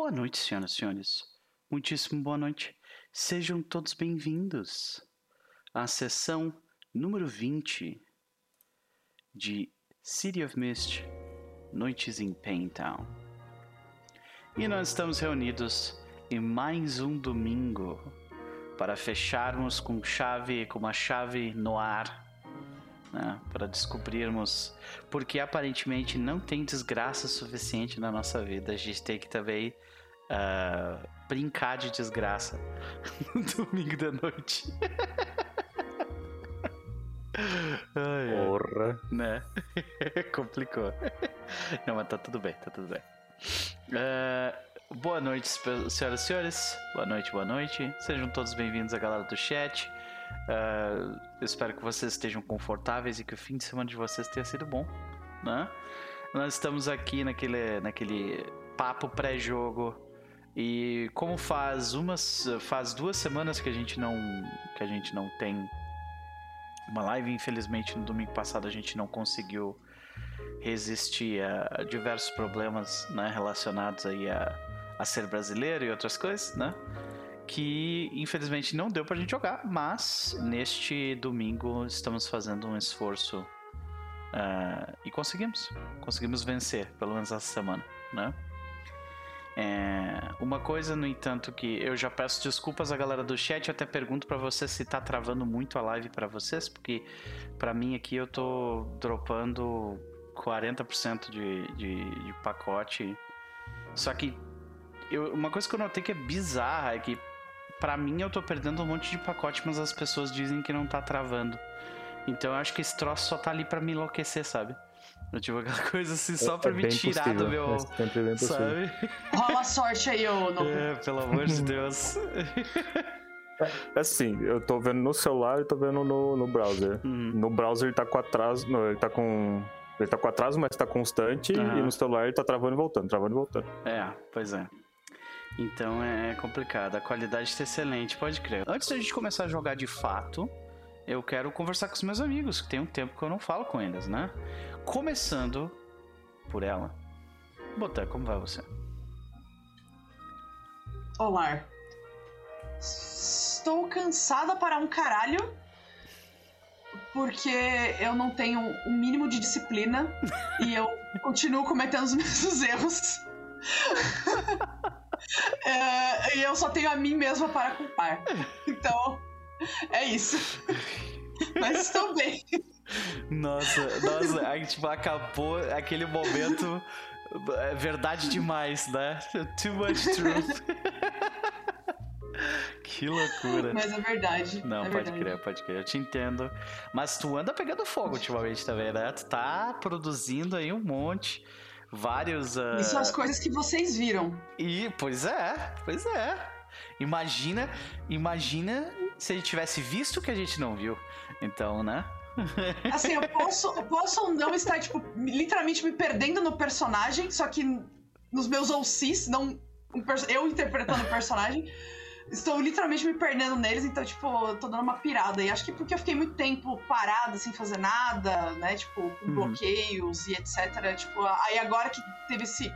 Boa noite, senhoras e senhores. Muitíssimo boa noite. Sejam todos bem-vindos à sessão número 20 de City of Mist Noites em Paintown. E nós estamos reunidos em mais um domingo para fecharmos com chave, com uma chave no ar, né, para descobrirmos porque aparentemente não tem desgraça suficiente na nossa vida. A gente tem que também uh, brincar de desgraça no domingo da noite. Ai, Porra. Né? Complicou. Não, mas tá tudo bem, tá tudo bem. Uh, boa noite, senhoras e senhores. Boa noite, boa noite. Sejam todos bem-vindos à galera do chat. Uh, espero que vocês estejam confortáveis e que o fim de semana de vocês tenha sido bom, né? Nós estamos aqui naquele, naquele papo pré-jogo e como faz umas faz duas semanas que a gente não que a gente não tem uma live, infelizmente no domingo passado a gente não conseguiu resistir a diversos problemas né, relacionados aí a, a ser brasileiro e outras coisas, né? Que infelizmente não deu pra gente jogar, mas neste domingo estamos fazendo um esforço uh, e conseguimos. Conseguimos vencer, pelo menos essa semana, né? É, uma coisa, no entanto, que eu já peço desculpas à galera do chat, eu até pergunto para vocês se tá travando muito a live para vocês, porque para mim aqui eu tô dropando 40% de, de, de pacote. Só que eu, uma coisa que eu notei que é bizarra é que para mim eu tô perdendo um monte de pacote, mas as pessoas dizem que não tá travando. Então eu acho que esse troço só tá ali para me enlouquecer, sabe? Eu tipo aquela coisa assim só é, pra é me tirar possível. do meu. É sabe? Rola sorte aí, ô no... É, pelo amor de Deus. É assim, eu tô vendo no celular e tô vendo no, no browser. Uhum. No browser ele tá com atraso. Não, ele tá com. Ele tá com atraso, mas tá constante. Uhum. E no celular ele tá travando e voltando, travando e voltando. É, pois é. Então é complicado. A qualidade está excelente, pode crer. Antes da gente começar a jogar de fato, eu quero conversar com os meus amigos, que tem um tempo que eu não falo com eles, né? Começando por ela. Botar, como vai você? Olá. Estou cansada para um caralho. Porque eu não tenho o um mínimo de disciplina e eu continuo cometendo os mesmos erros. É, e eu só tenho a mim mesma para culpar. Então, é isso. Mas estou bem. Nossa, nossa, aí tipo, acabou aquele momento. É verdade demais, né? Too much truth. que loucura. Mas é verdade. Não, é pode verdade. crer, pode crer. Eu te entendo. Mas tu anda pegando fogo ultimamente também, né? Tu tá produzindo aí um monte vários. Uh... Isso são as coisas que vocês viram. E, pois é, pois é. Imagina, imagina se gente tivesse visto que a gente não viu. Então, né? Assim, eu posso, eu posso não estar, tipo, literalmente me perdendo no personagem, só que nos meus OCs, não eu interpretando o personagem estou literalmente me perdendo neles, então, tipo, tô dando uma pirada. E acho que porque eu fiquei muito tempo parada, sem fazer nada, né? Tipo, com uhum. bloqueios e etc. Tipo, aí agora que teve esse,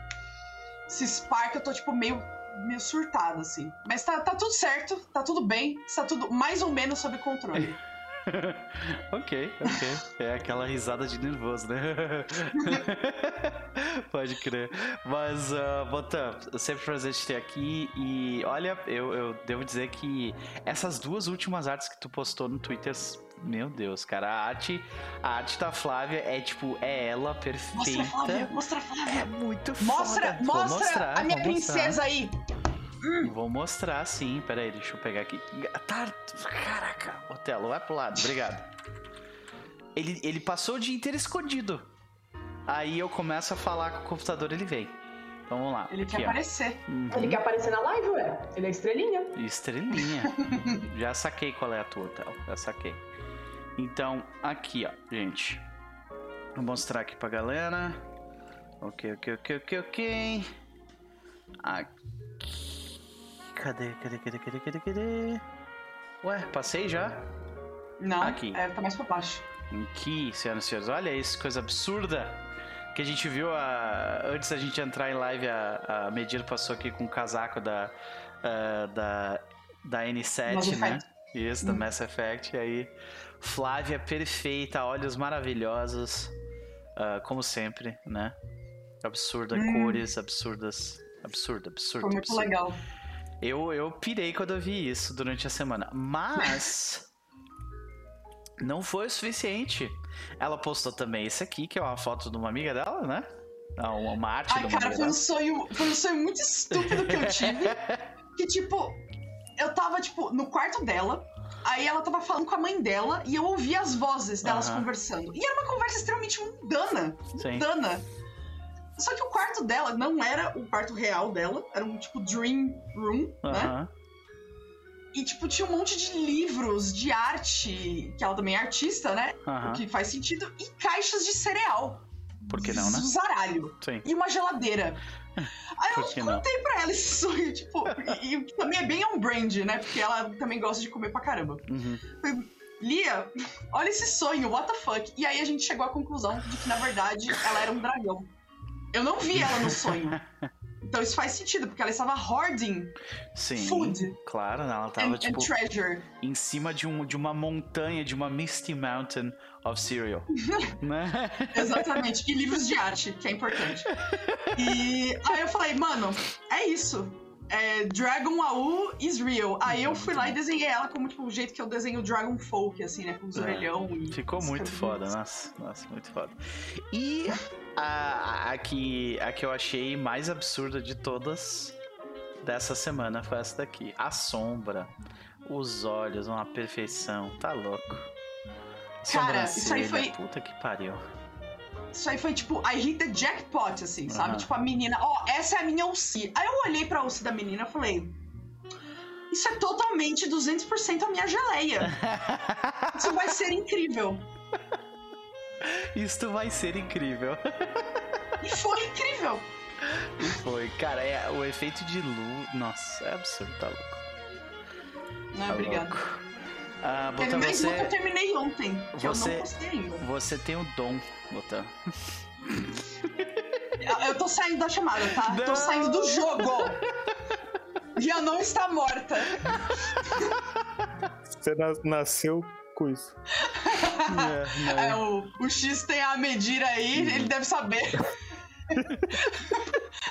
esse spark, eu tô, tipo, meio, meio surtada, assim. Mas tá, tá tudo certo, tá tudo bem, está tudo mais ou menos sob controle. ok, ok. É aquela risada de nervoso, né? Pode crer. Mas, uh, Botan, sempre prazer te ter aqui. E olha, eu, eu devo dizer que essas duas últimas artes que tu postou no Twitter meu Deus, cara, a arte, a arte da Flávia é tipo, é ela perfeita. Mostra a Flávia, mostra a Flávia. É muito mostra, foda. Mostra, mostrar, a minha princesa aí. Hum. Vou mostrar sim. Pera aí, deixa eu pegar aqui. Tá, caraca, Otelo, vai pro lado, obrigado. Ele, ele passou o dia inteiro escondido. Aí eu começo a falar com o computador, ele vem. Então vamos lá. Ele aqui, quer ó. aparecer. Uhum. Ele quer aparecer na live, ué. Ele é estrelinha. Estrelinha. Já saquei qual é a tua, Otelo. Já saquei. Então, aqui, ó, gente. Vou mostrar aqui pra galera. Ok, ok, ok, ok, ok. Aqui. Cadê, cadê, cadê, cadê, cadê, cadê? Ué, passei já? Não, aqui. É, tá mais pra baixo. Aqui, senhoras e senhores, olha isso, coisa absurda. Que a gente viu a, antes da gente entrar em live, a, a Medina passou aqui com o casaco da, uh, da, da N7, Mass né? Effect. Isso, da hum. Mass Effect. E aí, Flávia perfeita, olhos maravilhosos, uh, como sempre, né? Absurda, hum. cores absurdas. Absurdo, absurdo. Foi muito absurdo. legal. Eu, eu pirei quando eu vi isso durante a semana. Mas. não foi o suficiente. Ela postou também esse aqui, que é uma foto de uma amiga dela, né? Uma arte Ai, cara, foi um, sonho, foi um sonho muito estúpido que eu tive. que, tipo, eu tava, tipo, no quarto dela. Aí ela tava falando com a mãe dela e eu ouvia as vozes delas conversando. E era uma conversa extremamente mundana. Sim. Mundana. Só que o quarto dela não era o quarto real dela, era um tipo dream room, né? E, tipo, tinha um monte de livros de arte, que ela também é artista, né? O que faz sentido, e caixas de cereal. Por que não, né? Zaralho. Sim. E uma geladeira. Aí eu contei não? pra ela esse sonho, tipo, e, e, também é bem on-brand, né? Porque ela também gosta de comer pra caramba. Uhum. Lia, olha esse sonho, what the fuck? E aí a gente chegou à conclusão de que, na verdade, ela era um dragão. Eu não vi ela no sonho. Então isso faz sentido, porque ela estava hoarding Sim, food. Claro, ela estava tipo treasure. em cima de, um, de uma montanha, de uma Misty Mountain of Cereal. né? Exatamente. E livros de arte, que é importante. E aí eu falei, mano, é isso é, Dragon AU is real. Aí eu fui lá e desenhei ela como tipo, o jeito que eu desenho o Dragon Folk, assim, né? Com os é, orelhão e. Ficou muito foda, nossa, nossa, muito foda. E a, a, que, a que eu achei mais absurda de todas dessa semana foi essa daqui. A sombra, os olhos, uma perfeição, tá louco. Cara, isso aí foi. Puta que pariu. Isso aí foi tipo, I hit the jackpot, assim, sabe? Uhum. Tipo, a menina, ó, oh, essa é a minha UC. Aí eu olhei pra UC da menina e falei. Isso é totalmente 200% a minha geleia. Isso vai ser incrível. Isso vai ser incrível. E foi incrível. E foi. Cara, é, o efeito de luz. Nossa, é absurdo, tá louco. Não, tá obrigado. Louco. Ah, Botan, você... eu terminei ontem, que você... eu não postei ainda. Você tem o dom, Botan. Eu tô saindo da chamada, tá? Não. Tô saindo do jogo. Ria não está morta. Você nasceu com isso. É, é, o, o X tem a medida aí, ele deve saber.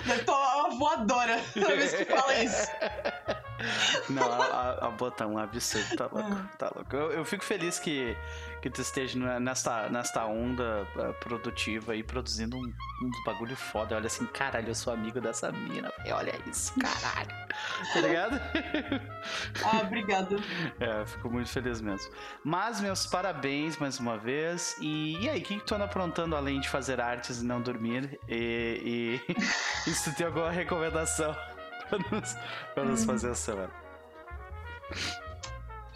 Deve tomar uma voadora toda vez que fala isso. Não, a, a botão é um absurdo, tá louco, tá louco. Eu, eu, fico feliz que, que tu esteja nesta, nesta onda uh, produtiva e produzindo um, um bagulho foda. Olha assim, caralho, eu sou amigo dessa mina. Olha isso, caralho. tá ligado? Ah, obrigado. É, fico muito feliz mesmo. Mas, meus parabéns mais uma vez. E, e aí, o que, que tu anda aprontando além de fazer artes e não dormir? E, e, e se tu tem alguma recomendação? pra nos, fazer a semana.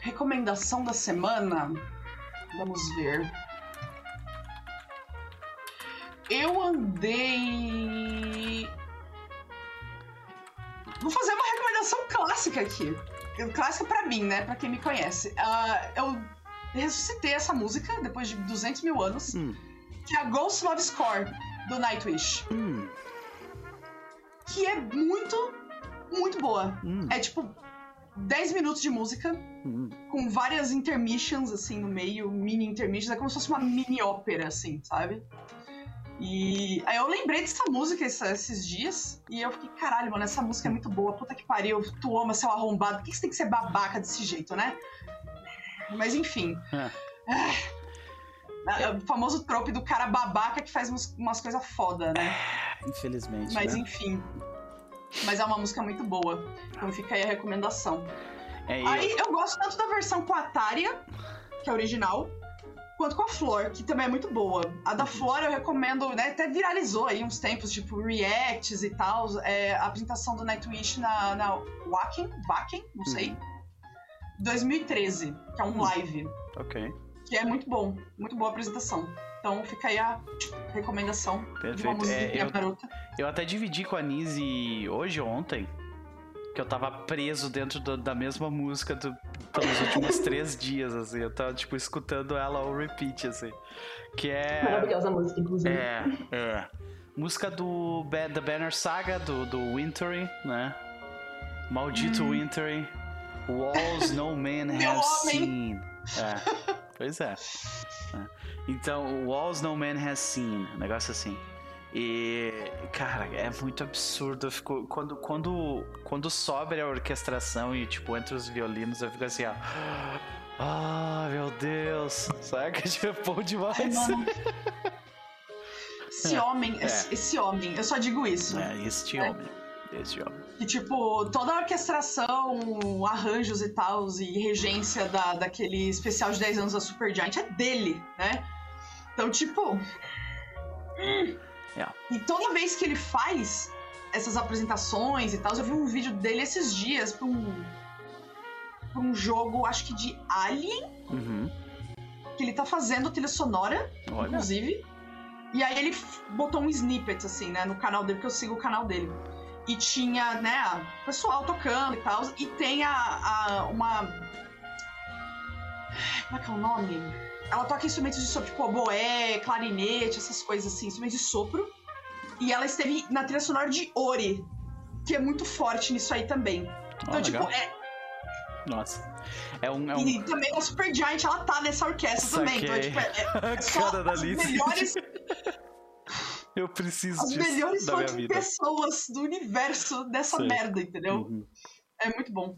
Recomendação da semana? Vamos ver. Eu andei. Vou fazer uma recomendação clássica aqui. Clássica para mim, né? Pra quem me conhece. Uh, eu ressuscitei essa música depois de 200 mil anos, hum. que é a Ghost Love Score do Nightwish. Hum. Que é muito muito boa. Hum. É tipo 10 minutos de música, com várias intermissions, assim, no meio, mini intermissions. É como se fosse uma mini ópera, assim, sabe? E aí eu lembrei dessa música esses dias e eu fiquei, caralho, mano, essa música é muito boa, puta que pariu, tu ama seu arrombado, por que você tem que ser babaca desse jeito, né? Mas enfim. É. É, o famoso trope do cara babaca que faz umas, umas coisas foda, né? Infelizmente. Mas né? enfim. Mas é uma música muito boa. Então fica aí a recomendação. É, eu... Aí eu gosto tanto da versão com a Tária, que é original, quanto com a Flor, que também é muito boa. A da Flor eu recomendo, né? Até viralizou aí uns tempos, tipo, reacts e tal. É, a apresentação do Nightwish na, na Wacken, Wacken, não sei. Uhum. 2013, que é um live. Ok. Que é muito bom, muito boa a apresentação. Então fica aí a recomendação Perfeito. de uma musiquinha é, eu, Eu até dividi com a Nise hoje ou ontem. Que eu tava preso dentro do, da mesma música do, pelos últimos três dias, assim. Eu tava, tipo, escutando ela ao repeat, assim. Que é. Maravilhosa música, inclusive. É, é. Música do The Banner Saga, do, do Wintering, né? Maldito hum. Wintering. Walls no man has seen. É, pois é. é. Então, Walls no man has seen. Negócio assim. E, cara, é muito absurdo. Eu fico, quando, quando, quando sobe a orquestração e, tipo, entre os violinos, eu fico assim, ó. Ah, meu Deus. Sabe que tipo, é bom demais. esse homem, é. esse homem, eu só digo isso. É, este é. homem. Este homem. E, tipo, toda a orquestração, arranjos e tal, e regência da, daquele especial de 10 anos da Supergiant é dele, né? Então, tipo. Hum, Yeah. E toda vez que ele faz essas apresentações e tal, eu vi um vídeo dele esses dias pra um, pra um jogo, acho que de Alien. Uhum. Que ele tá fazendo trilha sonora, Olha. inclusive. E aí ele botou um snippet, assim, né, no canal dele, porque eu sigo o canal dele. E tinha, né, o pessoal tocando e tal. E tem a, a uma. Como é que é o nome? Ela toca instrumentos de sopro, tipo oboé, clarinete, essas coisas assim, instrumentos de sopro. E ela esteve na trilha sonora de Ori, que é muito forte nisso aí também. Então, oh, tipo, é. Nossa. É um, é um... E também a Super Giant, ela tá nessa orquestra Saquei. também. Então, é, tipo, é, é só Cara as melhores. Eu preciso As melhores minha pessoas do universo dessa Sei. merda, entendeu? Uhum. É muito bom.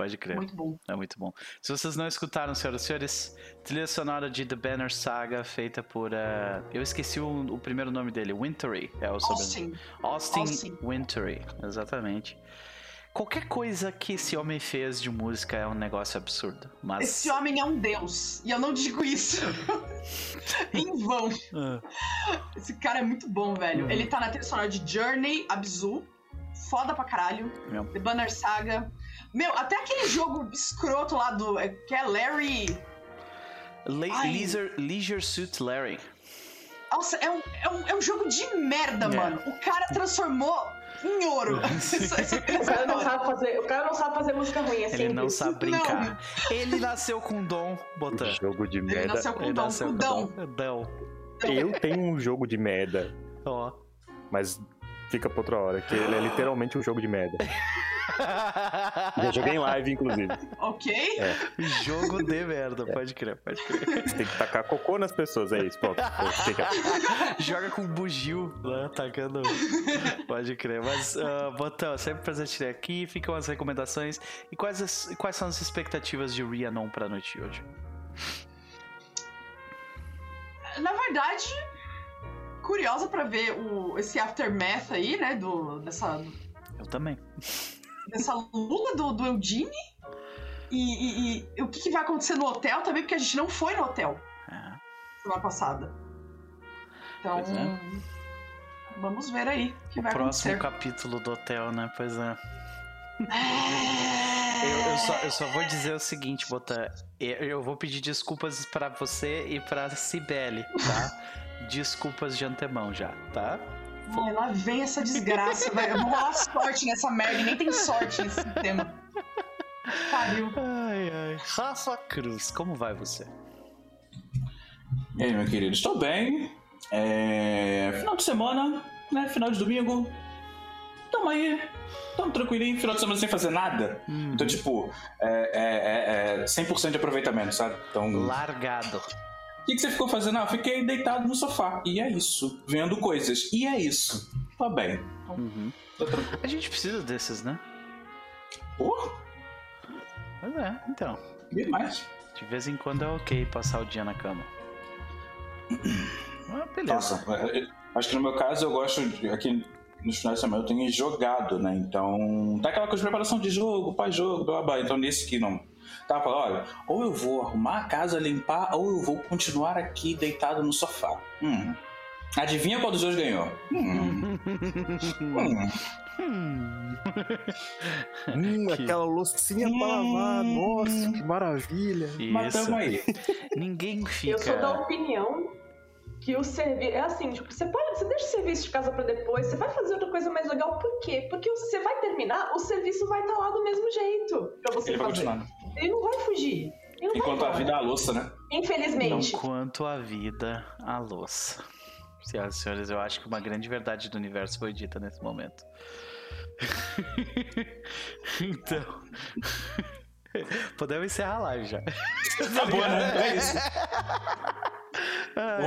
Pode crer. Muito bom. É muito bom. Se vocês não escutaram, senhoras e senhores, trilha sonora de The Banner Saga, feita por. Uh, eu esqueci o, o, primeiro nome dele, Wintery. É o sobrenome. Austin. Austin, Austin. Wintery, exatamente. Qualquer coisa que esse homem fez de música é um negócio absurdo. Mas... Esse homem é um deus. E eu não digo isso em vão. Uh. Esse cara é muito bom, velho. Uhum. Ele tá na trilha sonora de Journey, Abzu. Foda pra caralho. The Banner Saga. Meu, até aquele jogo escroto lá do. É, que é Larry. Le Leisure, Leisure Suit Larry. Nossa, é um, é um, é um jogo de merda, é. mano. O cara transformou em ouro. o, cara não sabe fazer, o cara não sabe fazer música ruim, é Ele não sabe brincar. Não. Ele nasceu com dom, botando. Jogo de merda. Ele nasceu com Ele dom, nasceu com dom. dom. Eu tenho um jogo de merda. Ó. Oh. Mas fica pra outra hora, que ele é literalmente um jogo de merda. Já joguei em live, inclusive. Ok. É. Jogo de merda, é. pode crer, pode crer. Você tem que tacar cocô nas pessoas, é isso, pronto. Joga com bugio lá, tacando. Pode crer. Mas, uh, Botão, sempre prazer te ter aqui. Ficam as recomendações. E quais, as, quais são as expectativas de Rhiannon pra noite de hoje? Na verdade, curiosa para ver o, esse aftermath aí, né? Do, dessa. Eu também dessa lula do, do Eudine. E, e, e, o que, que, vai acontecer no hotel também, porque a gente não foi no hotel é. semana passada. Então, é. vamos ver aí o que o vai próximo acontecer. capítulo do hotel, né? Pois é. é. Eu, eu, só, eu, só, vou dizer o seguinte, Botan. Eu vou pedir desculpas para você e para Cibele, tá? desculpas de antemão já, tá? Ai, lá vem essa desgraça, velho. Eu vou rolar sorte nessa merda, nem tem sorte nesse tema. Pariu. Ai, ai. Rafa Cruz, como vai você? E aí, meu querido? Estou bem. É... Final de semana, né? Final de domingo. Tamo aí. Tamo tranquilinho, final de semana sem fazer nada. Uhum. Então, tipo, é, é, é 100% é de aproveitamento, sabe? Então... Largado. O que, que, você ficou fazendo? Ah, fiquei deitado no sofá. E é isso. Vendo coisas. E é isso. Tá bem. Uhum. A gente precisa desses, né? Porra! Pois é, então. Demais. De vez em quando é ok passar o dia na cama. Ah, beleza. Nossa, é, é, acho que no meu caso eu gosto. De, aqui nos finais de semana eu tenho jogado, né? Então. Tá aquela coisa de preparação de jogo, pós-jogo, blá blá. Então nesse que não Tava falando, olha, ou eu vou arrumar a casa, limpar, ou eu vou continuar aqui deitado no sofá. Hum. Adivinha qual dos dois ganhou? Hum. hum. hum, aquela loucinha pra lavar, nossa, que maravilha. Isso. Mas tamo aí. Ninguém fica. Eu sou da opinião que o serviço. É assim, tipo, você pode. Você deixa o serviço de casa para depois, você vai fazer outra coisa mais legal. Por quê? Porque você vai terminar, o serviço vai estar tá lá do mesmo jeito pra você Ele fazer. vai continuar. Ele não vai fugir. Ele não Enquanto vai a vida é a louça, né? Infelizmente. Enquanto a vida, a louça. Senhoras e senhores, eu acho que uma grande verdade do universo foi dita nesse momento. então. Podemos encerrar a live já. Acabou, né? É isso.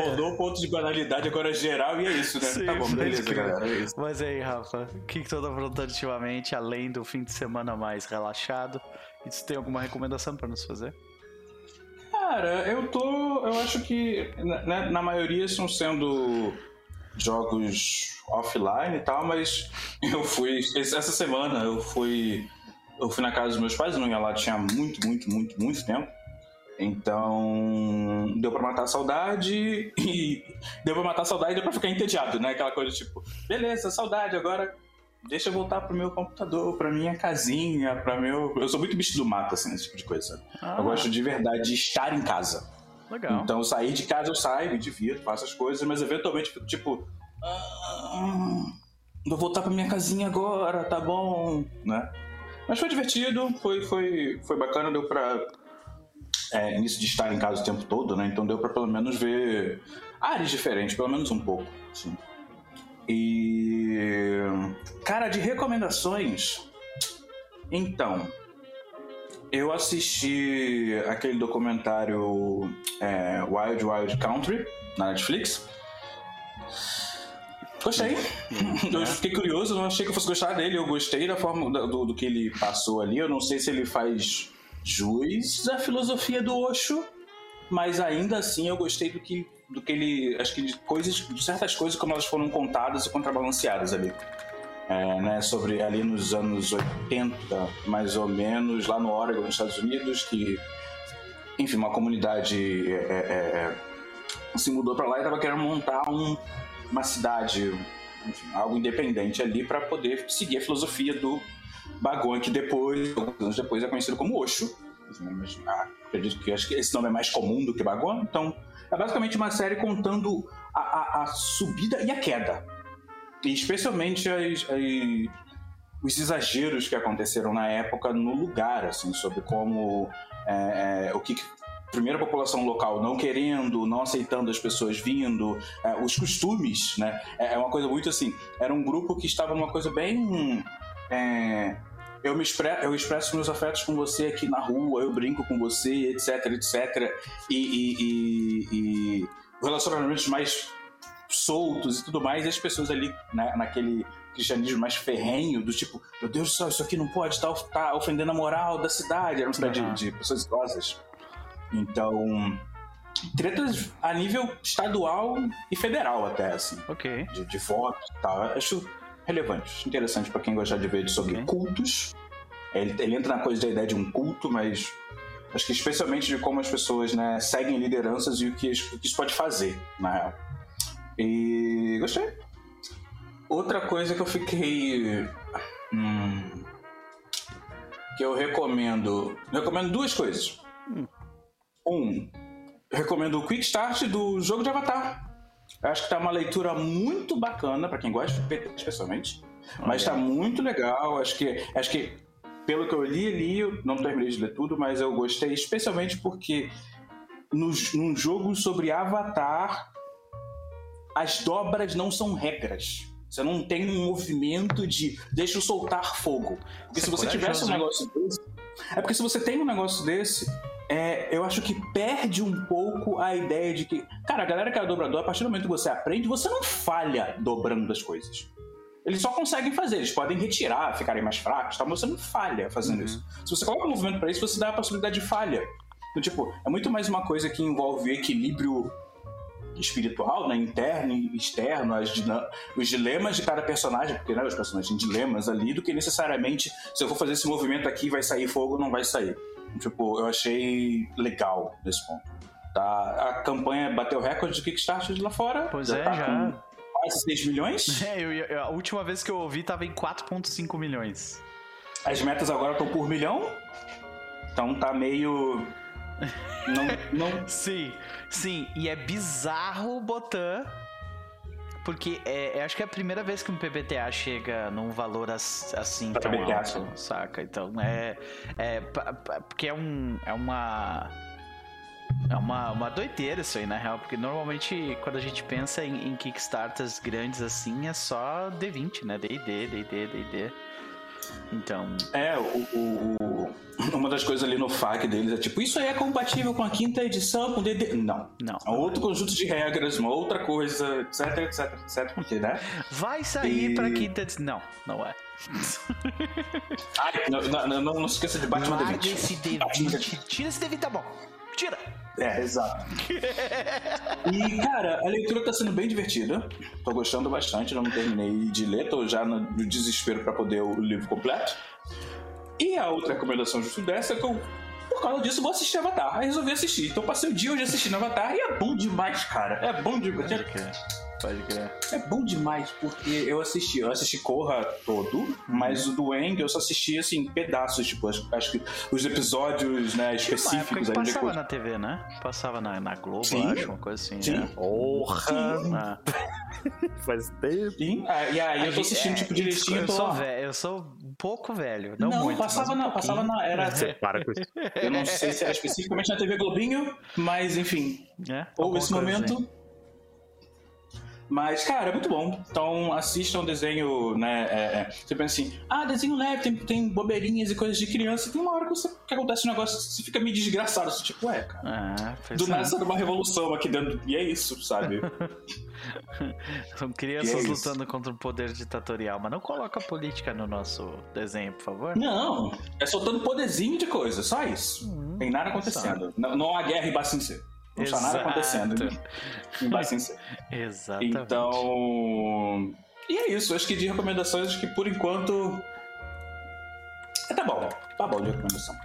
Rodou o ponto de banalidade agora é geral e é isso, né? Sim, tá bom, beleza, crer. galera. É isso. Mas aí, Rafa, o que, que tu tá aprontando ultimamente, além do fim de semana mais relaxado? E tu tem alguma recomendação pra nos fazer? Cara, eu tô. Eu acho que né, na maioria estão sendo jogos offline e tal, mas eu fui. Essa semana eu fui. Eu fui na casa dos meus pais, não ia lá tinha muito, muito, muito, muito tempo. Então, deu pra matar a saudade e deu pra matar a saudade e deu pra ficar entediado, né? Aquela coisa tipo, beleza, saudade, agora deixa eu voltar pro meu computador, pra minha casinha, pra meu. Eu sou muito bicho do mato, assim, esse tipo de coisa. Ah, Eu gosto de verdade de estar em casa. legal. Então, eu sair de casa, eu saio, me divirto, faço as coisas, mas eventualmente fico tipo. "Ah, vou voltar pra minha casinha agora, tá bom, né? Mas foi divertido, foi, foi, foi bacana, deu pra. É, nisso de estar em casa o tempo todo, né? Então deu pra pelo menos ver áreas diferentes, pelo menos um pouco. Assim. E. Cara, de recomendações. Então. Eu assisti aquele documentário é, Wild Wild Country na Netflix. Gostei. Eu fiquei curioso, não achei que eu fosse gostar dele. Eu gostei da forma do, do que ele passou ali. Eu não sei se ele faz jus à filosofia do Osho, mas ainda assim eu gostei do que, do que ele. Acho que de coisas, de certas coisas como elas foram contadas e contrabalanceadas ali. É, né, sobre ali nos anos 80, mais ou menos, lá no Oregon, nos Estados Unidos, que, enfim, uma comunidade é, é, é, se mudou para lá e estava querendo montar um- uma cidade, enfim, algo independente ali para poder seguir a filosofia do Bagon, que depois, alguns anos depois, é conhecido como Osho. Mas, ah, acredito que acho que esse nome é mais comum do que Bagon, então é basicamente uma série contando a, a- a subida e a queda e especialmente as- as- os exageros que aconteceram na época no lugar, assim, sobre como é, é, o que primeiro a população local não querendo, não aceitando as pessoas vindo, é, os costumes, né? É é uma coisa muito assim. Era um grupo que estava numa coisa bem é, eu me expre- eu expresso meus afetos com você aqui na rua, eu brinco com você, etc, etc. E, e, e, e relacionamentos mais soltos e tudo mais, e as pessoas ali né, naquele cristianismo mais ferrenho, do tipo, meu Deus do céu, isso aqui não pode estar tá ofendendo a moral da cidade. Era uma cidade Aham. de, de pessoas idosas. Então, tretas a nível estadual e federal até, assim Ok. de, de votos e tal. Acho relevante, acho interessante para quem gostar de ver sobre cultos. Ele, ele entra na coisa da ideia de um culto, mas acho que especialmente de como as pessoas né, seguem lideranças e o que, isso- o que isso pode fazer, na real. E gostei. Outra coisa que eu fiquei. hum, que eu recomendo. Eu recomendo duas coisas. Um, eu recomendo o Quick Start do jogo de Avatar. Eu acho que tá uma leitura muito bacana pra quem gosta de PT, especialmente. Mas tá muito legal. Acho que, acho que, pelo que eu li ali, eu não terminei de ler tudo, mas eu gostei, especialmente porque no, num jogo sobre Avatar, as dobras não são regras. Você não tem um movimento de deixa eu soltar fogo. Porque Isso se é você tivesse um negócio desse. É porque se você tem um negócio desse, é, eu acho que perde um pouco a ideia de que. Cara, a galera que é dobrador, a partir do momento que você aprende, você não falha dobrando as coisas. Eles só conseguem fazer, eles podem retirar, ficarem mais fracos, tá? mas você não falha fazendo Uhum. isso. Se você coloca um movimento pra isso, você dá a possibilidade de falha. Então, tipo, é muito mais uma coisa que envolve equilíbrio espiritual, né, interno e externo, os dilemas de cada personagem, porque né, os personagens têm dilemas ali, do que necessariamente se eu for fazer esse movimento aqui vai sair fogo ou não vai sair. Tipo, eu achei legal nesse ponto. Tá? A campanha bateu recorde de Kickstarter lá fora. Pois é, tá já. com quase 6 milhões. É, eu ia- a última vez que eu ouvi tava em 4,5 milhões. As metas agora estão por milhão. Então tá meio. Não, não. Sim, sim. E é bizarro o Botan. Porque é, é, acho que é a primeira vez que um PBTA chega num valor assim tão PBTA, alto, sim. saca? Então é. é porque é um. É uma. É uma, uma doideira isso aí, na real, porque normalmente quando a gente pensa em, em Kickstarters grandes assim, é só D20, né? DD, DD, DD. Então. É, o, o- o- uma das coisas ali no FAQ deles é tipo, isso aí é compatível com a quinta edição, com DD. Não. Não. É um outro conjunto de regras, uma outra coisa, etc, etc, etc. Porque, né? Vai sair E- pra quinta edição. Não, não é. Ai, não, não, não, não se esqueça de Batman Larga D20. esse Batman D20. Tira esse D20, tá bom. Tira. É, exato. E, cara, a leitura tá sendo bem divertida. Tô gostando bastante, não terminei de ler, tô já no, desespero pra poder o livro completo. E a outra recomendação justo dessa é que eu, por causa disso, vou assistir Avatar. Aí resolvi assistir. Então passei o dia hoje assistindo Avatar e é bom demais, cara. É bom demais. Pode crer. É bom demais, porque eu assisti, eu assisti Corra todo, mas o do Eng eu só assisti assim, pedaços, tipo, acho, acho que os episódios, né, uma específicos ali passava depois. na TV, né? Passava na, na Globo, Sim. acho, uma coisa assim. Sim. Né? Porra! Ah. Faz tempo. Sim, ah, e aí eu tô assistindo, tipo, direitinho. Eu tô sou velho, eu sou um pouco velho. Não, Não, muito, passava, um na, passava na. Era, Você para com isso. eu não sei se era especificamente na TV Globinho, mas enfim, É, ou esse momento. assim. Mas, cara, é muito bom. Então, assistam desenho, né? é, é. Você pensa assim, ah, desenho leve, tem, tem bobeirinhas e coisas de criança. Tem uma hora que, você, que acontece um negócio, você fica meio desgraçado. Você, tipo, ué, cara. Pois Do é. nada sai uma revolução aqui dentro. E é isso, sabe? São E crianças é lutando contra o poder ditatorial, mas não coloca política no nosso desenho, por favor. não, é soltando poderzinho de coisa, só isso. Hum, Tem nada acontecendo. Não, não há guerra em Bassin Não está nada acontecendo Bassin C. Exatamente. Então. E é isso, acho que de recomendações, acho que por enquanto. É, tá bom, tá bom de recomendação.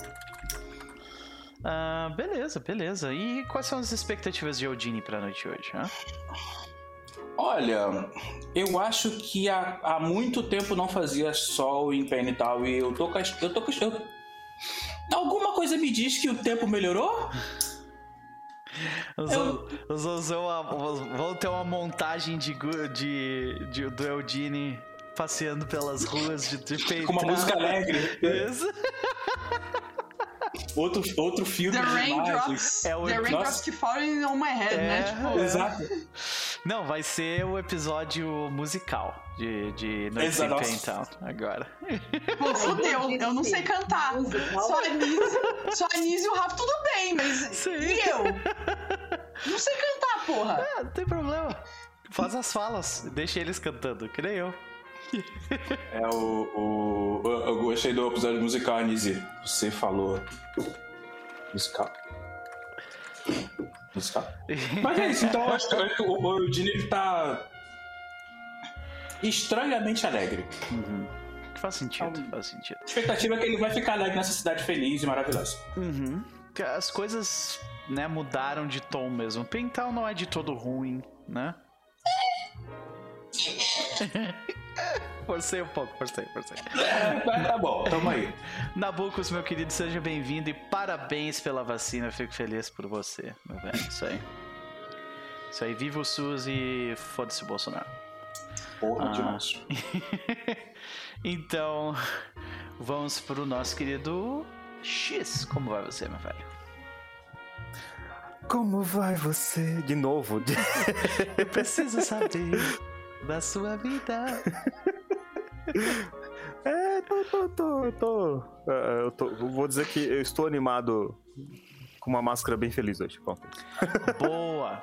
Ah, beleza, beleza. E quais são as expectativas de Odini pra noite hoje? Olha, eu acho que há, há muito tempo não fazia sol em Penn e tal, e eu tô com. Eu tô com. Alguma coisa me diz que o tempo melhorou? Os, os, os- os- vão ter uma montagem de, de, de- do Eudine passeando pelas ruas de, de Com uma música alegre. Isso. Outro, outro filme The de imagens. É o- the raindrops Nossa. que falling on my head, né? É. Tipo, Exato. Não, vai ser o episódio musical de, de Noite Exato, Sem nossa. Paintown agora. pô, fudeu, eu não sei cantar. Só a Nise, só e o Rafa, tudo bem, mas. Sim. E eu? Não sei cantar, porra. Ah, não tem problema. Faz as falas, deixa eles cantando, que nem eu. É o, o. Eu gostei do episódio musical, Anise. Você falou. Musical? Musical? Mas é isso, então eu acho que o, o Eugene ele tá. estranhamente alegre. Faz sentido, faz sentido. A expectativa é que ele vai ficar alegre nessa cidade feliz e maravilhosa. Uhum. As coisas, né, mudaram de tom mesmo. Pental não é de todo ruim, né? forcei um pouco, forcei, forcei. Mas tá bom, tamo aí. Nabucos, meu querido, seja bem-vindo e parabéns pela vacina. Eu fico feliz por você, meu velho. Isso aí. Isso aí, viva o SUS e foda-se o Bolsonaro. Porra, Ah. demais. então, vamos pro nosso querido X. Como vai você, meu velho? Como vai você? De novo. Eu preciso saber da sua vida. É, tô, tô, tô, tô, é, eu tô. Vou dizer que eu estou animado com uma máscara bem feliz hoje. Bom, Boa!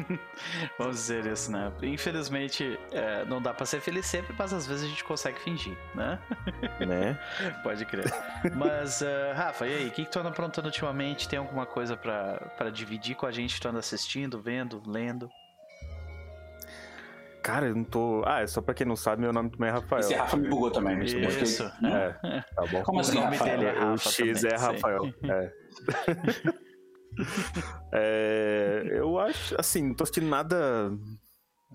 Vamos dizer isso, né? Infelizmente, é, não dá pra ser feliz sempre, mas às vezes a gente consegue fingir, né? né? Pode crer. Mas, ah, Rafa, e aí? O que, que tu anda aprontando ultimamente? Tem alguma coisa pra, pra dividir com a gente que tu anda assistindo, vendo, lendo? Cara, eu não tô. Ah, é só pra quem não sabe, meu nome também é Rafael. Esse Rafa me bugou também. mas eu Isso. fiquei- É, tá bom. Como o assim, nome Rafael? dele é Rafa o X também, é. Rafael. É. É, eu acho, assim, não tô assistindo nada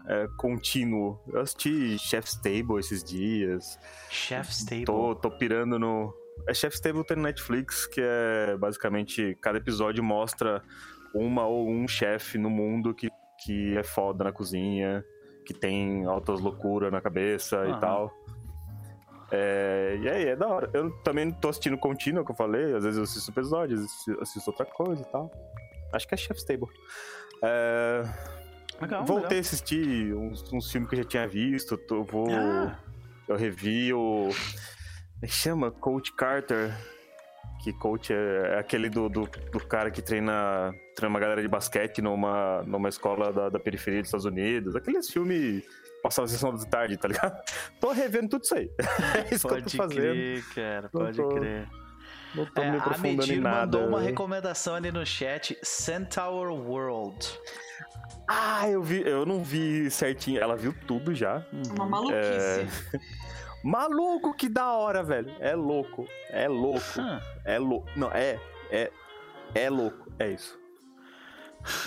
é, contínuo. Eu assisti Chef's Table esses dias. Chef's Table. Tô, tô pirando no. É Chef's Table tem Netflix, que é basicamente cada episódio mostra uma ou um chefe no mundo que, que é foda na cozinha, que tem altas loucuras na cabeça Aham. e tal. É, e aí, é da hora. Eu também tô assistindo contínuo, que eu falei. Às vezes eu assisto episódios, assisto, assisto outra coisa e tal. Acho que é Chef's Table. É, Legal, voltei legal. a assistir uns, uns filmes que eu já tinha visto. Tô, vou, Ah, eu revi o. É chama? Coach Carter. Que coach é, é aquele do, do, do cara que treina, treina uma galera de basquete numa, numa escola da, da periferia dos Estados Unidos. Aqueles filmes passava a sessão da tarde, tá ligado? Tô revendo tudo isso aí. É isso que eu pode tô fazendo. crer, cara, Não pode tô crer. Não tô É, me a aprofundando em Medir nada. mandou uma recomendação ali no chat, Centaur World. Ah, eu vi, eu não vi certinho. Ela viu tudo já. Uma maluquice. Maluco, que da hora, velho. É louco. É louco. É louco. Não, é. É. É louco. É isso.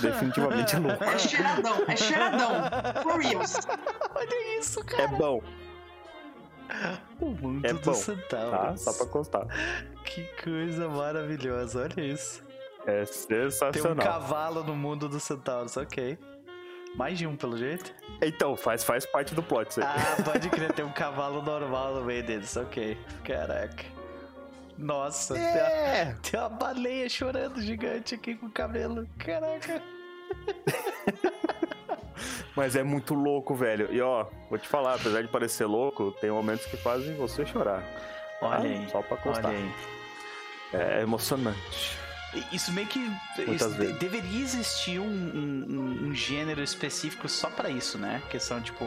Definitivamente é louco. É cheiradão, é cheiradão. For reals. olha isso, cara. É bom, O mundo é do bom, tá? Só pra constar. Que coisa maravilhosa, olha isso. É Tem um sensacional. cavalo no mundo dos centauros, ok. Mais de um, pelo jeito. Então, faz, faz parte do plot isso aí. Ah, pode crer, tem um cavalo normal no meio deles, ok. Caraca. Nossa, tem, uma, É! tem uma baleia chorando gigante aqui com o cabelo. Caraca. Mas é muito louco, velho. E ó, vou te falar, apesar de parecer louco, tem momentos que fazem você chorar. Olha Ah, aí. Só pra constar. Olha aí. É emocionante. Isso meio que. Isso de- deveria existir um, um- um- gênero específico só pra isso, né? Que são tipo.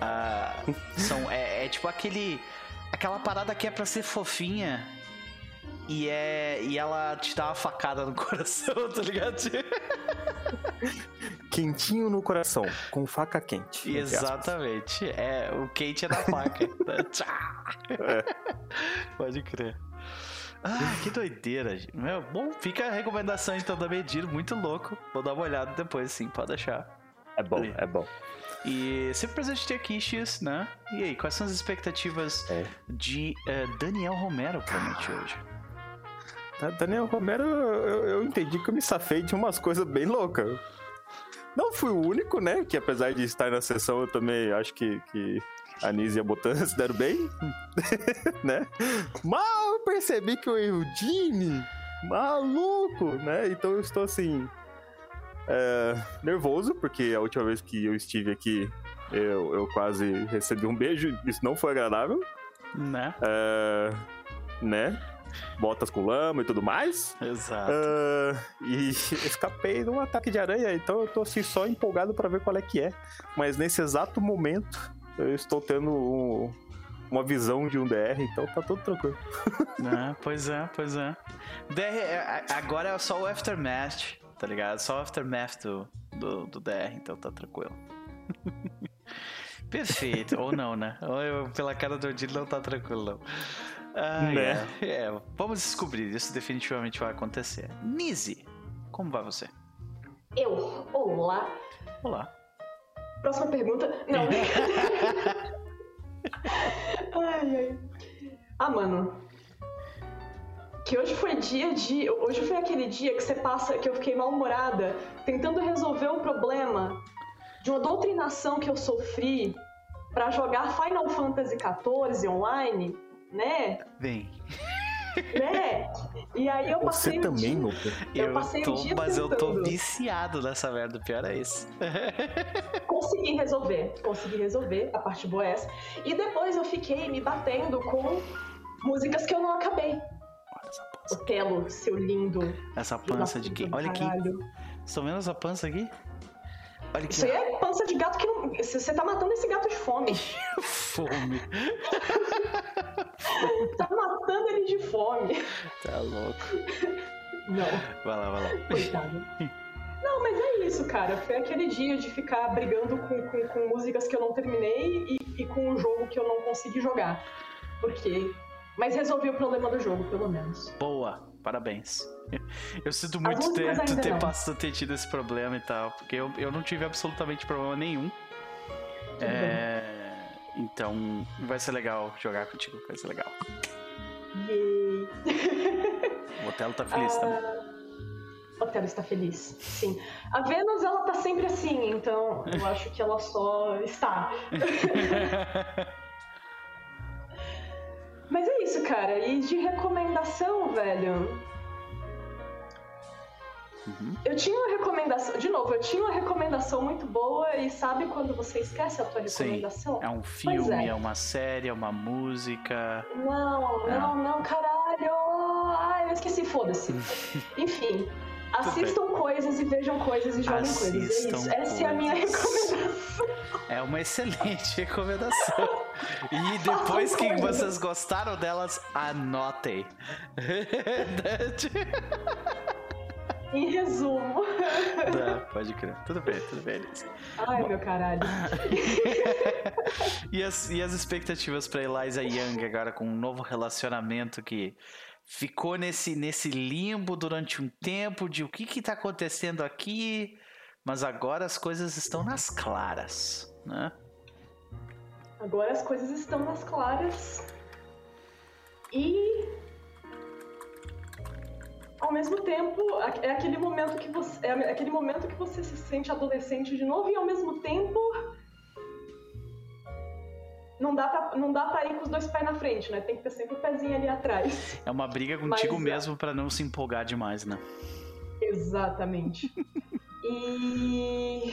ah, são, é, é tipo aquele. Aquela parada que é pra ser fofinha. E é. E ela te dá uma facada no coração, tá ligado? Quentinho no coração, com faca quente. Exatamente. É, o quente é da faca. É. Pode crer. Ah, que doideira, gente. Meu, bom, fica a recomendação então da Medir, muito louco. Vou dar uma olhada depois, sim, pode deixar. É bom, Ali. é bom. E sempre presente ter aqui, X, né? E aí, quais são as expectativas É. de eh, Daniel Romero pra noite hoje? Da- Daniel Romero, eu, eu entendi que eu me safei de umas coisas bem loucas. Não fui o único, né? Que apesar de estar na sessão, eu também acho que, que a Nise e a Botan se deram bem, né? Mal eu percebi que o Eudine, maluco, né? Então eu estou assim, é, nervoso, porque a última vez que eu estive aqui, eu, eu quase recebi um beijo, isso não foi agradável, Né? é, né? Botas com lama e tudo mais. Exato. Ah, e escapei de um ataque de aranha, então eu tô assim só empolgado pra ver qual é que é. Mas nesse exato momento eu estou tendo um- uma visão de um DR, então tá tudo tranquilo. É, pois é, pois é. DR, é, a- agora é só o Aftermath, tá ligado? Só o Aftermath do, do, do DR, então tá tranquilo. Perfeito. Ou não, né? Ou eu, pela cara do Odile não tá tranquilo, não. Ah, Né? é. É, vamos descobrir. Isso definitivamente vai acontecer. Nise, como vai você? Eu, olá. Olá. Próxima pergunta. Não. ai, ai. Ah, mano. Que hoje foi dia de. Hoje foi aquele dia que você passa, que eu fiquei mal-humorada, tentando resolver o problema de uma doutrinação que eu sofri pra jogar Final Fantasy XIV online, né? Bem, Né? E aí eu passei Você o também, dia... Luca? Eu eu, passei o tô, dia mas eu tô tentando. viciado nessa merda. O pior é isso. Consegui resolver, consegui resolver, a parte boa é essa. E depois eu fiquei me batendo com músicas que eu não acabei. Olha essa pança. Otelo, seu lindo. Essa pança de quem? Olha aqui. Estão vendo essa pança aqui? Olha. Isso aí é pança de gato que não. Você tá matando esse gato de fome. Fome. tá matando ele de fome. Tá louco. Não, Vai lá, vai lá. coitado. Não, mas é isso, cara. Foi aquele dia de ficar brigando com, com, com músicas que eu não terminei e, e com um jogo que eu não consegui jogar. Por quê? Mas resolvi o problema do jogo, pelo menos. Boa, parabéns. Eu sinto muito ter, ter, passado, ter tido esse problema e tal, porque eu, eu não tive absolutamente problema nenhum. É, então vai ser legal jogar contigo, vai ser legal. Yay! O Otelo tá feliz uh... também. Otelo está feliz, sim. A Vênus, ela tá sempre assim, então eu acho que ela só está. Mas é isso, cara. E de recomendação, velho. Uhum. Eu tinha uma recomendação, de novo, eu tinha uma recomendação muito boa e sabe quando você esquece a tua recomendação? Sim. É um filme, é. é. uma série, é uma música. Não, não, não, não caralho! Ai, eu esqueci, foda-se. Enfim. Assistam coisas e vejam coisas e joguem Assistam coisas. É isso. Essa é a minha recomendação. É uma excelente recomendação. E depois que vocês gostaram delas, anotem. Em resumo. Tá, pode crer. Tudo bem, tudo bem, Elise. Ai, Bom... meu caralho. e, as, e as expectativas pra Eliza Young agora com um novo relacionamento que ficou nesse, nesse limbo durante um tempo de o que que tá acontecendo aqui, mas agora as coisas estão nas claras, né? Agora as coisas estão nas claras. E ao mesmo tempo, é aquele momento que você é aquele momento que você se sente adolescente de novo e ao mesmo tempo não dá pra, não dá pra ir com os dois pés na frente, né? Tem que ter sempre o pezinho ali atrás. É uma briga contigo Mas, é. mesmo para não se empolgar demais, né? Exatamente. e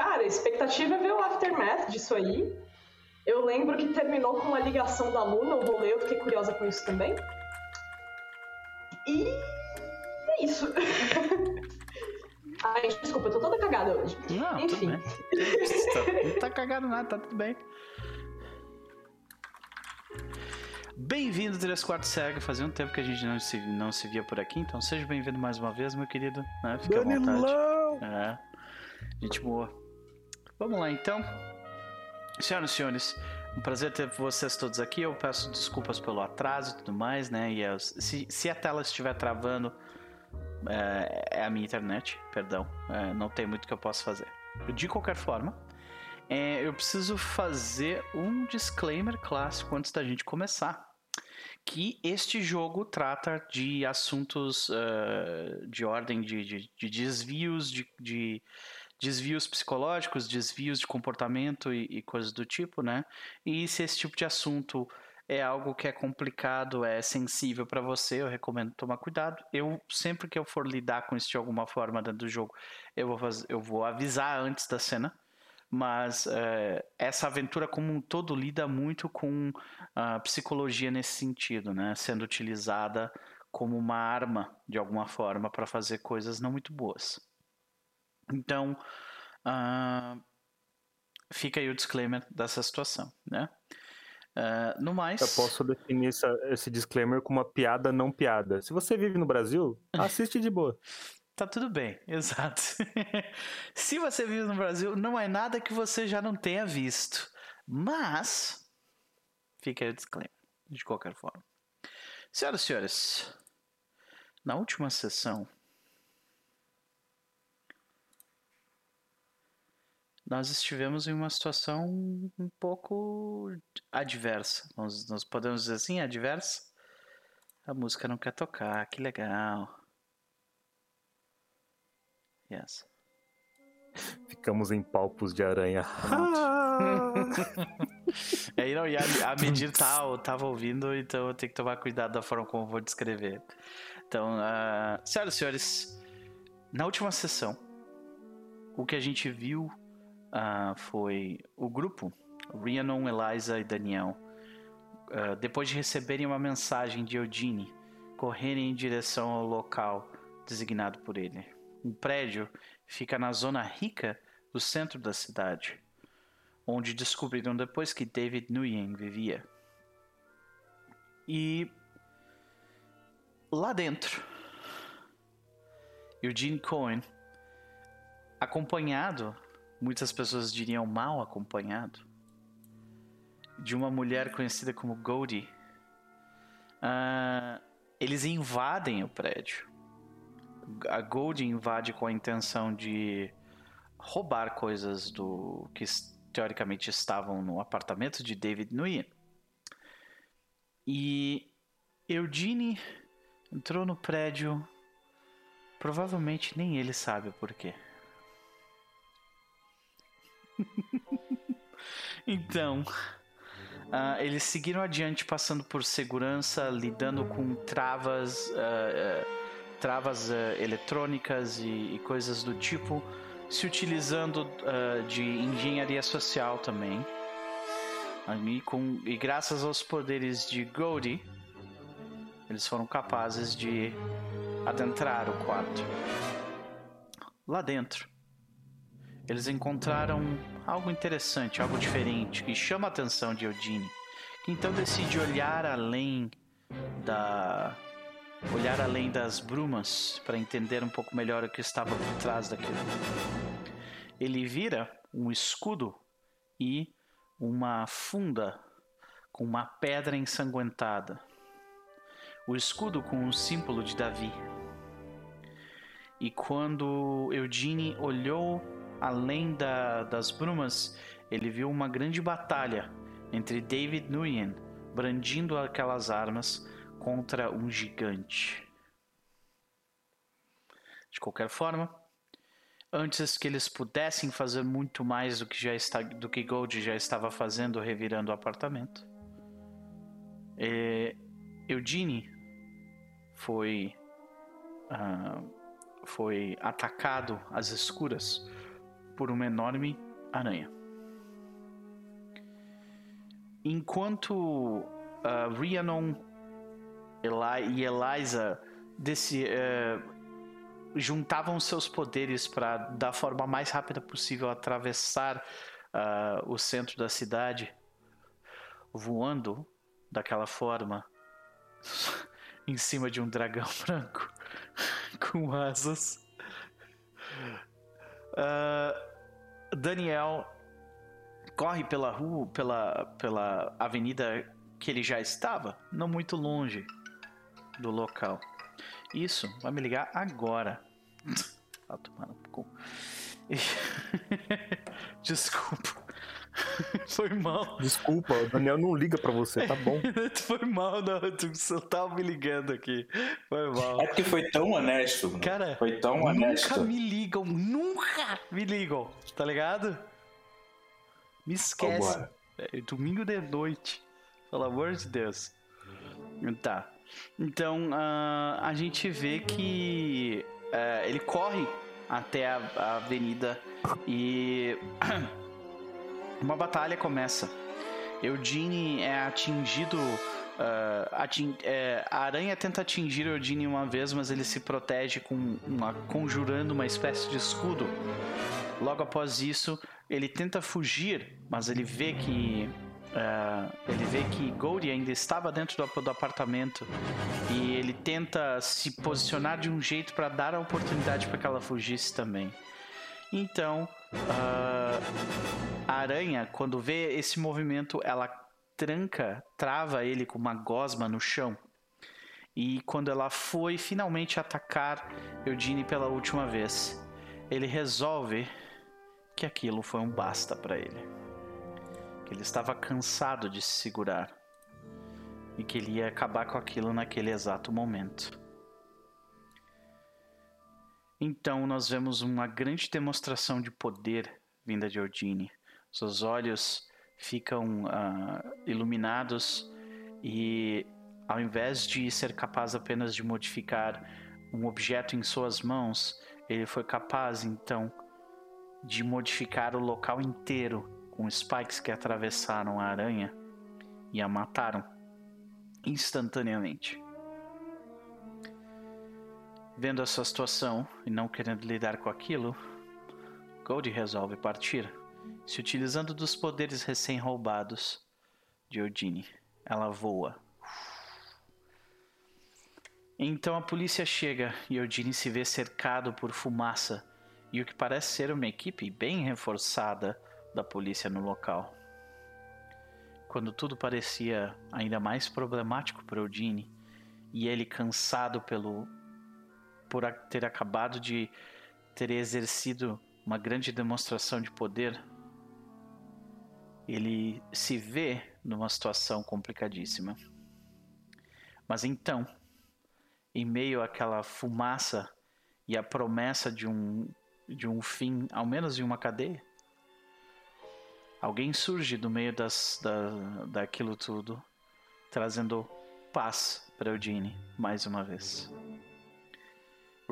cara, a expectativa é ver o aftermath disso aí. Eu lembro que terminou com a ligação da Luna, o rolê, eu fiquei curiosa com isso também. E é isso. Ai, desculpa, eu tô toda cagada hoje. Não, Enfim. Não tá cagado nada, tá tudo bem. Bem-vindo, 3 Quartos Cego. Fazia um tempo que a gente não se, não se via por aqui, então seja bem-vindo mais uma vez, meu querido. Né? Fique à vontade. É. Gente boa. Vamos lá, então. Senhoras e senhores, um prazer ter vocês todos aqui. Eu peço desculpas pelo atraso e tudo mais, né? E eu, se, se a tela estiver travando, é, é a minha internet, perdão. É, não tem muito que eu possa fazer. De qualquer forma, é, eu preciso fazer um disclaimer clássico antes da gente começar. Que este jogo trata de assuntos uh, de ordem de, de, de desvios de, de desvios psicológicos, desvios de comportamento e, e, coisas do tipo, né? E se esse tipo de assunto é algo que é complicado, é sensível para você, eu recomendo tomar cuidado. Eu sempre que eu for lidar com isso de alguma forma dentro do jogo, eu vou, fazer, eu vou avisar antes da cena. Mas é, essa aventura como um todo lida muito com a psicologia nesse sentido, né? Sendo utilizada como uma arma de alguma forma para fazer coisas não muito boas. Então, uh, fica aí o disclaimer dessa situação, né? Uh, no mais. Eu posso definir essa, esse disclaimer como uma piada não piada. Se você vive no Brasil, assiste de boa. Tá tudo bem, exato. Se você vive no Brasil, não é nada que você já não tenha visto. Mas. Fica aí o disclaimer, de qualquer forma. Senhoras e senhores, na última sessão nós estivemos em uma situação um pouco adversa. Nós, nós podemos dizer assim, adversa? A música não quer tocar, que legal. Yes. Ficamos em palpos de aranha. é, não, e a, a medir tá, tava ouvindo, então eu tenho que tomar cuidado da forma como eu vou descrever. Então, uh, senhoras e senhores, na última sessão, o que a gente viu uh, foi o grupo, Rhiannon, Eliza e Daniel, uh, depois de receberem uma mensagem de Eudine, correrem em direção ao local designado por ele. Um prédio fica na zona rica do centro da cidade, onde descobriram depois que David Nguyen vivia. E lá dentro, Eugene Cohen, acompanhado muitas pessoas diriam mal acompanhado, de uma mulher conhecida como Goldie. Uh, eles invadem o prédio. A Goldie invade com a intenção de roubar coisas do que teoricamente estavam no apartamento de David Nguyen. E Eudine entrou no prédio. Provavelmente nem ele sabe o porquê. então, uh, eles seguiram adiante, passando por segurança, lidando com travas, uh, uh, travas eletrônicas e, e, coisas do tipo, se utilizando de engenharia social também. E, com, e graças aos poderes de Goldie, eles foram capazes de adentrar o quarto. Lá dentro, eles encontraram algo interessante, algo diferente, que chama a atenção de Eudine, que então decide olhar além da olhar além das brumas para entender um pouco melhor o que estava por trás daquilo. Ele vira um escudo e uma funda com uma pedra ensanguentada. O escudo com o símbolo de Davi. E quando Eudine olhou além da, das brumas, ele viu uma grande batalha entre David Nguyen, brandindo aquelas armas, contra um gigante. De qualquer forma, antes que eles pudessem fazer muito mais do que já está, do que Gold já estava fazendo revirando o apartamento, é, Eugene foi uh, foi atacado às escuras por uma enorme aranha. Enquanto uh, Rhiannon Eli e Eliza desse, uh, juntavam seus poderes para, da forma mais rápida possível, atravessar uh, o centro da cidade, voando daquela forma em cima de um dragão branco com asas. Uh, Daniel corre pela rua, pela, pela avenida que ele já estava, não muito longe do local. Isso, vai me ligar agora. Ah, tomando cu. Desculpa. Foi mal. Desculpa, o Daniel não liga pra você, tá bom. Foi mal, não. Só tava me ligando aqui. Foi mal. É porque foi tão honesto. Cara, foi tão honesto. Nunca me ligam, nunca me ligam, tá ligado? Me esquece. É, domingo de noite. Pelo amor de Deus. Tá. Então uh, a gente vê que uh, ele corre até a, a avenida e uma batalha começa. Eugene é atingido. Uh, ating, é, a aranha tenta atingir Eugene uma vez, mas ele se protege com uma, conjurando uma espécie de escudo. Logo após isso, ele tenta fugir, mas ele vê que uh, ele vê que Goldie ainda estava dentro do, do, apartamento e ele tenta se posicionar de um jeito para dar a oportunidade para que ela fugisse também. Então, uh, a aranha, quando vê esse movimento, ela tranca, trava ele com uma gosma no chão. E quando ela foi finalmente atacar Eugene pela última vez, ele resolve que aquilo foi um basta para ele. Que ele estava cansado de se segurar e que ele ia acabar com aquilo naquele exato momento. Então nós vemos uma grande demonstração de poder vinda de Ordine. Seus olhos ficam uh, iluminados e ao invés de ser capaz apenas de modificar um objeto em suas mãos, ele foi capaz então de modificar o local inteiro com spikes que atravessaram a aranha e a mataram instantaneamente. Vendo essa situação e não querendo lidar com aquilo, Gold resolve partir, se utilizando dos poderes recém-roubados de Odine. Ela voa. Então a polícia chega e Odine se vê cercado por fumaça e o que parece ser uma equipe bem reforçada da polícia no local. Quando tudo parecia ainda mais problemático para Odine e ele cansado pelo por ter acabado de ter exercido uma grande demonstração de poder, ele se vê numa situação complicadíssima. Mas então, em meio àquela fumaça e a promessa de um, de um fim, ao menos em uma cadeia, alguém surge do meio das, da, daquilo tudo, trazendo paz para Eugene mais uma vez.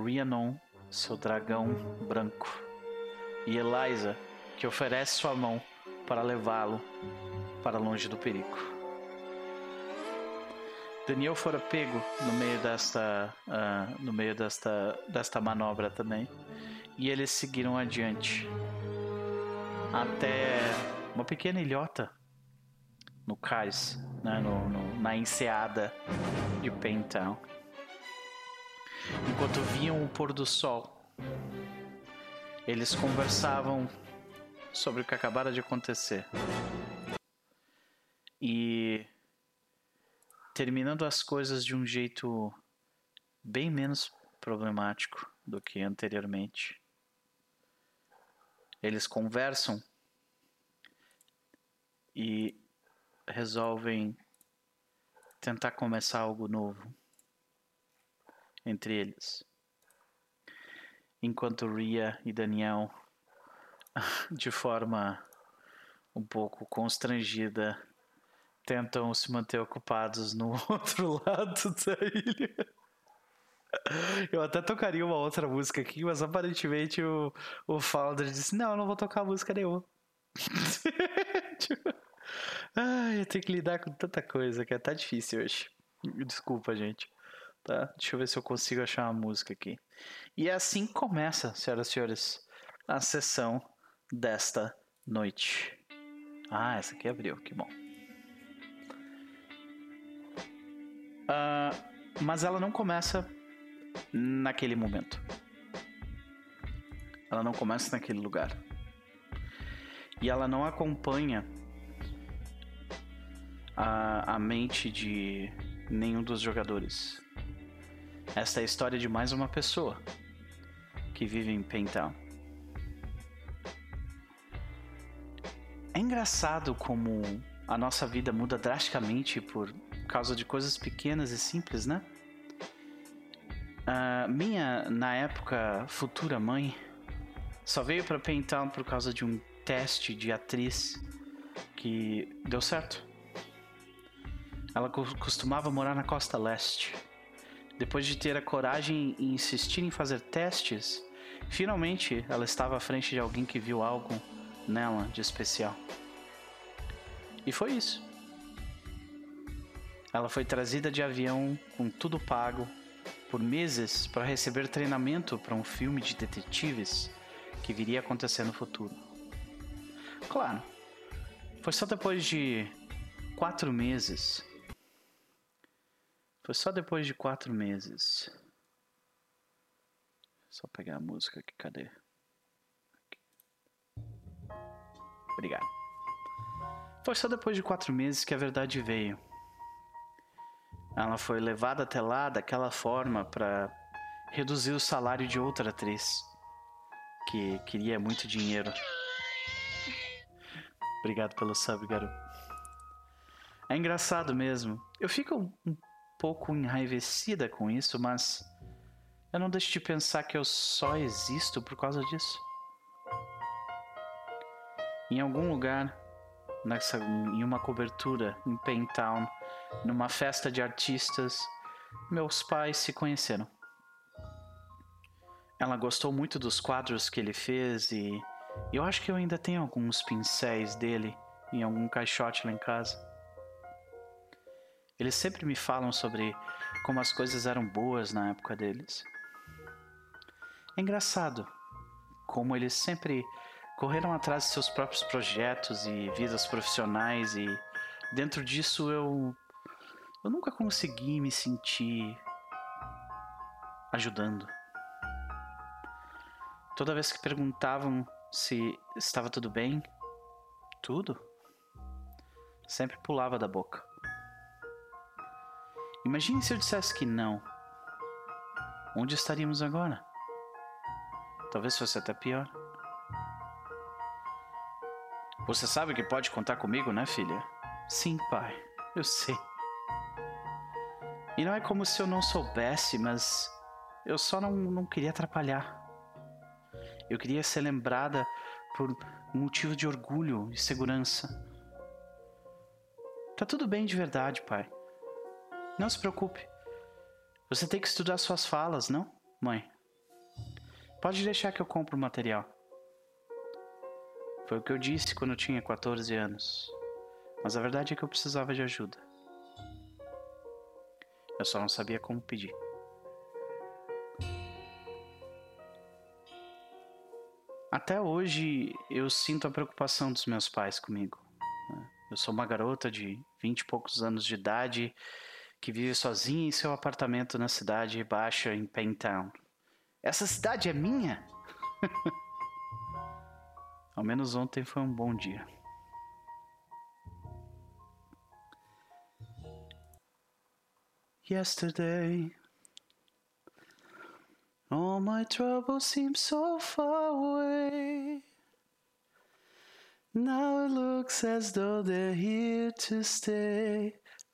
Rhiannon, seu dragão branco, e Eliza, que oferece sua mão para levá-lo para longe do perigo. Daniel fora pego no meio desta, uh, no meio desta, desta manobra também. E eles seguiram adiante até uma pequena ilhota no cais, né, no, no, na enseada de Pentown. Enquanto viam o pôr do sol, eles conversavam sobre o que acabara de acontecer. E terminando as coisas de um jeito bem menos problemático do que anteriormente. Eles conversam e resolvem tentar começar algo novo entre eles. Enquanto Ria e Daniel, de forma um pouco constrangida, tentam se manter ocupados no outro lado da ilha. Eu até tocaria uma outra música aqui, mas aparentemente o, o Founder disse: Não, eu não vou tocar música nenhuma. tipo, ai, eu tenho que lidar com tanta coisa que é tá difícil hoje. Desculpa, gente. Tá? Deixa eu ver se eu consigo achar uma música aqui. E é assim começa, senhoras e senhores, a sessão desta noite. Ah, essa aqui abriu, que bom. Uh, mas ela não começa naquele momento. Ela não começa naquele lugar. E ela não acompanha a, a mente de nenhum dos jogadores. Esta é a história de mais uma pessoa que vive em Pentown. É engraçado como a nossa vida muda drasticamente por causa de coisas pequenas e simples, né? Uh, minha, na época, futura mãe só veio para Pentown por causa de um teste de atriz que deu certo. Ela costumava morar na costa leste. Depois de ter a coragem e insistir em fazer testes, finalmente ela estava à frente de alguém que viu algo nela de especial. E foi isso. Ela foi trazida de avião com tudo pago por meses para receber treinamento para um filme de detetives que viria acontecer no futuro. Claro, foi só depois de quatro meses. Foi só depois de quatro meses. Só pegar a música aqui, cadê? Aqui. Obrigado. Foi só depois de quatro meses que a verdade veio. Ela foi levada até lá daquela forma para reduzir o salário de outra atriz que queria muito dinheiro. Obrigado pelo sub, garoto. É engraçado mesmo. Eu fico um pouco enraivecida com isso, mas eu não deixo de pensar que eu só existo por causa disso. Em algum lugar, nessa, em uma cobertura em Paintown, numa festa de artistas, meus pais se conheceram. Ela gostou muito dos quadros que ele fez e eu acho que eu ainda tenho alguns pincéis dele em algum caixote lá em casa. Eles sempre me falam sobre como as coisas eram boas na época deles. É engraçado como eles sempre correram atrás de seus próprios projetos e vidas profissionais e dentro disso eu eu nunca consegui me sentir ajudando. Toda vez que perguntavam se estava tudo bem, tudo, sempre pulava da boca. Imagine se eu dissesse que não. Onde estaríamos agora? Talvez fosse até pior. Você sabe que pode contar comigo, né, filha? Sim, pai. Eu sei. E não é como se eu não soubesse, mas eu só não, não queria atrapalhar. Eu queria ser lembrada por um motivo de orgulho e segurança. Tá tudo bem de verdade, pai. Não se preocupe. Você tem que estudar suas falas, não, mãe? Pode deixar que eu compro o material. Foi o que eu disse quando eu tinha 14 anos. Mas a verdade é que eu precisava de ajuda. Eu só não sabia como pedir. Até hoje eu sinto a preocupação dos meus pais comigo. Eu sou uma garota de vinte e poucos anos de idade que vive sozinha em seu apartamento na cidade baixa em Pentown. Essa cidade é minha? Ao menos ontem foi um bom dia. Yesterday, all my troubles seem so far away. Now it looks as though they're here to stay.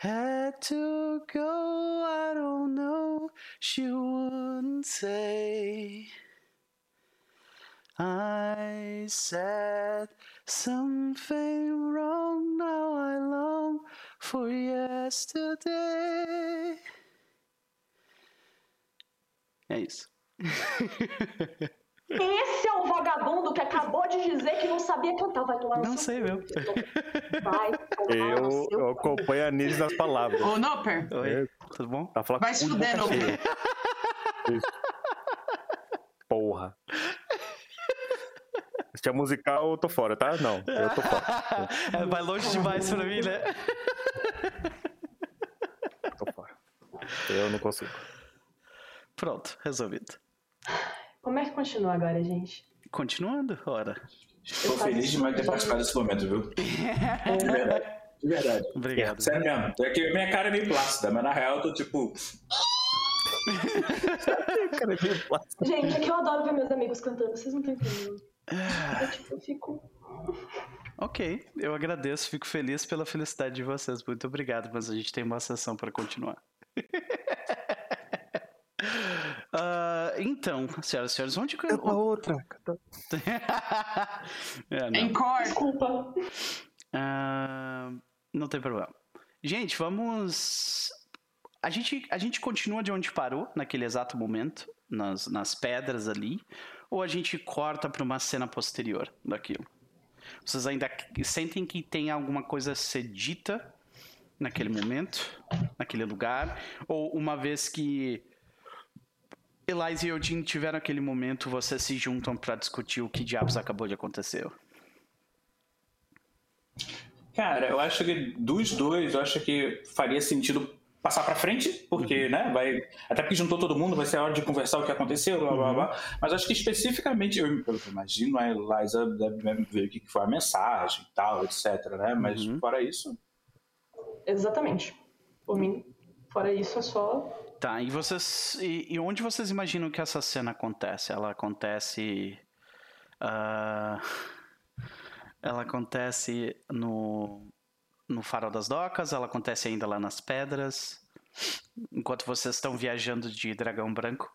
had to go, I don't know. She wouldn't say. I said something wrong, now I long for yesterday. É isso. Esse é o vagabundo que acabou de dizer que não sabia cantar. Vai tomar no Não sei, meu. Vai tomar no Eu, seu eu acompanho a Nise nas palavras. Ô, Noper, Oi, tudo bom? Tá falando vai se fuder. Noper. Isso. Porra. Se é musical, eu tô fora, tá? Não, eu tô fora. É, vai longe demais pra mim, né? Tô fora. Eu não consigo. Pronto, resolvido. Como é que continua agora, gente? Continuando, ora. Estou feliz demais de ter participado desse momento, viu? De verdade. De verdade. Obrigado. Sério mesmo. É que minha cara é meio plácida, mas na real eu tô tipo. Gente, é que eu adoro ver meus amigos cantando, vocês não estão entendendo. Eu, tipo, fico. Ok, eu agradeço, fico feliz pela felicidade de vocês. Muito obrigado, mas a gente tem uma sessão para continuar. Ah, então, senhoras e senhores, onde que eu. Canta outra. canta- É, não. Encore. Desculpa. Ah, não tem problema. Gente, vamos. A gente, a gente continua de onde parou naquele exato momento, nas, nas pedras ali, ou a gente corta para uma cena posterior daquilo? Vocês ainda sentem que tem alguma coisa a ser dita naquele momento, naquele lugar? Ou uma vez que Elias e Odin tiveram aquele momento, vocês se juntam para discutir o que diabos acabou de acontecer? Cara, eu acho que dos dois, eu acho que faria sentido passar pra frente, porque, né, vai. Até porque juntou todo mundo, vai ser a hora de conversar o que aconteceu, blá blá blá. Mas acho que especificamente, eu, eu imagino a Eliza deve ver o que foi a mensagem e tal, etc, né? Mas Uhum. fora isso. Exatamente. Por mim, fora isso, é só. Tá, e vocês. E, e onde vocês imaginam que essa cena acontece? Ela acontece. ah, ela acontece no. No Farol das Docas, ela acontece ainda lá nas pedras. Enquanto vocês estão viajando de dragão branco.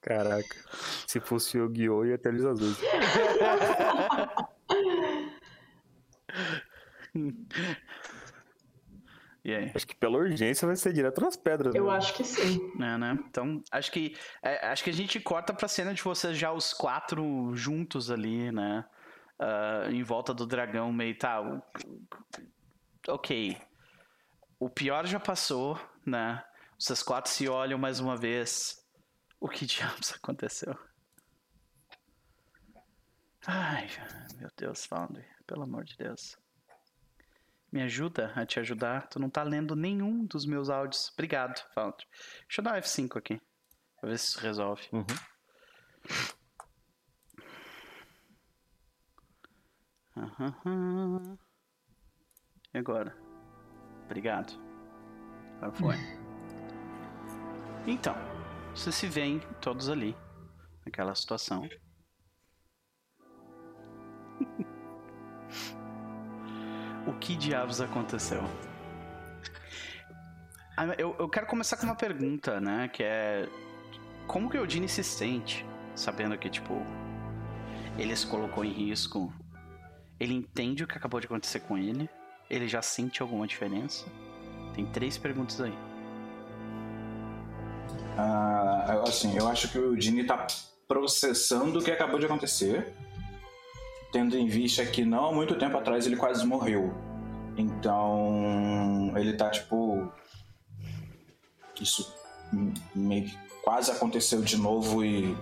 Caraca. Se fosse o Guiô, ia ter eles azuis. E aí? Acho que pela urgência vai ser direto nas pedras. Eu né? acho que sim. É, né? Então, acho que é, acho que a gente corta pra cena de vocês já os quatro juntos ali, né? Ah, em volta do dragão, meio tá. Ok. O pior já passou, né? Vocês quatro se olham mais uma vez. O que diabos aconteceu? Ai, meu Deus, Foundry. Pelo amor de Deus. Me ajuda a te ajudar. Tu não tá lendo nenhum dos meus áudios. Obrigado, Foundry. Deixa eu dar um F5 aqui. Pra ver se isso resolve. Uhum. Aham. E agora? Obrigado. Agora foi. Então, vocês se veem todos ali, naquela situação. O que diabos aconteceu? Ah, Eu, eu quero começar com uma pergunta, né? Que é. Como que o Eudine se sente sabendo que, tipo, ele se colocou em risco? Ele entende o que acabou de acontecer com ele? Ele já sente alguma diferença? Tem três perguntas aí. Ah, assim, eu acho que o Dini tá processando o que acabou de acontecer, tendo em vista que não há muito tempo atrás ele quase morreu. Então, ele tá tipo. Isso meio que quase aconteceu de novo e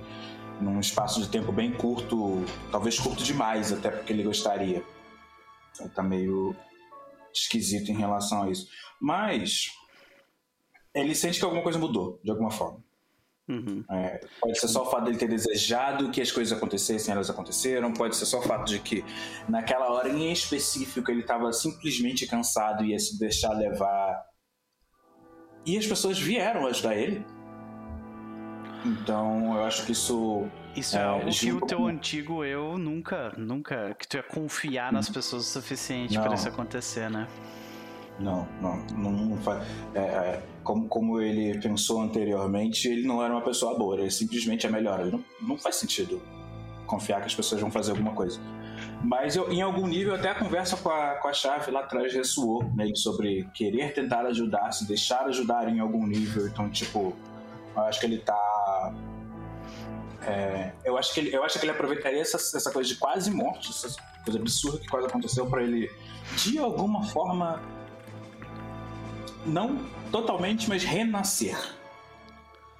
num espaço de tempo bem curto, talvez curto demais até porque ele gostaria. Então tá meio esquisito em relação a isso. Mas ele sente que alguma coisa mudou, de alguma forma. Uhum. É, pode ser só o fato dele ter desejado que as coisas acontecessem, elas aconteceram. Pode ser só o fato de que, naquela hora em específico, ele estava simplesmente cansado e ia se deixar levar. E as pessoas vieram ajudar ele. Então, eu acho que isso. Isso é, É, algo que o teu com- antigo eu nunca, nunca. Que tu ia confiar nas pessoas o suficiente pra isso acontecer, né? Não, não, não, faz. é, é, como, como ele pensou anteriormente, ele não era uma pessoa boa, ele simplesmente é melhor. Ele não, não faz sentido confiar que as pessoas vão fazer alguma coisa. Mas eu, em algum nível, até a conversa com a, com a chave lá atrás ressoou nele sobre querer tentar ajudar, se deixar ajudar em algum nível. Então, tipo, eu acho que ele tá. é, eu, acho que ele, eu acho que ele aproveitaria essa, essa coisa de quase morte, essa coisa absurda que quase aconteceu, pra ele, de alguma forma, não totalmente, mas renascer.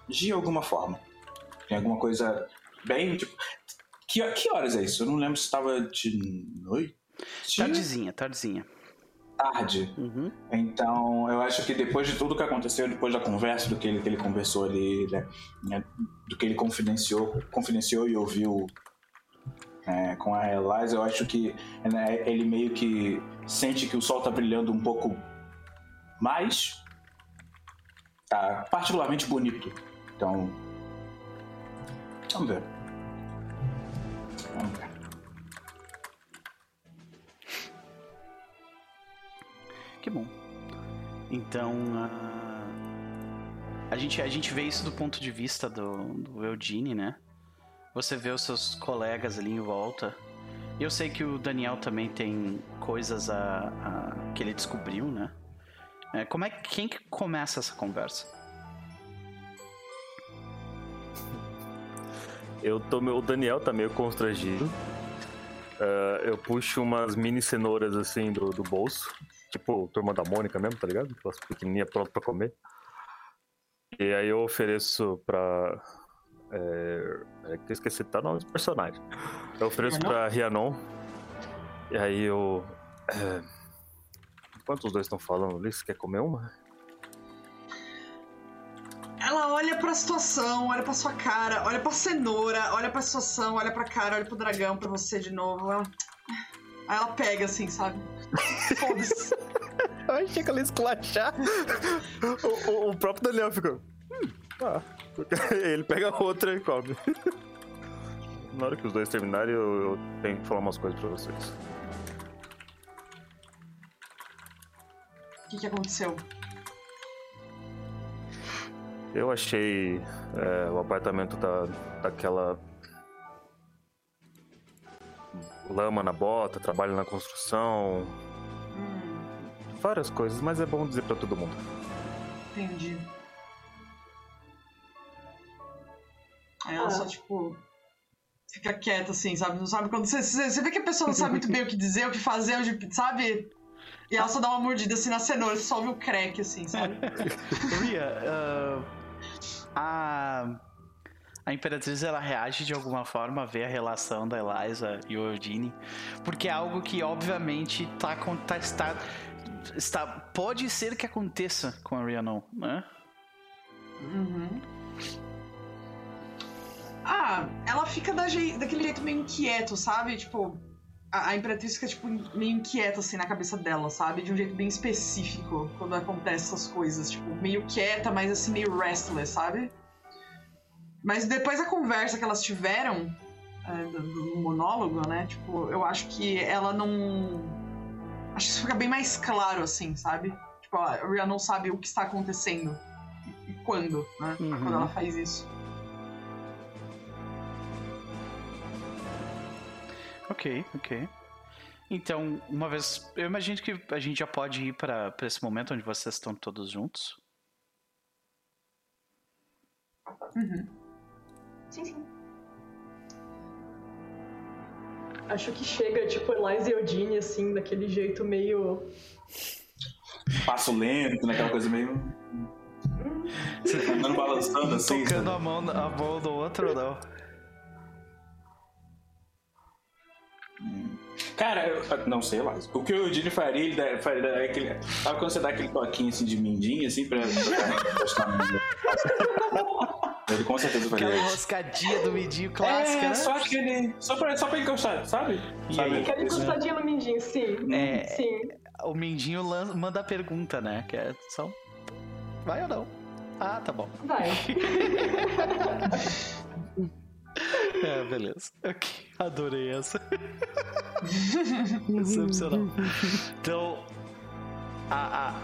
De alguma forma. Tem alguma coisa bem. Tipo, que, que horas é isso? Eu não lembro se estava de noite. Tardezinha, tardezinha. Tarde. Uhum. Então, eu acho que depois de tudo que aconteceu, depois da conversa, do que ele, que ele conversou ali, né, né, do que ele confidenciou, confidenciou e ouviu é, com a Eliza, eu acho que né, ele meio que sente que o sol tá brilhando um pouco mais. Tá particularmente bonito. Então. Vamos ver. Vamos ver. Que bom. Então, a... a, gente, a gente vê isso do ponto de vista do, do Eugene, né? Você vê os seus colegas ali em volta. Eu sei que o Daniel também tem coisas a, a- que ele descobriu, né? É, como é que quem que começa essa conversa? Eu tô, o Daniel tá meio constrangido. Ah, eu puxo umas mini cenouras assim do, do bolso. Tipo, turma da Mônica mesmo, tá ligado? Aquelas pequenininhas prontas pra comer. E aí eu ofereço pra. É, é que eu esqueci de o nome dos personagens. Eu ofereço Rhiannon? pra Rianon. E aí eu. É, enquanto os dois estão falando ali, você quer comer uma? Ela olha pra situação, olha pra sua cara, olha pra cenoura, olha pra situação, olha pra cara, olha pro dragão, pra você de novo. Ela... Aí ela pega assim, sabe? Foda-se. Eu achei que ela ia esculachar. o, o- o próprio Daniel ficou. Hum, tá. Ele pega a outra e come. Na hora que os dois terminarem, eu, eu tenho que falar umas coisas pra vocês. Que, que aconteceu? Eu achei é, o apartamento da, daquela. Lama na bota, trabalho na construção, Hum, várias coisas, mas é bom dizer pra todo mundo. entendi. Aí ela Ah. só, tipo, fica quieta, assim, sabe? Não sabe quando. Você, você você vê que a pessoa não sabe muito bem o que dizer, o que fazer, onde, sabe? E ela só dá uma mordida assim na cenoura, só ouve o crack, assim, sabe? Ria, ah, a, a Imperatriz ela reage de alguma forma a ver a relação da Eliza e o Eugene, porque é algo que obviamente tá, tá está. está, pode ser que aconteça com a Rhiannon, né? Uhum. Ah, ela fica da je daquele jeito meio inquieto, sabe? Tipo, a, a Imperatriz fica, tipo, meio inquieta, assim, na cabeça dela, sabe? De um jeito bem específico, quando acontece essas coisas. Tipo, meio quieta, mas, assim, meio restless, sabe? Mas depois da conversa que elas tiveram, é, do, do monólogo, né? Tipo, eu acho que ela não... Acho que isso fica bem mais claro, assim, sabe? Tipo, a Rhea não sabe o que está acontecendo e quando, né? Uhum. Quando ela faz isso. Ok, ok. Então, uma vez. Eu imagino que a gente já pode ir para pra esse momento onde vocês estão todos juntos. Uhum. Sim, sim. Acho que chega, tipo, Eliza e Odine, assim, daquele jeito meio. Passo lento, naquela coisa meio. Você tá andando balançando assim. Tocando sabe? a mão, a mão do outro ou não? Cara, eu, não sei lá. O que o Eudine faria, ele dá- faria é aquele. Sabe quando você dá aquele toquinho assim de mindinho, assim, pra. pra ele com certeza faria Aquela isso. roscadinha do midinho clássica, É, né? só aquele. Só pra, só pra encostar, sabe? E sabe? Aquela encostadinha no mindinho, sim. É. Sim. O Mindinho lan- manda a pergunta, né? Que é só. Vai ou não? Ah, tá bom. Vai. É, beleza. Ok, adorei essa. Excepcional. Então, a, a-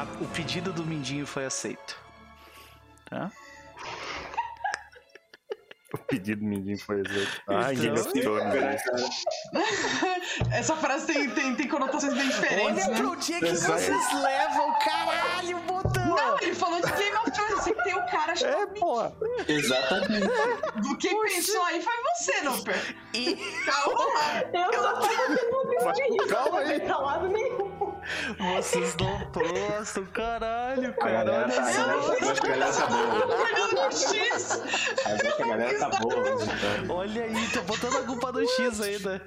a- o pedido do Mindinho foi aceito. Tá? O pedido do mindinho foi exato. Ai, Então- Game of Thrones. Essa frase tem, tem, tem conotações bem diferentes, né? onde é que vocês levam, caralho, botão! Não, ele falou de Game of Cara É, chamado porra. Exatamente. Do quem pensou aí foi você, Noper. E Calma lá. Eu só tava tendo Mas isso. calma aí. Não tá lado nenhum. Vocês não postam, caralho, cara. Olha tá. só. Eu acho que a galera tá boa. X. Eu acho que a galera tá boa. hoje, então. Olha aí, tô botando a culpa no X ainda.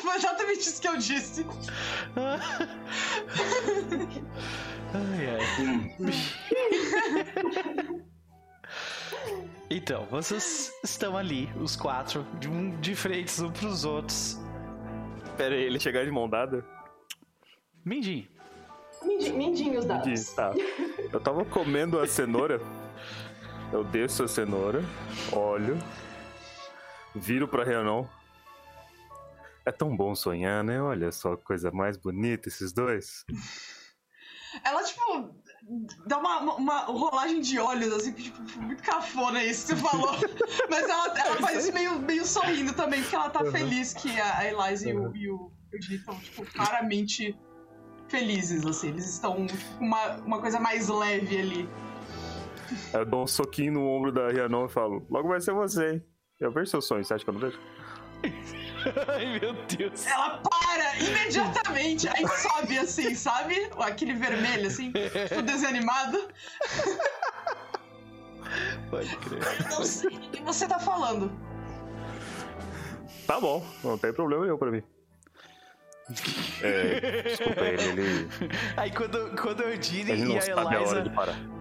Foi exatamente isso que eu disse. Ai, ai. Então, vocês estão ali, os quatro, de, um, de frente um pros outros. Pera aí, ele chegar de mão dada? Mindinho. Mindi- Mindinho os dados. Tá. Eu tava comendo a cenoura. Eu desço a cenoura, olho, viro pra Renan. É tão bom sonhar, né? Olha só, coisa mais bonita esses dois. Ela, tipo, dá uma, uma, uma rolagem de olhos, assim, que, tipo, muito cafona isso que você falou. Mas ela, ela faz isso meio, meio sorrindo também, porque ela tá feliz que a, a Eliza e o, e o estão, tipo, claramente felizes, assim. Eles estão tipo, com uma, uma coisa mais leve ali. Eu dou um soquinho no ombro da Rianon e falo: Logo vai ser você, hein? Eu vejo seu sonho, você acha que eu não vejo? Ai, meu Deus. Ela para imediatamente, aí sobe assim, sabe? Aquele vermelho, assim, tipo desanimado. Pode crer. Não sei do que você tá falando. Tá bom, não tem problema nenhum pra mim. É, desculpa ele, ele, Aí quando, quando o ele e a Eliza.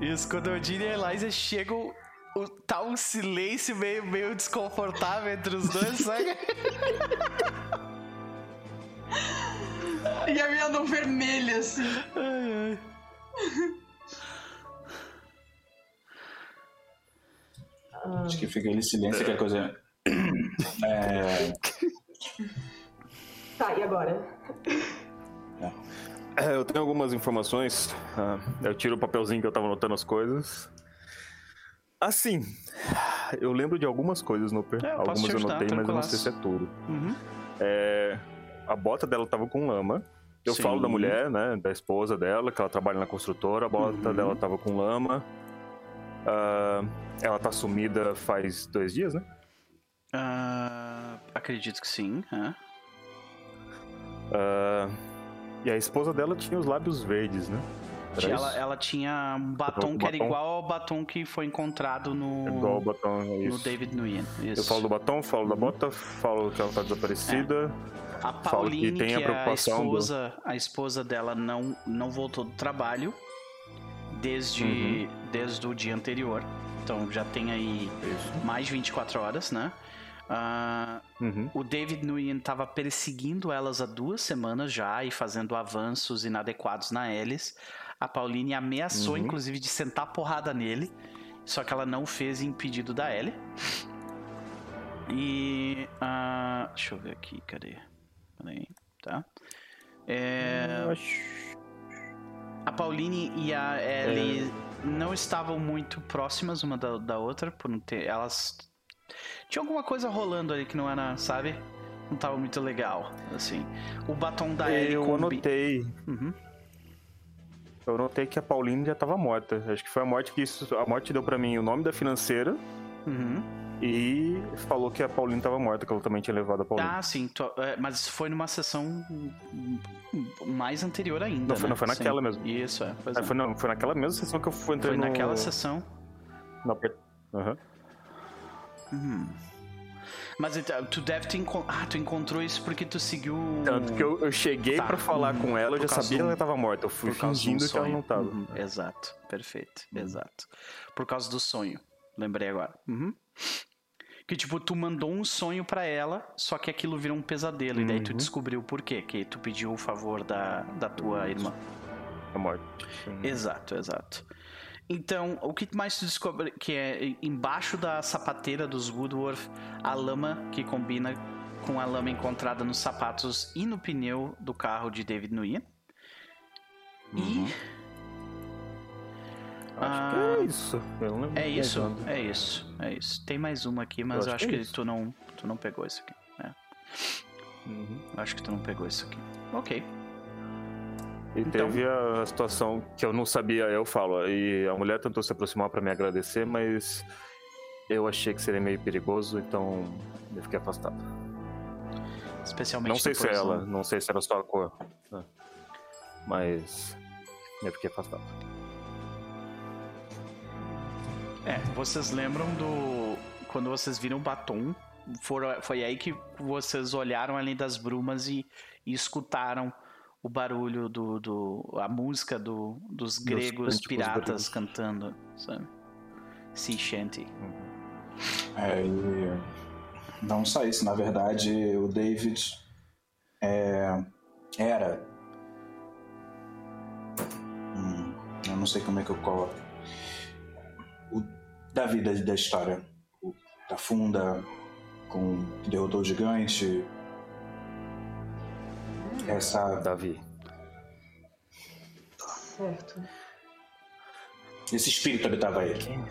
Isso, quando o Eugene e a Eliza chegam, o- tá um silêncio meio, meio desconfortável entre os dois, sabe? E a minha não vermelha, assim. Ai, ai. Acho que fica aquele silêncio que é coisa. É. Tá, e agora? É, eu tenho algumas informações. ah, eu tiro o papelzinho que eu tava anotando as coisas. Assim, eu lembro de algumas coisas, Noper. É, algumas eu notei, mas eu não sei se é tudo. Uhum. É, a bota dela tava com lama. Eu Sim. falo da mulher, né? Da esposa dela, que ela trabalha na construtora. A bota Uhum. dela tava com lama. Ah, ela tá sumida faz dois dias, né? Ah, acredito que sim. é. Ah, e a esposa dela tinha os lábios verdes, né? Era Ela, isso? ela tinha um batom que era batom? igual ao batom que foi encontrado no, É Igual batom, é no. David Nguyen. Isso. Eu falo do batom, falo da Uhum. bota, falo que ela tá desaparecida. a Pauline, que, que a, é a esposa, do... a esposa dela não, não voltou do trabalho desde, uhum. desde o dia anterior. Então já tem aí Isso. mais de 24 horas, né? Uh, uhum. O David Nguyen estava perseguindo elas há duas semanas já e fazendo avanços inadequados na Alice. A Pauline ameaçou, uhum. inclusive, de sentar porrada nele, só que ela não fez em pedido da Ellie. E. Uh, deixa eu ver aqui, cadê? Peraí, tá? É, a Pauline e a Ellie é... não estavam muito próximas uma da, da outra, por não ter. Elas. Tinha alguma coisa rolando ali que não era, sabe? Não tava muito legal, assim. O batom da Ellie. Eu combi... anotei. Uhum. Eu notei que a Pauline já tava morta. Acho que foi a morte que isso. A morte deu para mim o nome da financeira. Uhum. E falou que a Pauline estava morta, que ela também tinha levado a Pauline. Ah, sim. É, mas foi numa sessão mais anterior ainda. Não, foi, né? não, foi naquela sim. mesmo. Isso, é. é, Foi, não, foi naquela mesma sessão que eu fui entrar Foi no... naquela sessão. Na... Uhum. Uhum. Mas então, tu deve ter encont... Ah, tu encontrou isso porque tu seguiu. Tanto que eu, eu cheguei tá. para falar com ela, eu já sabia que ela estava morta. Eu fui fingindo que ela não estava. Uhum. Exato, perfeito, uhum. exato. Por causa do sonho. Lembrei agora. Uhum. Que tipo, tu mandou um sonho para ela, só que aquilo virou um pesadelo. E daí tu uhum. descobriu por quê? Que tu pediu o favor da, da tua irmã. A morte. Exato, exato. Então, o que mais tu descobre que é embaixo da sapateira dos Woodworth, a lama que combina com a lama encontrada nos sapatos e no pneu do carro de David Nguyen. Uhum. E Acho ah, que é isso. é isso, é isso, é isso. Tem mais uma aqui, mas eu acho, eu acho que, que tu, não, tu não pegou isso aqui. É. Uhum. Acho que tu não pegou isso aqui. Ok. E então... teve a situação que eu não sabia, eu falo, e a mulher tentou se aproximar para me agradecer, mas eu achei que seria meio perigoso, então eu fiquei afastado. Especialmente Não sei se é ela, não sei se era só a cor. Né? Mas eu fiquei afastado. É, vocês lembram do. Quando vocês viram o batom, foram, foi aí que vocês olharam além das brumas e, e escutaram o barulho do, do a música do, dos gregos dos piratas cantando, sabe? Sea Shanty. É, e não só isso, na verdade, o David é, era. Hum, eu não sei como é que eu coloco. O da, da história. O da Funda, com que derrotou o gigante, essa. Davi. Certo. Esse espírito habitava aí. Quem...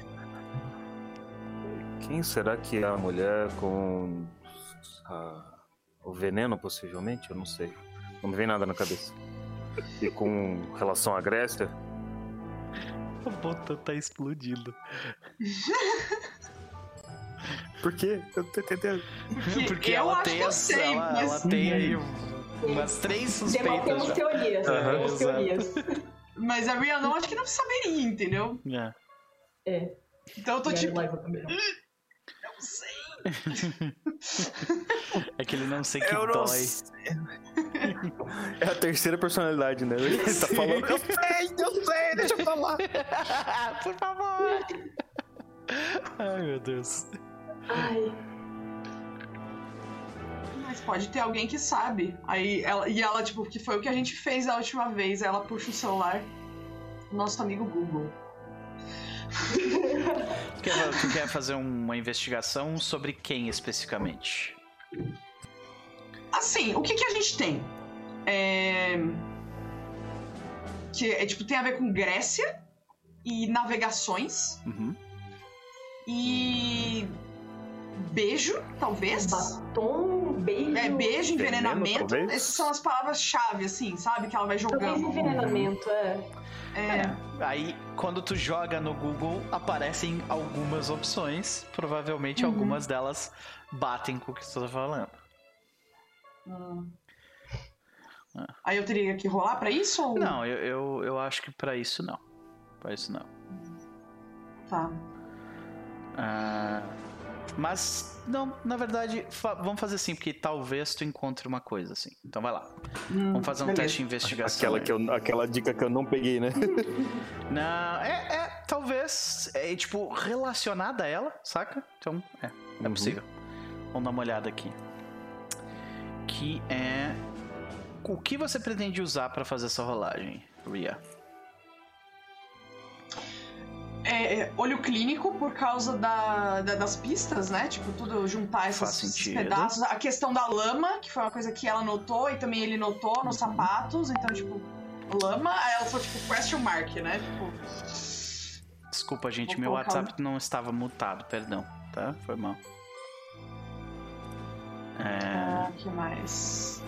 Quem será que é a mulher com a... o veneno, possivelmente? Eu não sei. Não me vem nada na cabeça. E com relação à Grécia? A bota tá explodindo. Por quê? Eu tô entendendo. Porque, Porque ela tem, as, sei, ela, mas... ela tem aí umas três suspeitas. Temos já. teorias, uhum, temos teorias. Mas a Ria não acho que não saberia, entendeu? É. é. Então eu tô tipo. Não sei. é que ele não sei que eu dói. Sei. É a terceira personalidade, né? Ele tá falando. Eu sei, eu sei, deixa eu falar. Por favor. Ai, meu Deus. Ai mas pode ter alguém que sabe. Aí ela, e ela, tipo, que foi o que a gente fez a última vez. Ela puxa o celular nosso amigo Google. tu, quer, tu quer fazer uma investigação sobre quem especificamente? Assim, o que, que a gente tem? É... Que é, tipo, tem a ver com Grécia e navegações. Uhum. E beijo, talvez. Batom, beijo. É, beijo, envenenamento. Veneno, Essas são as palavras-chave, assim, sabe? Que ela vai jogando. Talvez envenenamento, é. É. é. Aí, quando tu joga no Google, aparecem algumas opções. Provavelmente uhum. algumas delas batem com o que tu tá falando. Hum. Ah. Aí eu teria que rolar para isso? Ou... Não, eu, eu, eu acho que para isso não. Para isso não. Tá. Ah. Mas, não, na verdade, fa vamos fazer assim, porque talvez tu encontre uma coisa assim. Então vai lá. Hum, vamos fazer um beleza. teste de investigação. Aquela, que eu, aquela dica que eu não peguei, né? não, é, é talvez, é tipo, relacionada a ela, saca? Então, é, é uhum. possível. Vamos dar uma olhada aqui. Que é. O que você pretende usar para fazer essa rolagem, Ria? É, é, olho clínico por causa da, da, das pistas, né? Tipo, tudo juntar esses, pedaços. A questão da lama, que foi uma coisa que ela notou e também ele notou nos uhum. sapatos. Então, tipo, lama, aí ela falou, tipo, question mark, né? Tipo. Desculpa, gente, meu WhatsApp um... não estava mutado, perdão, tá? Foi mal. É... Ah, que mais?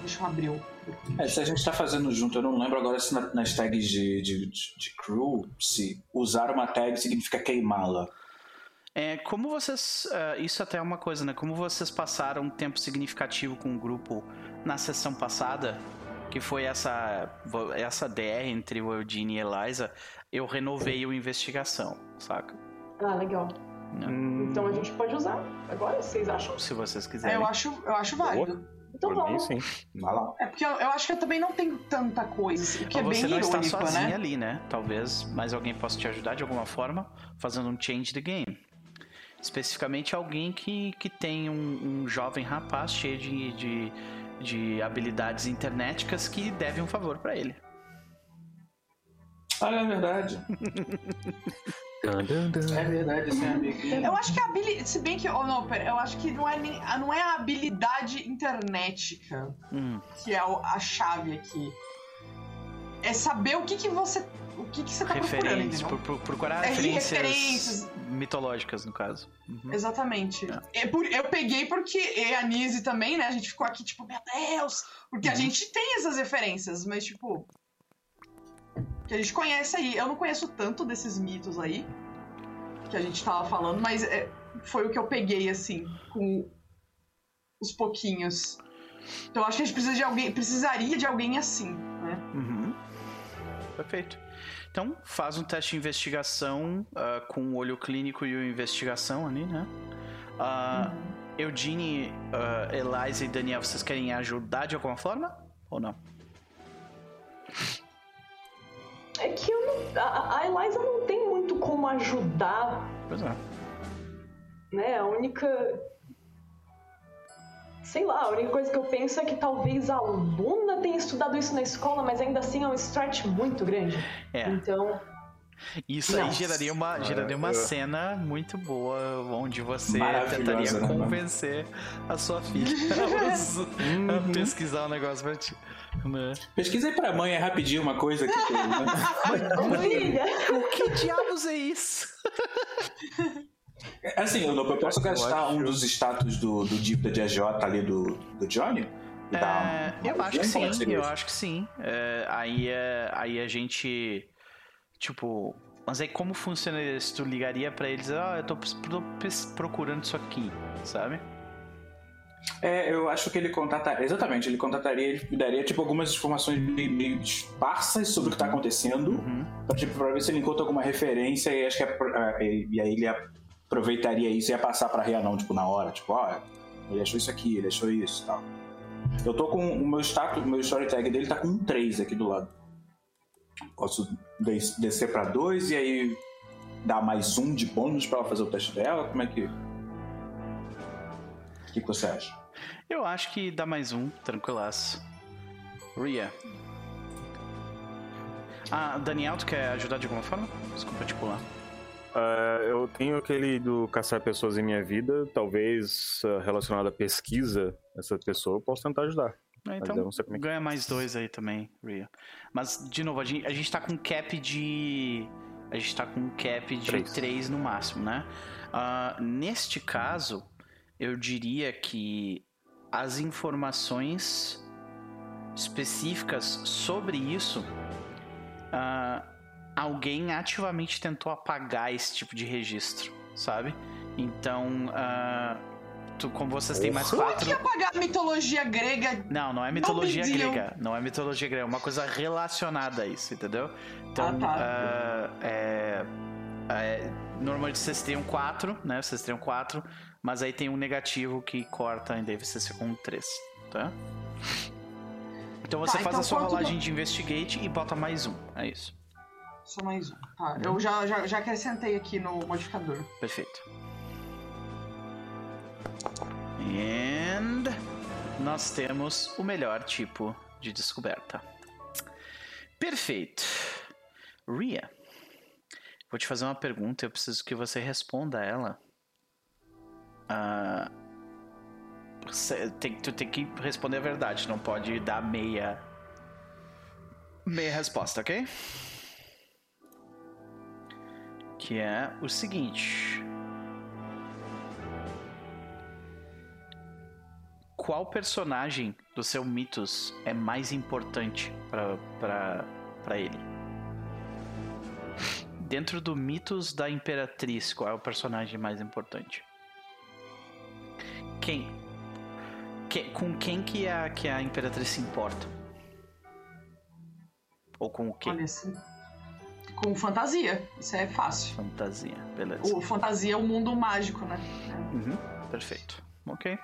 Deixa eu abrir o é, se a gente está fazendo junto, eu não lembro agora se na, nas tags de, de, de, crew, se usar uma tag significa queimá-la. É, como vocês. Uh, isso até é uma coisa, né? Como vocês passaram um tempo significativo com o grupo na sessão passada, que foi essa, essa DR entre o Eugene e Eliza, eu renovei o investigação, saca? Ah, legal. Hum... Então a gente pode usar agora, vocês acham? Se vocês quiserem. É, eu acho, eu acho válido. Boa. Então Por vamos. Mim, sim. Vai lá. É porque eu, eu, acho que eu também não tenho tanta coisa. O que Ou é bem você não irônico, está sozinha né? ali, né? Talvez mais alguém possa te ajudar de alguma forma fazendo um change the game. Especificamente alguém que, que tem um, um jovem rapaz cheio de, de, de habilidades internéticas que deve um favor para ele. Ah, é verdade. É verdade, amigo. Eu acho que a habilidade. Se bem que. Oh, não, pera, eu acho que não é, nem, não é a habilidade internética hum. que é a chave aqui. É saber o que, que você. O que, que você tá procurando, por, por, procurar é referências, referências, mitológicas, no caso. Uhum. Exatamente. É. Eu, eu peguei porque e a Nise também, né? A gente ficou aqui, tipo, meu Deus! Porque uhum. a gente tem essas referências, mas, tipo, que a gente conhece aí. Eu não conheço tanto desses mitos aí que a gente tava falando, mas é, foi o que eu peguei, assim, com os pouquinhos. Então eu acho que a gente precisa de alguém, precisaria de alguém assim, né? Uhum. Perfeito. Então, faz um teste de investigação uh, com o olho clínico e o investigação ali, né? Uh, uhum. Eugene, uh, Eliza e Daniel, vocês querem ajudar de alguma forma? Ou não? É que eu não, a, a Eliza não tem muito como ajudar. Pois é. Né? A única. Sei lá, a única coisa que eu penso é que talvez a aluna tenha estudado isso na escola, mas ainda assim é um stretch muito grande. É. Então. Isso Nossa. aí geraria uma, geraria uma cena muito boa onde você tentaria né, convencer a sua filha a uhum. pesquisar o um negócio pra ti. Pesquisa aí pra mãe, é rapidinho uma coisa que tem, né? o que diabos é isso? Assim, eu, eu posso gastar um dos status do, do dívida de AJ ali do, do Johnny? É, eu acho que sim, eu acho que sim. É, aí, é, aí a gente. Tipo. Mas aí como funciona isso? Tu ligaria pra eles, ah, eu tô, tô procurando isso aqui, sabe? É, eu acho que ele contataria. Exatamente, ele contataria, ele daria tipo algumas informações meio, meio esparsas sobre o que está acontecendo. Uhum. Pra, tipo, pra ver se ele encontra alguma referência e acho que é, é, e aí ele aproveitaria isso e ia passar pra Rianon, tipo, na hora, tipo, ó, ele achou isso aqui, ele achou isso tal. Eu tô com o meu status, o meu story tag dele tá com um 3 aqui do lado. Posso descer pra 2 e aí dar mais um de bônus pra ela fazer o teste dela? Como é que. O que, que você acha? Eu acho que dá mais um, tranquilaço. Ria. Ah, Daniel, tu quer ajudar de alguma forma? Desculpa te pular. Uh, eu tenho aquele do caçar pessoas em minha vida, talvez uh, relacionado à pesquisa dessa pessoa, eu posso tentar ajudar. É, então, é ganha mais dois aí também, Ria. Mas, de novo, a gente, a gente tá com cap de. A gente tá com cap de três, três no máximo, né? Uh, neste caso, eu diria que as informações específicas sobre isso, uh, alguém ativamente tentou apagar esse tipo de registro, sabe? Então, uh, tu, como vocês têm mais quatro. Como é que apagar a mitologia grega? Não, não é mitologia não grega. Não é mitologia grega, é uma coisa relacionada a isso, entendeu? Então, ah, tá. uh, é É, normalmente vocês teriam quatro, né? Vocês teriam quatro, mas aí tem um negativo que corta e você ser com três, tá? Então você Tá, faz então a sua rolagem do- de investigate e bota mais um. É isso. Só mais um. Tá, eu já, já, já acrescentei aqui no modificador. Perfeito. And nós temos o melhor tipo de descoberta. Perfeito. Ria, vou te fazer uma pergunta. Eu preciso que você responda a ela. Tem, tu tem que responder a verdade. Não pode dar meia meia resposta, ok? Que é o seguinte. Qual personagem do seu mitos é mais importante para ele? Dentro do mitos da Imperatriz, qual é o personagem mais importante? Quem? Que- com quem que a, que a Imperatriz se importa? Ou com o quê? Olha assim. Com fantasia. Isso é fácil. Fantasia, beleza. O fantasia é o mundo mágico, né? Uhum, perfeito. Ok.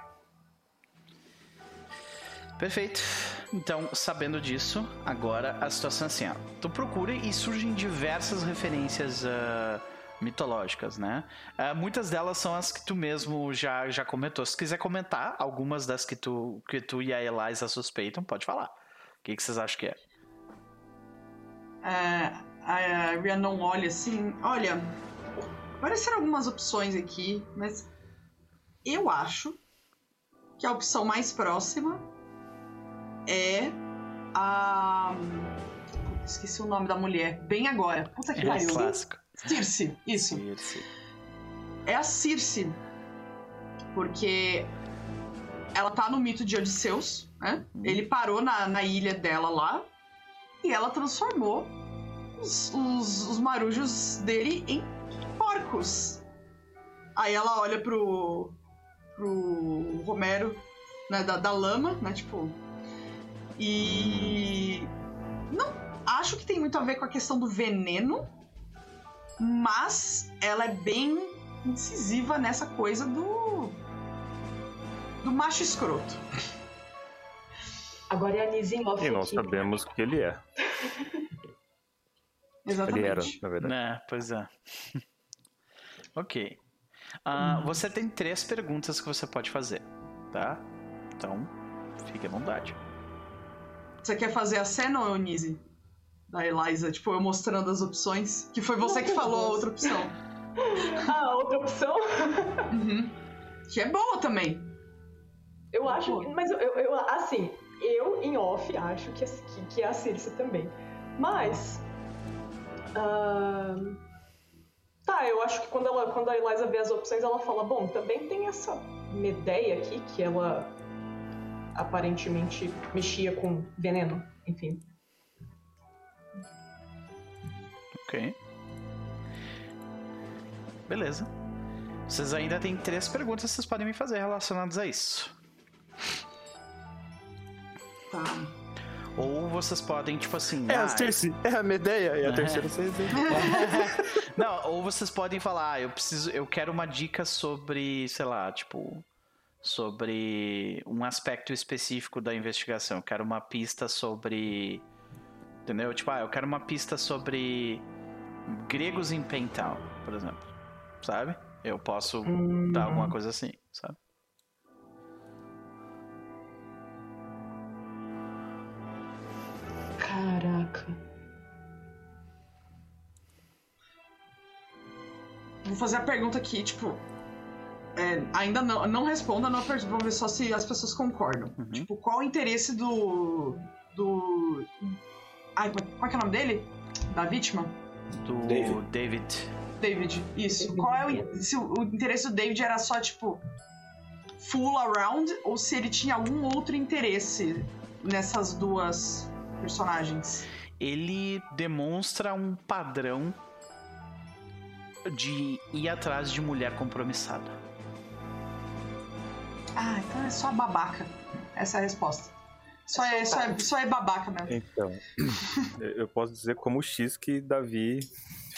Perfeito. Então, sabendo disso, agora a situação é assim, ó. Tu procura e surgem diversas referências ah, mitológicas, né? Ah, muitas delas são as que tu mesmo já, já comentou. Se quiser comentar algumas das que tu, que tu e a Eliza suspeitam, pode falar. O que, que vocês acham que é? É, a Ria não olha assim. Olha, apareceram algumas opções aqui, mas eu acho que a opção mais próxima é a. Esqueci o nome da mulher. Bem agora. Puta que É pariu. clássico. Circe, isso. Circe. É a Circe. Porque ela tá no mito de Odisseus, né? Uhum. Ele parou na, na ilha dela lá e ela transformou os, os, os marujos dele em porcos. Aí ela olha pro, pro Romero, né, da, da lama, né, tipo... E... Não acho que tem muito a ver com a questão do veneno, mas ela é bem incisiva nessa coisa do... do macho escroto. Agora é a Nise em off E nós aqui. sabemos que ele é. Exatamente. Ele era, na verdade. É, pois é. ok. Ah, Você tem três perguntas que você pode fazer, tá? Então, fique à vontade. Você quer fazer a cena, ô Nise? Da Eliza, tipo, eu mostrando as opções. Que foi você que falou a outra opção. Ah, outra opção? Uhum. Que é boa também. Eu acho, mas eu, eu- assim, eu em off acho que, que, que é a Circe também. Mas. ahn, tá, eu acho que quando, ela, quando a Eliza vê as opções, ela fala: bom, também tem essa Medeia aqui, que ela aparentemente mexia com veneno, enfim. Ok. Beleza. Vocês ainda têm três perguntas que vocês podem me fazer relacionadas a isso. Tá. Ou vocês podem, tipo assim. É ah, a Circe, é a Medeia. E a É. terceira vocês Não, ou vocês podem falar, ah, eu preciso, eu quero uma dica sobre, sei lá, tipo, sobre um aspecto específico da investigação. Eu quero uma pista sobre, entendeu? Tipo, ah, eu quero uma pista sobre gregos em Pentown, por exemplo, sabe? Eu posso dar alguma coisa assim, sabe? Caraca. Vou fazer a pergunta aqui, tipo. é, ainda não, não responda, não pergunta. Vamos ver só se as pessoas concordam. Uhum. Tipo, qual o interesse do. do. Ai, qual é que é o nome dele? Da vítima? Do David. David. David, isso. David. Qual é o, se o, o interesse do David era só, tipo, full around, ou se ele tinha algum outro interesse nessas duas personagens? ele demonstra um padrão de ir atrás de mulher compromissada. Ah, então é só babaca. Essa é a resposta. Só é, só é, só é babaca mesmo. Então, eu posso dizer como X que Davi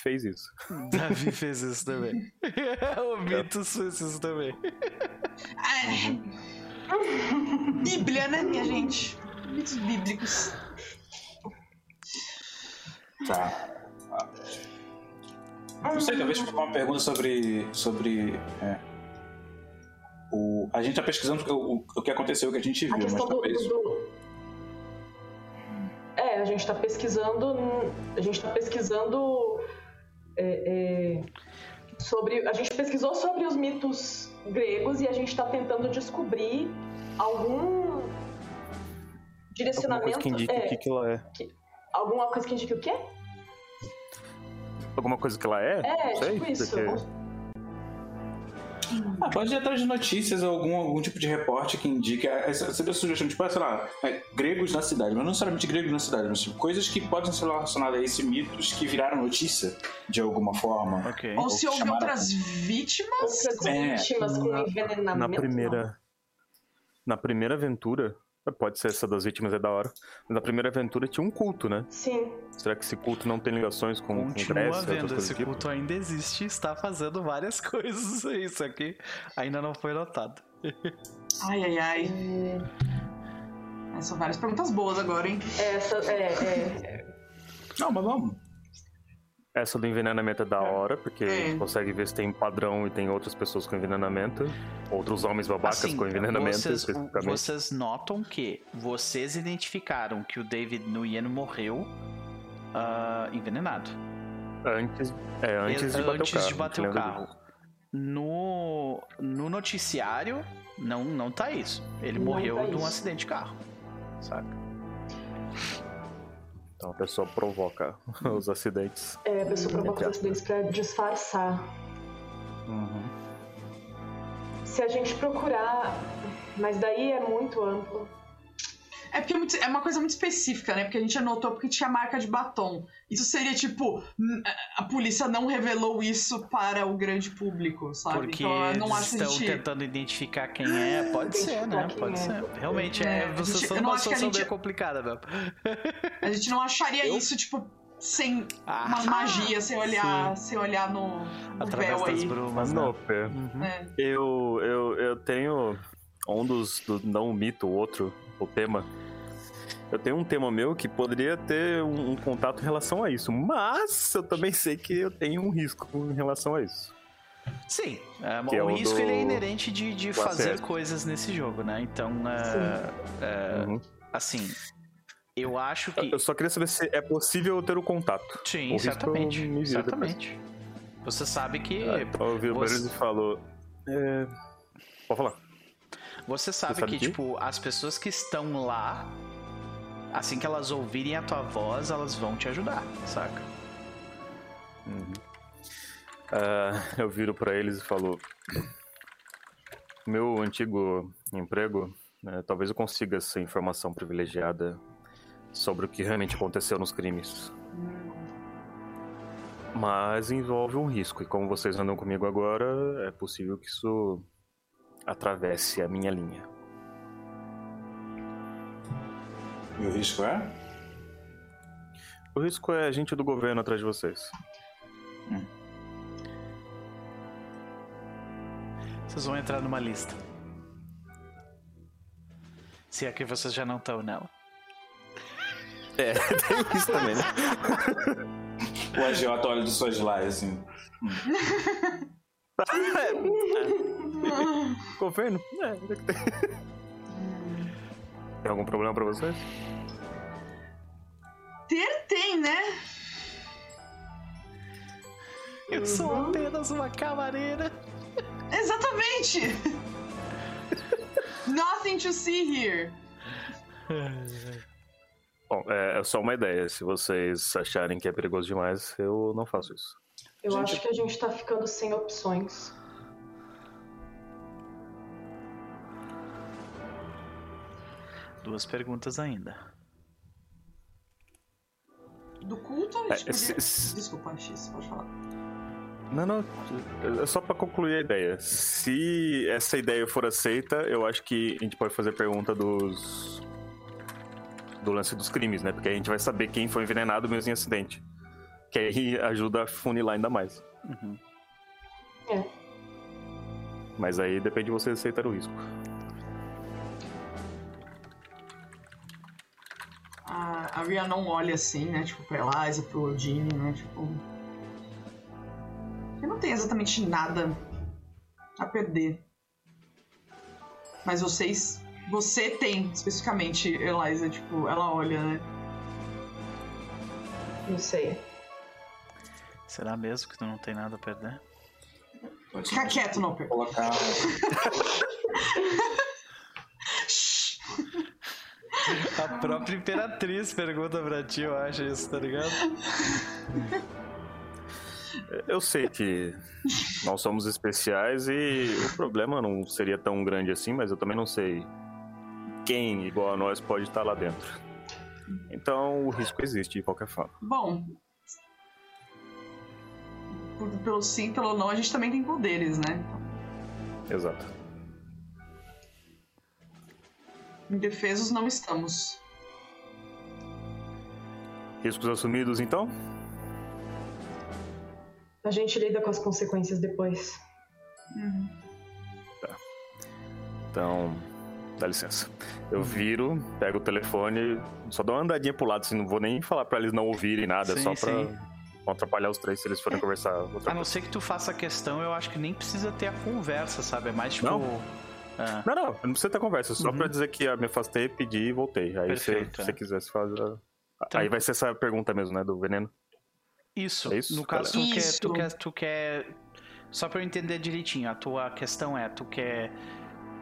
fez isso. Davi fez isso também. o Mitos fez isso também. É... Bíblia, né, minha gente? Mitos bíblicos. Tá. Não sei, talvez uma pergunta sobre. sobre é, o, a gente tá pesquisando o, o, que aconteceu, o que a gente viu, a mas talvez. Do, do... É, a gente tá pesquisando. A gente tá pesquisando. É, é, sobre. A gente pesquisou sobre os mitos gregos e a gente tá tentando descobrir algum direcionamento. Alguma coisa que indique é, o que, que ela é. Que, alguma coisa que indique o quê? Alguma coisa que ela é? É, Não sei, tipo isso. Porque... Ah, pode ir atrás de notícias ou algum, algum tipo de reporte que indique. Essa, essa sugestão, tipo, sei lá, é, gregos na cidade, mas não necessariamente gregos na cidade, mas tipo, coisas que podem ser relacionadas a esse mitos que viraram notícia de alguma forma. Okay. Ou, ou se houve outras vítimas. Outras é. vítimas com envenenamento. Na primeira. Na primeira aventura, Pode ser essa das vítimas, é da hora. Mas na primeira aventura tinha um culto, né? Sim. Será que esse culto não tem ligações com, Continua com Grécia? vendo, esse tipo? culto ainda existe e está fazendo várias coisas. Isso aqui ainda não foi notado. Ai, ai, ai. É... São várias perguntas boas agora, hein? Essa, é, é... Não, mas vamos. Essa do envenenamento é da é. hora, porque é. a gente consegue ver se tem padrão e tem outras pessoas com envenenamento. Outros homens babacas assim, com envenenamento, vocês. Vocês notam que vocês identificaram que o David Nguyen morreu uh, envenenado. Antes, é, antes de bater antes o carro. De bater o carro. No, no noticiário, não, não tá isso. Ele não morreu tá de um acidente de carro. Saca? Então a pessoa provoca os acidentes. É, a pessoa provoca os acidentes para disfarçar. Uhum. Se a gente procurar, mas daí é muito amplo. É porque é, muito, é, uma coisa muito específica, né? Porque a gente anotou porque tinha marca de batom. Isso seria tipo. A polícia não revelou isso para o grande público, sabe? Porque então, não acho estão gente... tentando identificar quem é. Pode ser, né? Pode é. ser. Realmente, é, é você gente, numa situação gente... bem complicada mesmo. A gente não acharia eu... isso, tipo, sem ah, uma magia, sem olhar, sem olhar no, no Através véu das aí. brumas, né? Uhum. É. Eu, eu, eu tenho um dos do, não um mito, o outro, o tema eu tenho um tema meu que poderia ter um, um, contato em relação a isso, mas eu também sei que eu tenho um risco em relação a isso. Sim, é, o, é o, risco do... ele é inerente de, de fazer coisas nesse jogo, né? Então, é, é, uhum. assim, eu acho que. Eu só queria saber se é possível ter o contato. Sim, o certamente. Certamente. Você sabe que. Ah, então eu vi o você... e falou. É... Pode falar. Você sabe, Você sabe que, que, tipo, as pessoas que estão lá assim que elas ouvirem a tua voz, elas vão te ajudar, saca? Uhum. Uh, eu viro para eles e falo: Meu antigo emprego, né, talvez eu consiga essa informação privilegiada sobre o que realmente aconteceu nos crimes. Mas envolve um risco, e como vocês andam comigo agora, é possível que isso atravesse a minha linha. E o risco é? O risco é a gente do governo atrás de vocês. Hum. Vocês vão entrar numa lista. Se é que vocês já não estão nela. É, tem isso também, né? o agiota olha de suas lives assim. Governo? É, tem algum problema pra vocês? Ter tem, né? Eu uhum. sou apenas uma camareira. Exatamente! Nothing to see here. Bom, é, é só uma ideia. Se vocês acharem que é perigoso demais, eu não faço isso. Eu gente... acho que a gente tá ficando sem opções. Duas perguntas ainda. Do culto a gente é, se, se... Desculpa, X, pode falar. Não, não, é só para concluir a ideia. Se essa ideia for aceita, eu acho que a gente pode fazer a pergunta dos. do lance dos crimes, né? Porque a gente vai saber quem foi envenenado mesmo em acidente. Que aí ajuda a funilar ainda mais. Uhum. É. Mas aí depende de você aceitar o risco. A, a Ria não olha assim, né? Tipo, pra Eliza, pro Odine, né? Tipo. Eu não tenho exatamente nada a perder. Mas vocês. Você tem, especificamente, Eliza, tipo, ela olha, né? Não sei. Será mesmo que tu não tem nada a perder? Pode Fica quieto, Noper. colocar. A própria Imperatriz pergunta pra ti, eu acho isso, tá ligado? Eu sei que nós somos especiais e o problema não seria tão grande assim, mas eu também não sei quem igual a nós pode estar lá dentro. Então o risco existe de qualquer forma. Bom. por- Pelo sim, pelo não, a gente também tem poderes, né? Exato. Indefesos não estamos. Riscos assumidos então? A gente lida com as consequências depois. Então, dá licença. Eu viro, pego o telefone, só dou uma andadinha pro lado, assim, não vou nem falar pra eles não ouvirem nada, é Sim, só pra sim. não atrapalhar os três se eles forem conversar outra A não coisa. ser que tu faça a questão, eu acho que nem precisa ter a conversa, sabe? É mais tipo. Não. Ah, Não, não, não precisa ter conversa, só Uhum. pra dizer que eu me afastei, pedi e voltei. Aí se você é. quiser se fazer. Então- Aí vai ser essa pergunta mesmo, né, do veneno. Isso. É isso, No caso, tu quer, tu quer. Tu quer. Só pra eu entender direitinho, a tua questão é: tu quer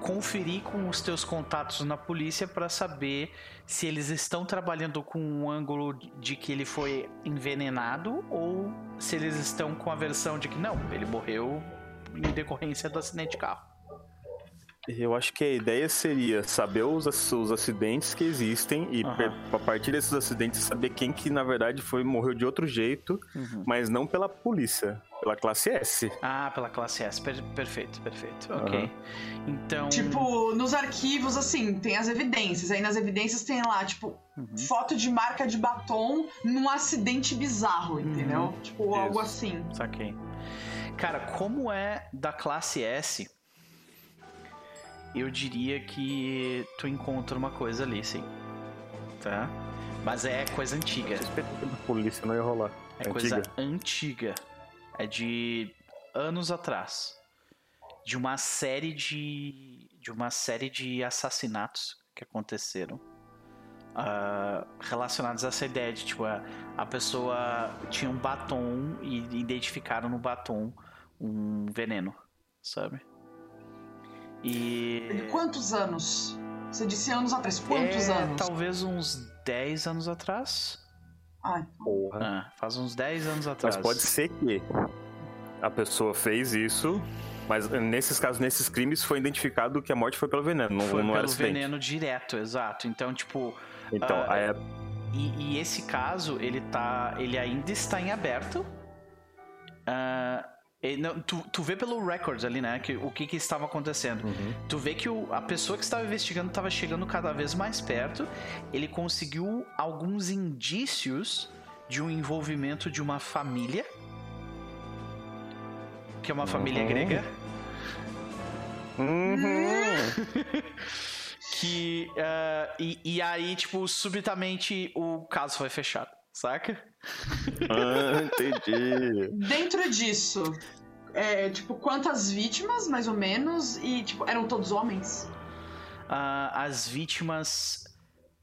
conferir com os teus contatos na polícia pra saber se eles estão trabalhando com um ângulo de que ele foi envenenado ou se eles estão com a versão de que não, ele morreu em decorrência do acidente de carro. Eu acho que a ideia seria saber os, os acidentes que existem e pe- a partir desses acidentes saber quem que na verdade foi morreu de outro jeito, mas não pela polícia, pela classe S. Ah, pela classe S. Per- perfeito, perfeito. Ok. Então. Tipo, nos arquivos, assim, tem as evidências. Aí nas evidências tem lá, tipo, Uhum. foto de marca de batom num acidente bizarro, entendeu? Uhum. Tipo, algo Isso. assim. Saquei. Cara, como é da classe S, eu diria que tu encontra uma coisa ali, sim. Tá? Mas é coisa antiga. Da polícia não ia rolar. É coisa antiga. É de anos atrás. De uma série de. De uma série de assassinatos que aconteceram. ah, relacionados a essa ideia de tipo, a, a pessoa tinha um batom e identificaram no batom um veneno, sabe? E. De quantos anos? Você disse anos atrás. Quantos é, anos? Talvez uns 10 anos atrás. Ai, Porra. Ah, faz uns 10 anos Mas atrás. pode ser que a pessoa fez isso, mas nesses casos, nesses crimes, foi identificado que a morte foi pelo veneno, não, Foi não pelo veneno direto, exato. Então, tipo, Então, aí é- e, e esse caso, ele tá. Ele ainda está em aberto. Ah, ele não- tu, tu vê pelo record ali, né? Que, o que, que estava acontecendo. Uhum. Tu vê que o- a pessoa que estava investigando estava chegando cada vez mais perto. Ele conseguiu alguns indícios de um envolvimento de uma família. Que é uma família Uhum. grega. Uhum. Que. ah, e, e aí, tipo, subitamente o caso foi fechado, saca? Ah, entendi. Dentro disso, é, tipo, quantas vítimas, mais ou menos? E, tipo, eram todos homens? Ah, as vítimas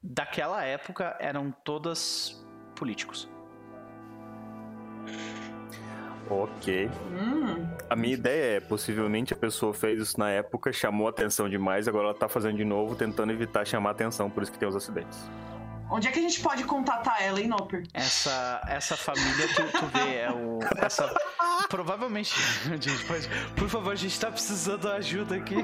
daquela época eram todas políticos. Ok. Hum, A minha ideia é, possivelmente a pessoa fez isso na época, chamou atenção demais, agora ela tá fazendo de novo, tentando evitar chamar atenção, por isso que tem os acidentes. Onde é que a gente pode contatar ela, hein, Noper? Essa, essa família, tu, tu vê, é o. Essa, provavelmente. A gente pode. Por favor, a gente tá precisando de ajuda aqui.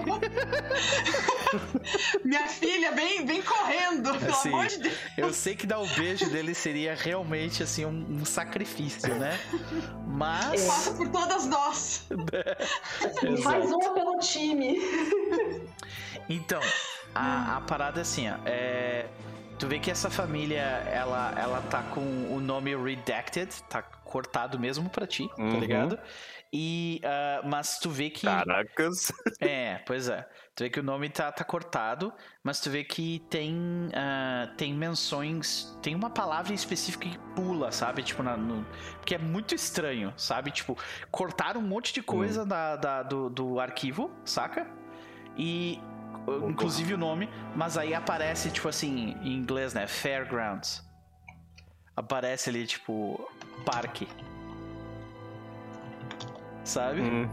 Minha filha, vem, vem correndo, pelo Assim, amor de Deus. Eu sei que dar o beijo dele seria realmente assim um, um sacrifício, né? Mas. Passa por todas nós. Faz Exato. uma pelo time. Então, a, a parada é assim, ó. É, Tu vê que essa família, ela, ela tá com o nome redacted, tá cortado mesmo pra ti, tá uhum. tá ligado? E, uh, mas tu vê que. Caracas! É, pois é. Tu vê que o nome tá, tá cortado, mas tu vê que tem, uh, tem menções. Tem uma palavra específica que pula, sabe? Tipo, na, no, porque é muito estranho, sabe? Tipo, cortaram um monte de coisa hum. da, da, do, do arquivo, saca? E. Inclusive o nome, mas aí aparece, tipo assim, em inglês, né? Fairgrounds. Aparece ali, tipo, parque sabe? Hum.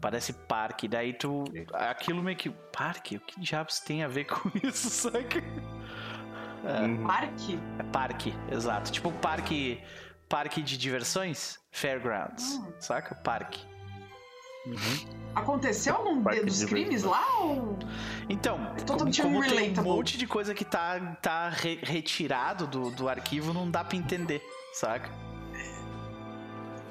Parece parque. Daí tu. Aquilo meio que. Parque? O que diabos tem a ver com isso, saca? É. Uhum. Parque? É parque, exato. Tipo parque. Parque de diversões? Fairgrounds. Hum. Saca? Parque. Uhum. Aconteceu algum Parque dos crimes lá ou. Então, como, como tem um monte de coisa que tá, tá re retirado do, do arquivo, não dá pra entender, saca?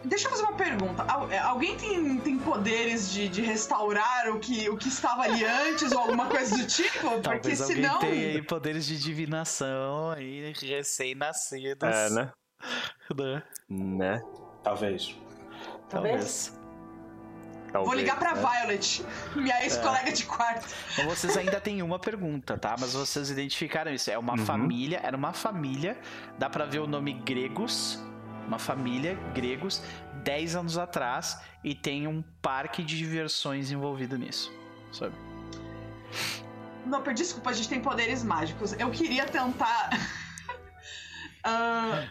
Deixa eu fazer uma pergunta. É, alguém tem, tem poderes de, de restaurar o que, o que estava ali antes ou alguma coisa do tipo? Porque Talvez senão. Alguém tem aí poderes de divinação aí, recém-nascidos. É, né? né? Né? Talvez. Talvez. Talvez, Vou ligar pra né? Violet, minha ex-colega é. de quarto. Então vocês ainda têm uma pergunta, tá? Mas vocês identificaram isso. É uma uhum. família, era uma família, dá pra ver o nome Gregos, uma família, gregos, 10 anos atrás e tem um parque de diversões envolvido nisso, sabe? Não, desculpa, a gente tem poderes mágicos. Eu queria tentar. uh,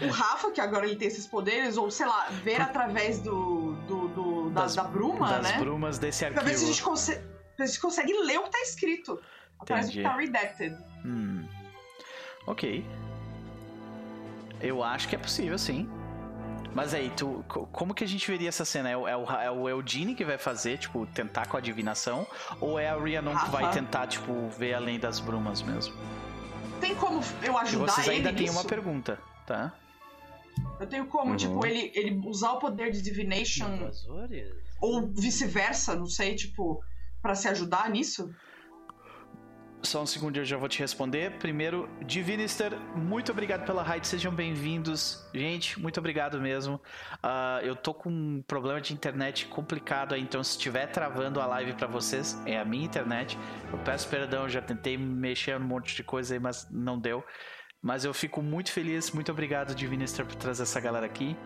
o Rafa, que agora ele tem esses poderes, ou sei lá, ver através do, do, do da, das, da, bruma, das né? Das brumas desse arquivo. Pra ver se a gente, consegue, a gente consegue ler o que tá escrito. Parece que tá redacted. Hum. Ok. Eu acho que é possível, sim. Mas aí, tu, como que a gente veria essa cena? É o, é o, é o Eudine que vai fazer, tipo, tentar com a adivinação? Ou é a Rhiannon que vai tentar, tipo, ver além das brumas mesmo? Tem como eu ajudar e vocês ainda ele têm uma pergunta, tá? Eu tenho como, uhum. tipo, ele, ele usar o poder de Divination ou vice-versa, não sei, tipo, para se ajudar nisso? Só um segundo, eu já vou te responder. Primeiro, Divinister, muito obrigado pela raid, sejam bem-vindos. Gente, muito obrigado mesmo. Uh, eu tô com um problema de internet complicado aí, então se estiver travando a live para vocês, é a minha internet. Eu peço perdão, já tentei mexer um monte de coisa aí, mas não deu. Mas eu fico muito feliz, muito obrigado, Divinister, por trazer essa galera aqui.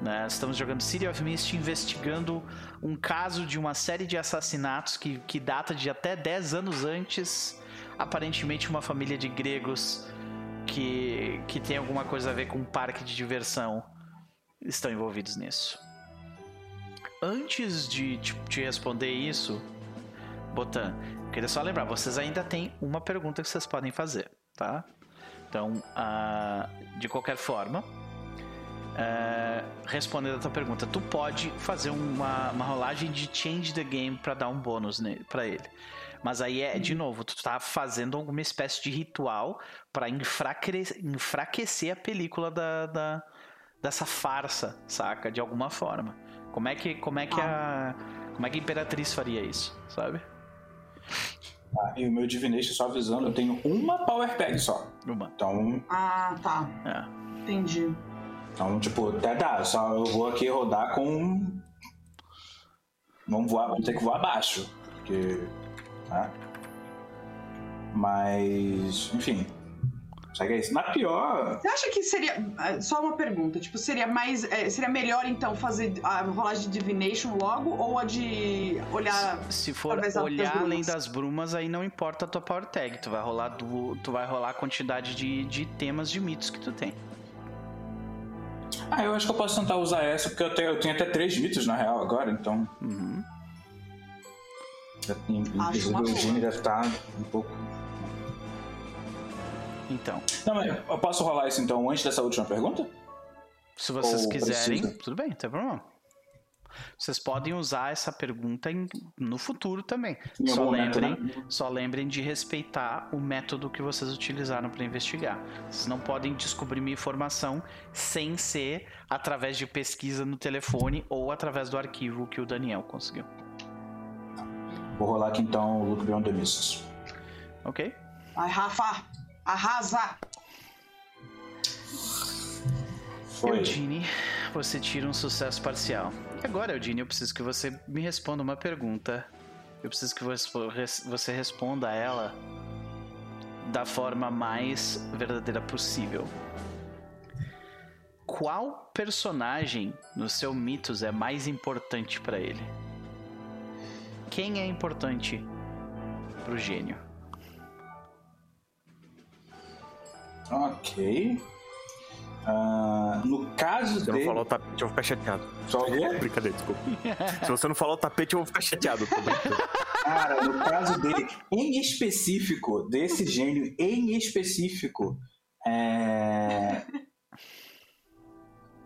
Né? Estamos jogando City of Mist, investigando um caso de uma série de assassinatos que, que data de até 10 anos antes aparentemente uma família de gregos que, que tem alguma coisa a ver com um parque de diversão estão envolvidos nisso. Antes de te, te responder isso, Botan, queria só lembrar, vocês ainda têm uma pergunta que vocês podem fazer, tá? Então, uh, de qualquer forma, uh, respondendo a tua pergunta, tu pode fazer uma, uma rolagem de change the game para dar um bônus para ele. Mas aí é, de novo, tu tá fazendo alguma espécie de ritual para enfraquecer a película da, da, dessa farsa, saca? De alguma forma. Como é que, como é que a. Como é que a Imperatriz faria isso, sabe? Ah, e o meu Divination, só avisando, eu tenho uma Power Peg só. Uma. Então. Ah, tá. É. Entendi. Então, tipo, até dá, só eu vou aqui rodar com. Vamos voar, vamos ter que voar abaixo. Porque Tá? Mas, enfim. Segue isso. Na pior. Você acha que seria. Ah, só uma pergunta. Tipo, seria mais. É, seria melhor então fazer a rolagem de Divination logo ou a de olhar. Se for olhar das além das brumas, aí não importa a tua power tag. Tu vai rolar, do, tu vai rolar a quantidade de, de temas de mitos que tu tem. Ah, eu acho que eu posso tentar usar essa, porque eu tenho, eu tenho até três mitos na real agora, então. Uhum. Inclusive o Eugênio deve estar um pouco. Então. Não, mas eu posso rolar isso então antes dessa última pergunta? Se vocês Ou quiserem, precisa? tudo bem, não tem problema. Vocês podem usar essa pergunta em, no futuro também. Só lembrem, né? só lembrem de respeitar o método que vocês utilizaram para investigar. Vocês não podem descobrir uma informação sem ser através de pesquisa no telefone ou através do arquivo que o Daniel conseguiu. Vou rolar aqui então o Look Beyond the Mists. Ok. Vai, Rafa! Arrasa! Foi. Eugene, você tira um sucesso parcial. Agora, Eugene, eu preciso que você me responda uma pergunta. Eu preciso que você responda a ela da forma mais verdadeira possível. Qual personagem no seu mitos é mais importante para ele? Quem é importante pro gênio? Ok. Uh, no caso Se dele... não falar o tapete, eu vou ficar chateado. Só o quê? Brincadeira, desculpa. Se você não falar o tapete, eu vou ficar chateado. Cara, no caso dele, em específico, desse gênio em específico, é...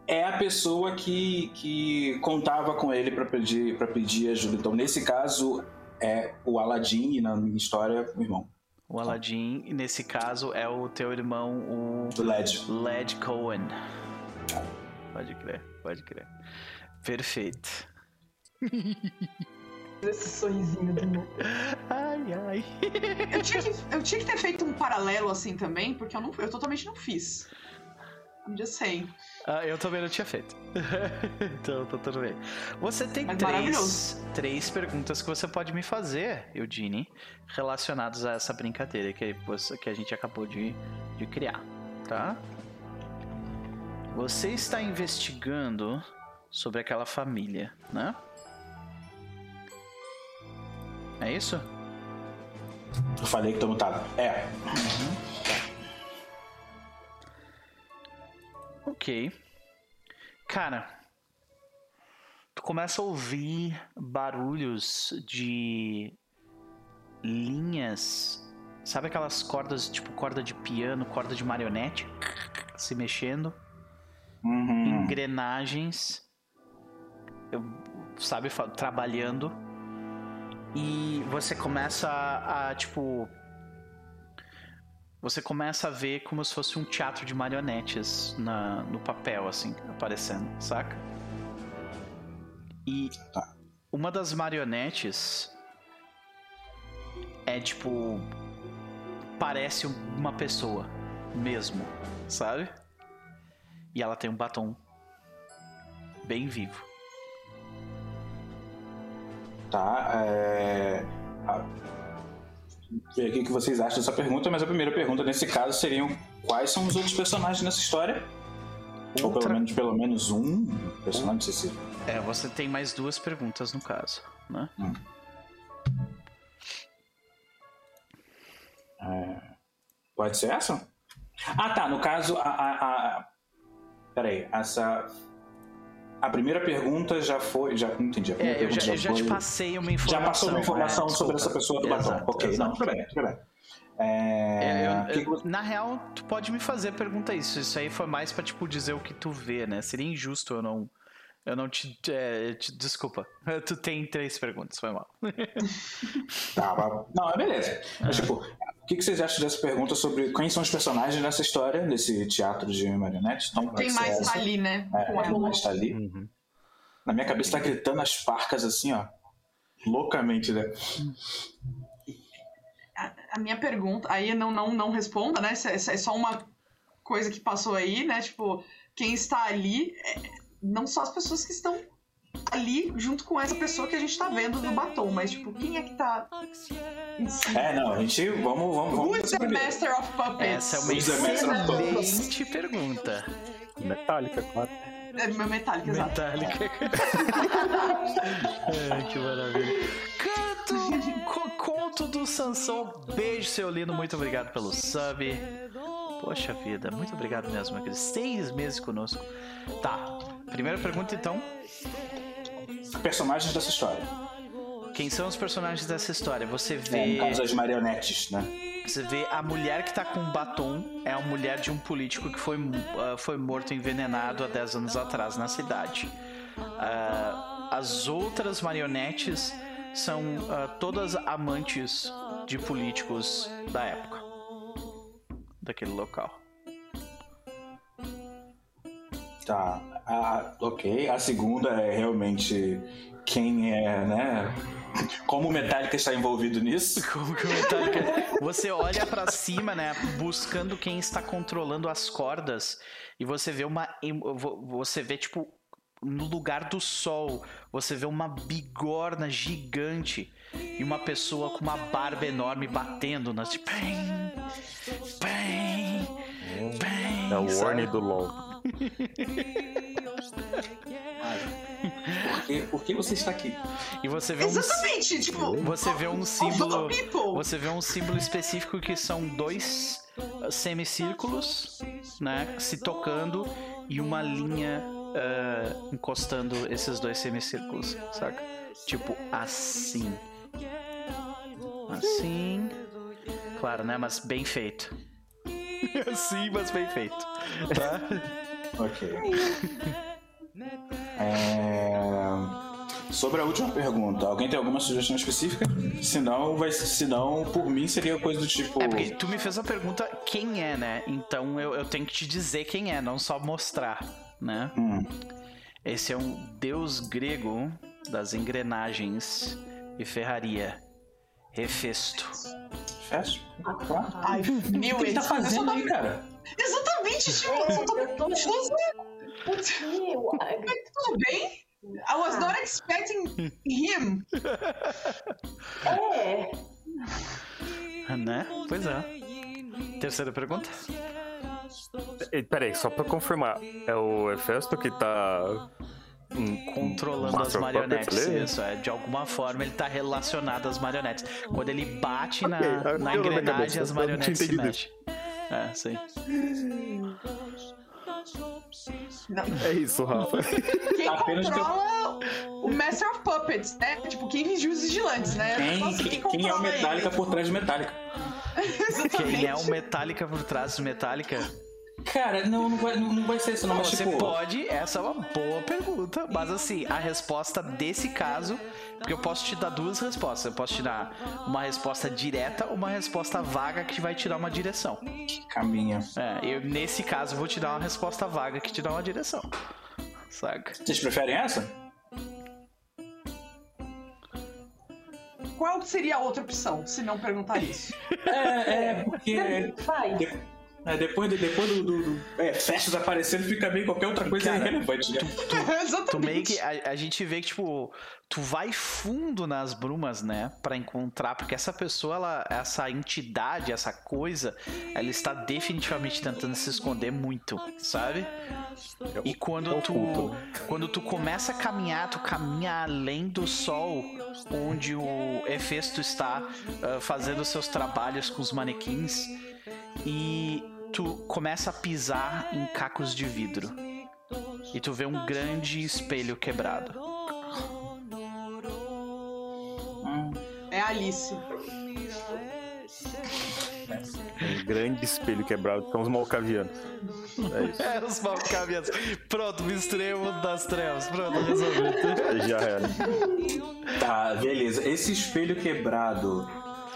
é a pessoa que, que contava com ele para pedir, pra pedir ajuda. Então, nesse caso, é o Aladdin e na minha história, o irmão. O Aladdin, nesse caso, é o teu irmão, o. Led. Led Cohen. Pode crer, pode crer. Perfeito. Esse sorrisinho do meu. Ai, ai. Eu tinha, que, eu tinha que ter feito um paralelo assim também, porque eu, não, eu totalmente não fiz. I'm just saying. Ah, eu também não tinha feito. então, tá tudo bem. Você tem três, três perguntas que você pode me fazer, Eudine, relacionadas a essa brincadeira que, você, que a gente acabou de, de criar, tá? Você está investigando sobre aquela família, né? É isso? Eu falei que tô mutado. É. Uhum. Ok. Cara, tu começa a ouvir barulhos de linhas. Sabe aquelas cordas, tipo corda de piano, corda de marionete? Se mexendo. Uhum. Engrenagens. Sabe, trabalhando. E você começa a, a tipo você começa a ver como se fosse um teatro de marionetes na, no papel, assim, aparecendo, saca? E tá. uma das marionetes é tipo. Parece uma pessoa mesmo, sabe? E ela tem um batom bem vivo. Tá, é ver aqui o que vocês acham dessa pergunta, mas a primeira pergunta nesse caso seriam quais são os outros personagens nessa história? Outra... Ou pelo menos, pelo menos um personagem, não sei se... É, você tem mais duas perguntas no caso, né? Hum. É... Pode ser essa? Ah, tá. No caso, a, a, a... Peraí, essa a primeira pergunta já foi. Já não entendi. A é, eu já, já, eu já te passei uma informação. Já passou uma informação é, sobre essa pessoa do exato, batom. Ok, exato. não, tudo bem, tudo bem. É... É, eu, eu, na real, tu pode me fazer pergunta isso. Isso aí foi mais pra, tipo, dizer o que tu vê, né? Seria injusto eu não. Eu não te, é, te, Desculpa. Tu tem três perguntas, foi mal. tá, não, é beleza. Mas, tipo, o que, que vocês acham dessa pergunta sobre quem são os personagens nessa história, nesse teatro de marionetes? Então, Tem mais tá ali, né? É, tem mais tá ali. Uhum. Na minha cabeça tá gritando as parcas assim, ó. Loucamente, né? A, a minha pergunta, aí não, não, não responda, né? É, é só uma coisa que passou aí, né? Tipo, quem está ali, é, não só as pessoas que estão ali junto com essa pessoa que a gente tá vendo no batom, mas tipo, quem é que tá? É, não, a gente vamos vamos vamos. Who is the Master of Puppets? Essa é uma excelente pergunta. Metálica, claro. É meu Metallica, exato. Metallica. é, que maravilha. Canto, conto do Sansão. Beijo, seu lindo. Muito obrigado pelo sub. Poxa vida, muito obrigado mesmo, aqueles seis meses conosco. Tá, primeira pergunta então. Personagens dessa história. Quem são os personagens dessa história? Você vê. É, no caso das marionetes, né? Você vê a mulher que tá com batom é a mulher de um político que foi, uh, foi morto envenenado há 10 anos atrás na cidade. Uh, as outras marionetes são uh, todas amantes de políticos da época, daquele local. Tá, ah, ok. A segunda é realmente quem é, né? Como o Metallica está envolvido nisso? Como que o Metallica... Você olha para cima, né, buscando quem está controlando as cordas e você vê uma você vê tipo no lugar do sol, você vê uma bigorna gigante e uma pessoa com uma barba enorme batendo nas tipo, bem, bem, bem, É o Warney do LoL. Por que, por que você está aqui? E você vê um Exatamente, tipo. você vê um símbolo, você vê um símbolo específico que são dois uh, semicírculos, né, se tocando e uma linha uh, encostando esses dois semicírculos, saca? Tipo assim. Assim. Claro, né? Mas bem feito. assim, mas bem feito. Tá? Ok. É... Sobre a última pergunta, alguém tem alguma sugestão específica? Se não, vai, se não, por mim seria coisa do tipo. É porque tu me fez a pergunta quem é, né? Então eu, eu tenho que te dizer quem é, não só mostrar, né? Hum, Esse é um deus grego das engrenagens e ferraria. Hefesto. Claro. Ai, O meu, que ele tá fazendo aí, cara? Exatamente, tipo, eu tô Eu tô Putz, Meu, tudo bem? I was not expecting him. é. Né? Pois é. Terceira pergunta? Peraí, só pra confirmar. É o Hefesto que tá. hum, Controlando as marionetes. Isso, é. De alguma forma ele tá relacionado às marionetes. Quando ele bate na, Ok, na engrenagem, as marionetes se mexem. É, sim. Não. É isso, Rafa. Quem Apenas controla o Master of Puppets, né? Tipo, quem vigia os vigilantes, né? Quem, Nossa, quem, quem é o Metallica eles? por trás de Metallica? Exatamente. Quem é o Metallica por trás do Metallica? Cara, não, não vai, não, não vai ser isso, não. Mas, Você tipo, pode, essa é uma boa pergunta, mas assim, a resposta desse caso, porque eu posso te dar duas respostas. Eu posso te dar uma resposta direta ou uma resposta vaga que vai te dar uma direção. caminha. É, eu nesse caso vou te dar uma resposta vaga que te dá uma direção. Saca? Vocês preferem essa? Qual seria a outra opção, se não perguntar isso? É, é, porque. Vai. É, depois de- depois do, do, do é, festas aparecendo, fica bem qualquer outra coisa Cara, irrelevante. Né? Exatamente. Tu meio que. A, a gente vê que, tipo, tu vai fundo nas brumas, né? Pra encontrar, porque essa pessoa, ela, essa entidade, essa coisa, ela está definitivamente tentando se esconder muito, sabe? E quando tu, oculto, quando tu começa a caminhar, tu caminha além do sol, onde o Hefesto está ah, fazendo seus trabalhos com os manequins, e tu começa a pisar em cacos de vidro. E tu vê um grande espelho quebrado. É a Alice. Um grande espelho quebrado, são os malcavianos. É isso. É, os malcavianos. Pronto, misturei o mundo das trevas. Pronto, resolvi. Já era. Tá, beleza. Esse espelho quebrado,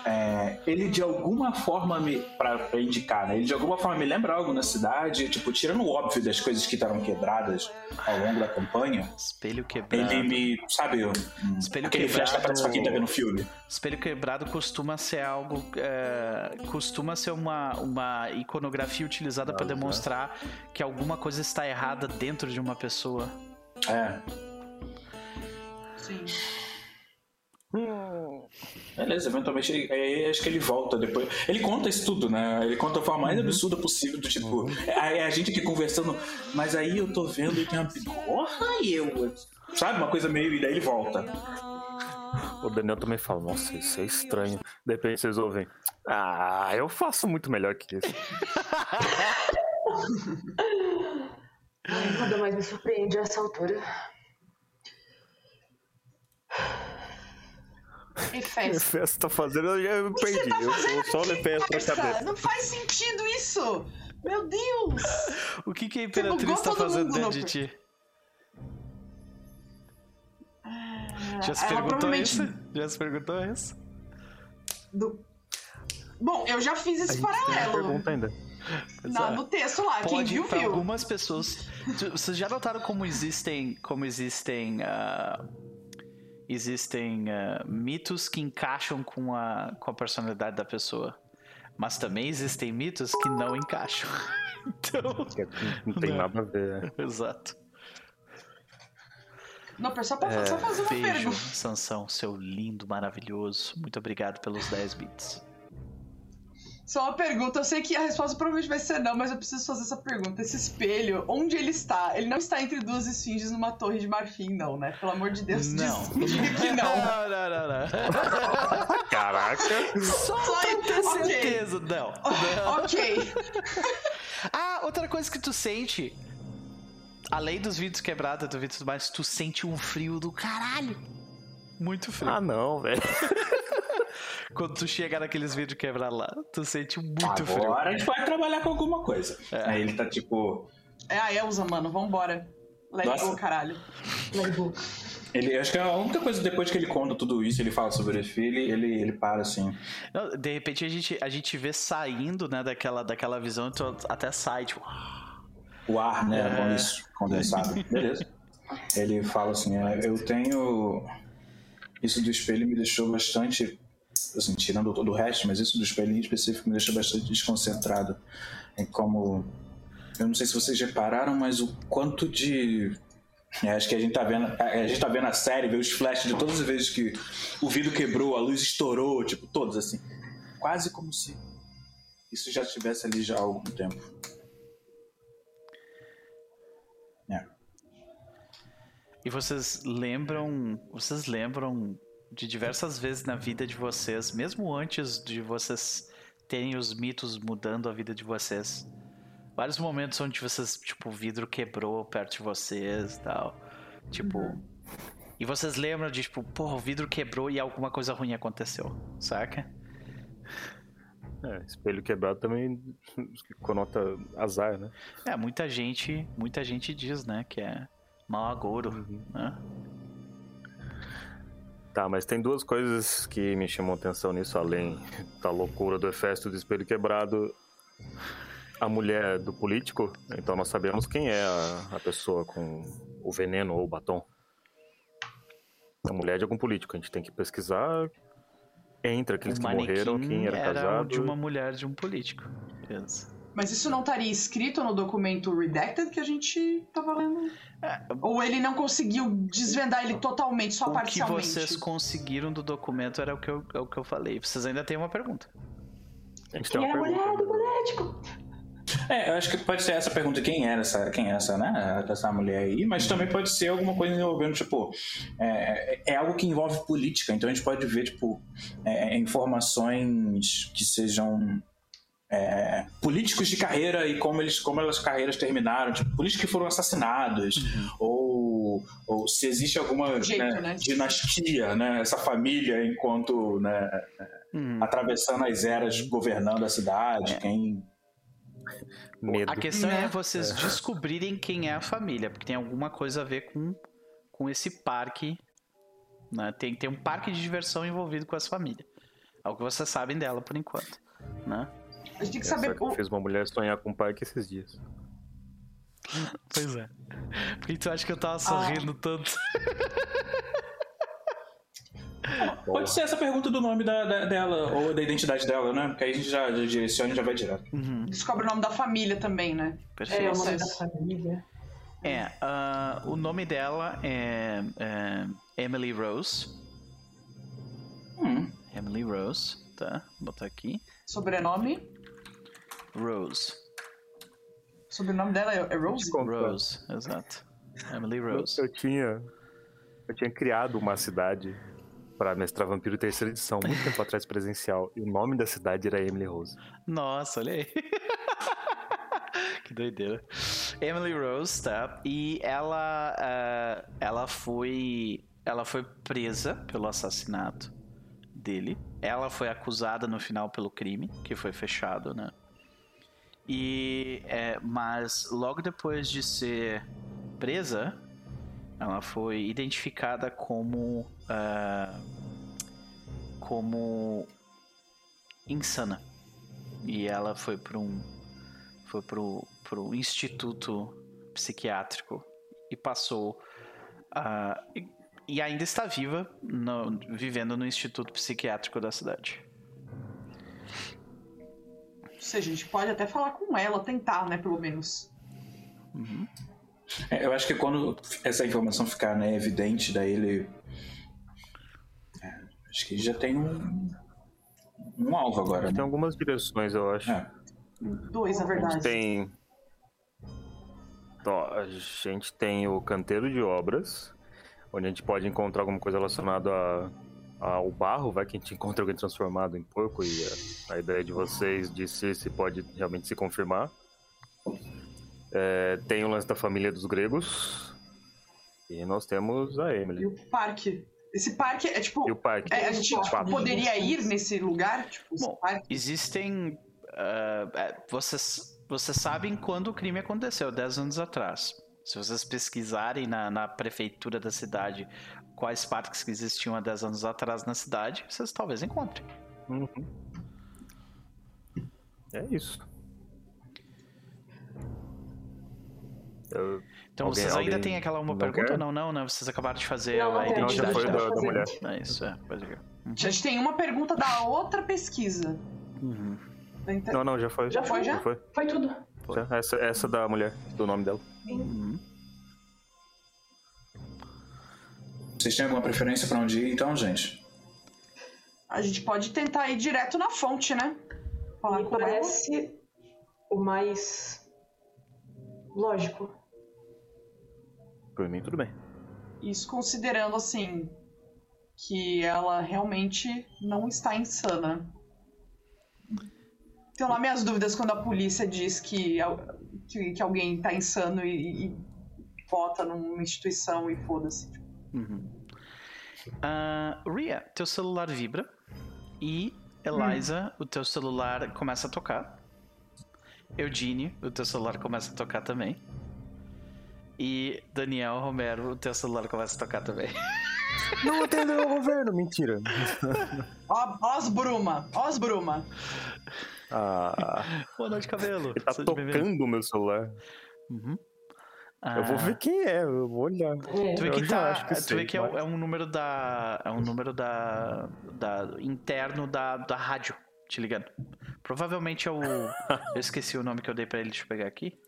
é, ele de alguma forma me. Pra, pra indicar, né? Ele de alguma forma me lembra algo na cidade, tipo, tirando o óbvio das coisas que estavam quebradas ao longo da campanha. Espelho quebrado. Ele me. Sabe, um, Espelho aquele flash que quebrado. aparece pra quem tá vendo o filme. Espelho quebrado costuma ser algo. é, costuma ser uma, uma iconografia utilizada para demonstrar que alguma coisa está errada dentro de uma pessoa. É. Sim. Beleza, eventualmente ele- aí acho que ele volta depois. Ele conta isso tudo, né? Ele conta da forma mais absurda possível, do tipo, é, é a gente aqui conversando, mas aí eu tô vendo que tem uma bigorna e eu. Sabe, uma coisa meio. E daí ele volta. O Daniel também fala, nossa, isso é estranho. De repente vocês ouvem. Ah, eu faço muito melhor que isso. Ai, nada mais me surpreende a essa altura. O festa. festa tá fazendo, eu já me O perdi. tá eu fazendo eu só na parça? cabeça. Não faz sentido isso! Meu Deus! O que, que a Imperatriz tá fazendo dentro de ti? Ah, Já se perguntou provavelmente- isso? Já se perguntou isso? do- Bom, eu já fiz A esse gente tem uma paralelo. pergunta ainda. Na- no texto lá, quem Pode, viu, pra viu. algumas pessoas. Vocês já notaram como existem. Como existem. ah, existem uh, mitos que encaixam com a, com a personalidade da pessoa. Mas também existem mitos que não encaixam. então. Não tem nada a ver. Né? Exato. Não, só, pra, é, só fazer uma beijo, pergunta. Sansão, seu lindo, maravilhoso. Muito obrigado pelos 10 bits. Só uma pergunta, eu sei que a resposta provavelmente vai ser não, mas eu preciso fazer essa pergunta. Esse espelho, onde ele está? Ele não está entre duas esfinges numa torre de marfim, não, né? Pelo amor de Deus, não. diga que não. Não, não, não, não. Caraca. Só, Só pra ter okay. certeza, não. não. ok. ah, outra coisa que tu sente, além dos vidros quebrados, do vidro tudo mais, tu sente um frio do caralho. Muito frio. Ah, não, velho. Quando tu chega naqueles vídeos quebrar lá, tu sente muito Agora frio. Agora a gente vai trabalhar com alguma coisa. É. Aí ele tá tipo. É a Elza, mano, vambora. Let Nossa. go, caralho. Let go. Ele, acho que a única coisa depois que ele conta tudo isso, ele fala sobre o desfile, ele, ele para assim. Não, de repente a gente, a gente vê saindo, né, daquela, daquela visão, então até sai, tipo. O ar, né, é... com isso, condensado. Beleza. Ele fala assim: é, eu tenho. Isso do espelho me deixou bastante assim, tirando todo o resto, mas isso do espelhinho específico me deixa bastante desconcentrado. Em como. Eu não sei se vocês repararam, mas o quanto de. É, acho que a gente tá vendo. A gente tá vendo a série, vê os flashes de todas as vezes que o vidro quebrou, a luz estourou, tipo, todos assim. Quase como se isso já estivesse ali já há algum tempo. É. E vocês lembram. Vocês lembram de diversas vezes na vida de vocês, mesmo antes de vocês terem os mitos mudando a vida de vocês. Vários momentos onde vocês, tipo, o vidro quebrou perto de vocês e tal. Tipo. Uhum. E vocês lembram de, tipo, porra, o vidro quebrou e alguma coisa ruim aconteceu, saca? É, espelho quebrado também conota azar, né? É, muita gente, muita gente diz, né, que é mau agouro, uhum. né? Tá, mas tem duas coisas que me chamam atenção nisso, além da loucura do Efesto do Espelho Quebrado. A mulher do político, então nós sabemos quem é a, a pessoa com o veneno ou o batom. A mulher de algum político, a gente tem que pesquisar entre aqueles que morreram, quem era, era casado. de uma mulher de um político. Beleza. Mas isso não estaria escrito no documento redacted que a gente tava lendo? É, Ou ele não conseguiu desvendar ele totalmente, só o parcialmente? O que vocês conseguiram do documento era o que eu, é o que eu falei. Vocês ainda têm uma pergunta. Quem é pergunta. a mulher do político? É, eu acho que pode ser essa pergunta, quem era essa, quem é essa, né, essa mulher aí, mas também pode ser alguma coisa envolvendo, tipo, é, é algo que envolve política, então a gente pode ver, tipo, é, informações que sejam é, políticos de carreira e como eles como as carreiras terminaram, tipo, políticos que foram assassinados, uhum. ou, ou se existe alguma jeito, né, né? dinastia, né, essa família enquanto né, uhum. atravessando as eras governando a cidade, é. quem Medo. A questão é, é vocês é. descobrirem quem é a família, porque tem alguma coisa a ver com, com esse parque. Né? Tem, tem um parque de diversão envolvido com essa família. É o que vocês sabem dela por enquanto. Né? A gente tem que saber. Essa fez uma mulher sonhar com o pai que esses dias. Pois é. Por que tu acha que eu tava sorrindo ah. tanto? Pode ser essa pergunta do nome da, da, dela, ou da identidade dela, né? Porque aí a gente já, já direciona e já vai direto. Uhum. Descobre o nome da família também, né? Perfeito. É, o nome da família. É, uh, o nome dela é, é Emily Rose. Hum. Emily Rose, tá? Vou botar aqui. Sobrenome? Rose. O sobrenome dela é Rose? Rose, exato. Emily Rose. Eu, eu, tinha. Eu tinha criado uma cidade para mestrar Vampiro terceira edição, muito tempo atrás presencial. E o nome da cidade era Emily Rose. Nossa, olha aí. que doideira. Emily Rose, tá? E ela. Uh, ela foi. Ela foi presa pelo assassinato dele. Ela foi acusada no final pelo crime, que foi fechado, né? E, é, mas logo depois de ser presa, ela foi identificada como uh, como insana e ela foi para um foi pro, pro instituto psiquiátrico e passou uh, e ainda está viva, no, vivendo no Instituto Psiquiátrico da cidade. Ou seja, a gente pode até falar com ela, tentar, né, pelo menos. Uhum. É, eu acho que quando essa informação ficar né, evidente, daí ele. É, acho que ele já tem um, um alvo agora. Né? Tem algumas direções, eu acho. É. Dois, na verdade. Tem. Então, a gente tem o canteiro de obras, onde a gente pode encontrar alguma coisa relacionada ao barro, vai que a gente encontra alguém transformado em porco e a, a ideia de vocês de se, se pode realmente se confirmar. É, tem o lance da família dos gregos. E nós temos a Emily. E o parque. Esse parque é tipo. E o parque. É, a gente tipo, poderia ir nesse lugar? Tipo, Bom, existem. Uh, vocês, vocês sabem quando o crime aconteceu, 10 anos atrás. Se vocês pesquisarem na, na prefeitura da cidade quais parques que existiam há 10 anos atrás na cidade, vocês talvez encontrem. Uhum. É isso. Eu... Então alguém, vocês ainda têm aquela uma pergunta quer? ou não? Não, né? Vocês acabaram de fazer não, a identidade. Não, já foi da, da mulher. É isso, é. Pode ver. Uhum. A gente tem uma pergunta da outra pesquisa. Uhum. Então... Não, não, já foi. Já foi, já? já foi. foi tudo. Foi. Essa, essa da mulher, do nome dela. Uhum. Vocês têm alguma preferência para onde ir, então, gente? A gente pode tentar ir direto na fonte, né? Falar Me parece ela. o mais lógico. Por mim, tudo bem. Isso considerando, assim, que ela realmente não está insana. Tenho lá minhas dúvidas quando a polícia diz que, que, que alguém está insano e, e vota numa instituição e foda-se. Uhum. Uh, Ria, teu celular vibra e Eliza, hum. o teu celular começa a tocar. Eugênio, o teu celular começa a tocar também. E Daniel Romero, o teu celular começa a tocar também. Não atendeu o governo, mentira. Os Bruma, os Bruma. Ah. Boa noite, cabelo. Ele tá Seja tocando o meu celular. Uhum. Ah. Eu vou ver quem é, eu vou olhar. É. Tu vê que, tá, que tu sei, vê que mas... é, um número da. É um número da. da interno da, da rádio te ligando. Provavelmente é o. eu esqueci o nome que eu dei pra ele, deixa eu pegar aqui.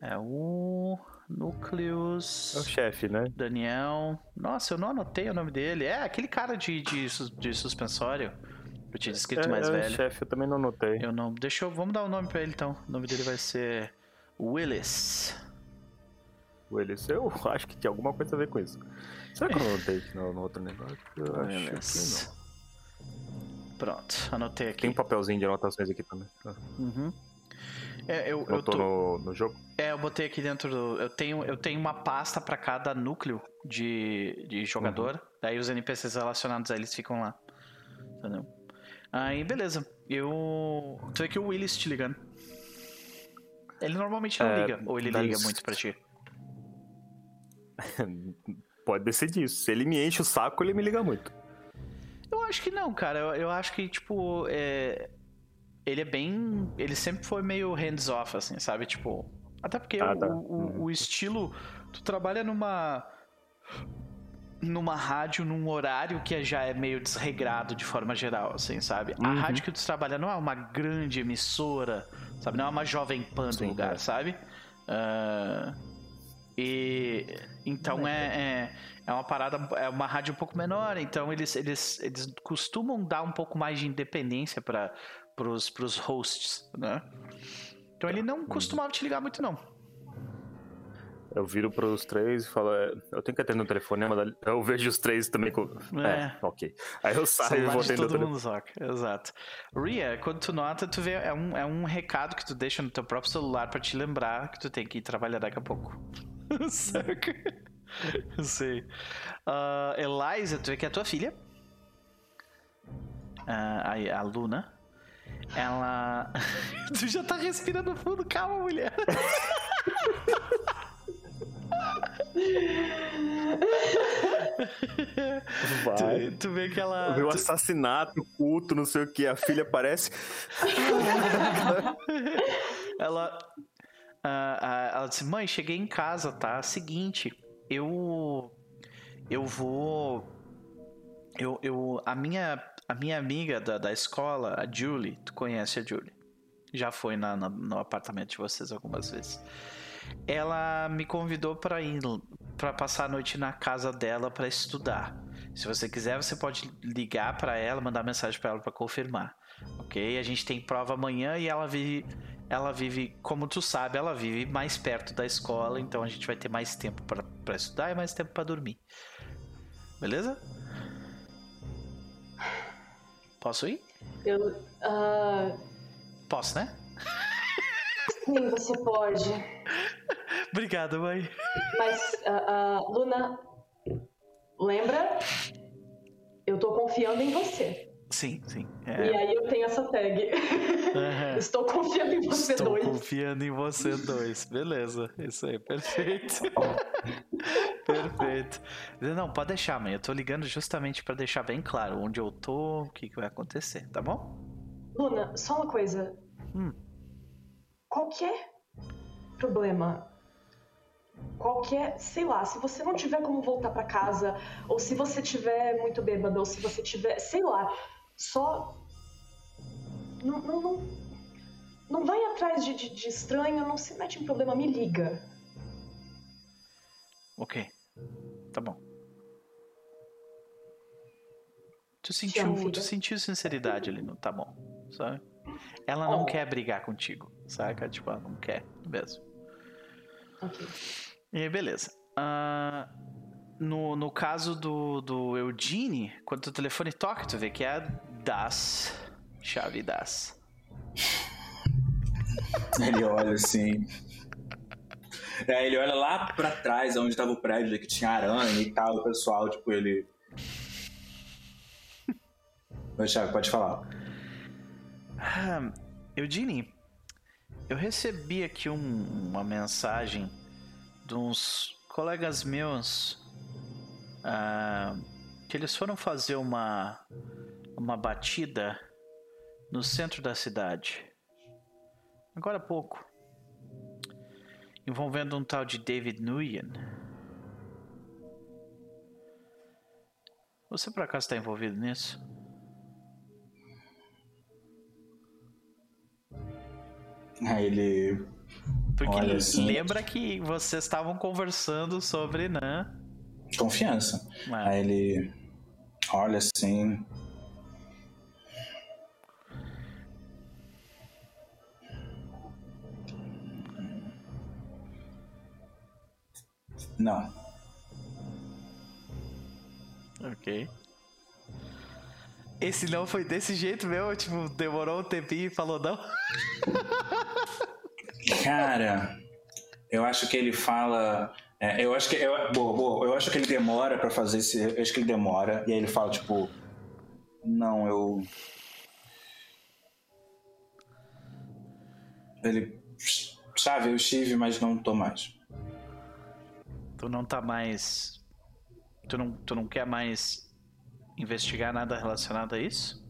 É o. Núcleos. É o chefe, né? Daniel. Nossa, eu não anotei o nome dele. É aquele cara de, de, de suspensório. Eu tinha descrito é, mais é, velho. chefe, eu também não anotei. Eu não. Deixa eu. Vamos dar o um nome pra ele então. O nome dele vai ser. Willis. Willis. Eu acho que tinha alguma coisa a ver com isso. Será que eu não anotei no, no outro negócio? Eu acho que não. Pronto, anotei aqui. Tem um papelzinho de anotações aqui também. Uhum. É, eu, eu tô no, no jogo? É, eu botei aqui dentro do. Eu tenho, eu tenho uma pasta para cada núcleo de, de jogador. Uhum. Daí os NPCs relacionados a eles ficam lá. Entendeu? Aí, beleza. Eu. Tu vê que o Willis te ligando. Ele normalmente não é, liga, ou ele liga muito pra ti. Pode decidir isso. Se ele me enche o saco, ele me liga muito. Eu acho que não, cara. Eu, eu acho que, tipo, é, ele é bem. Ele sempre foi meio hands-off, assim, sabe? Tipo. Até porque ah, o, tá. o, o, uhum. estilo. Tu trabalha numa. Numa rádio, num horário que já é meio desregrado de forma geral, assim, sabe? Uhum. A rádio que tu trabalha não é uma grande emissora, sabe? Não é uma jovem pan do lugar, é. sabe? Uh, e então é, é, é, uma parada, é uma rádio um pouco menor, então eles, eles, eles costumam dar um pouco mais de independência para pros, pros hosts, né? Então ele não costumava te ligar muito, não. Eu viro pros três e falo, é, eu tenho que atender o telefone, mas eu vejo os três também com. É, é ok. Aí eu saio e vou atender todo mundo saca, exato. Ria, quando tu nota, tu vê, é um, é um recado que tu deixa no teu próprio celular pra te lembrar que tu tem que ir trabalhar daqui a pouco. saca? Sei. Uh, Eliza, tu vê que é a tua filha. Uh, a, a Luna. Ela. tu já tá respirando fundo, calma, mulher. Vai. Tu, tu vê que ela. Vê o assassinato, culto, não sei o que. A filha aparece. ela. Uh, ela disse: Mãe, cheguei em casa, tá? Seguinte, eu. eu vou. Eu, eu, a, minha, a minha amiga da, da escola, a Julie, tu conhece a Julie? Já foi na, na no apartamento de vocês algumas vezes. Ela me convidou para ir para passar a noite na casa dela para estudar. Se você quiser, você pode ligar para ela, mandar mensagem para ela para confirmar. Ok? A gente tem prova amanhã e ela vive, ela vive, como tu sabe, ela vive mais perto da escola, então a gente vai ter mais tempo para estudar e mais tempo para dormir. Beleza? Posso ir? Eu. Uh... Posso, né? Sim, você pode. Obrigado, mãe. Mas, uh, uh, Luna, lembra? Eu tô confiando em você. Sim, sim. É... E aí eu tenho essa tag. Uhum. Estou confiando em você Estou dois. Estou confiando em você dois. Beleza, isso aí, perfeito. perfeito. Não, pode deixar, mãe. Eu tô ligando justamente para deixar bem claro onde eu tô, o que, que vai acontecer, tá bom? Luna, só uma coisa. Hum. Qualquer problema qualquer, sei lá, se você não tiver como voltar para casa, ou se você tiver muito bêbado, ou se você tiver, sei lá, só. Não, não, não, não vai atrás de, de, de estranho, não se mete em problema, me liga. Ok. Tá bom. Tu sentiu, tu sentiu sinceridade ali no tá bom, sabe? Ela não oh. quer brigar contigo, saca? Tipo, ela não quer mesmo. Ok. E beleza. Uh, no, no caso do, do Eugene, quando o telefone toca, tu vê que é a Das. Chave Das. Ele olha assim. É, ele olha lá pra trás, onde tava o prédio, que tinha aranha e tal, o pessoal, tipo, ele. Mas, Thiago, pode falar. Ah, Eugene, eu recebi aqui um, uma mensagem de uns colegas meus uh, que eles foram fazer uma uma batida no centro da cidade agora há pouco envolvendo um tal de David Nguyen você por acaso está envolvido nisso? Aí ele porque Olha, assim, lembra que vocês estavam conversando sobre, né? Confiança. É. Aí ele olha assim. Não. Ok. Esse não foi desse jeito mesmo? Tipo, demorou um tempinho e falou não? Cara, eu acho que ele fala. É, eu acho que. Eu, boa, boa, eu acho que ele demora para fazer esse. Eu acho que ele demora. E aí ele fala, tipo. Não, eu. Ele. Sabe, eu estive, mas não tô mais. Tu não tá mais. Tu não, tu não quer mais investigar nada relacionado a isso?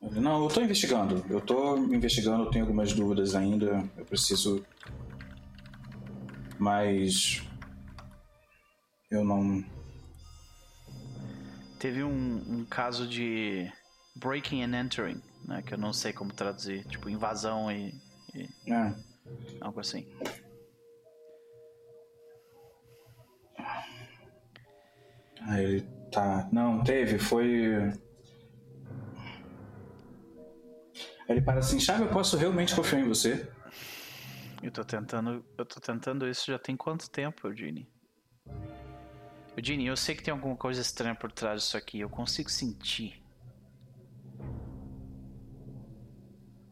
Não, eu tô investigando. Eu tô investigando, tenho algumas dúvidas ainda. Eu preciso. Mas. Eu não. Teve um, um caso de breaking and entering, né? Que eu não sei como traduzir. Tipo, invasão e. e é. Algo assim. Aí tá. Não, teve, foi. Ele para assim, Chave, eu posso realmente confiar em você? Eu tô tentando. Eu tô tentando isso já tem quanto tempo, Eugene? Eugene, eu sei que tem alguma coisa estranha por trás disso aqui. Eu consigo sentir.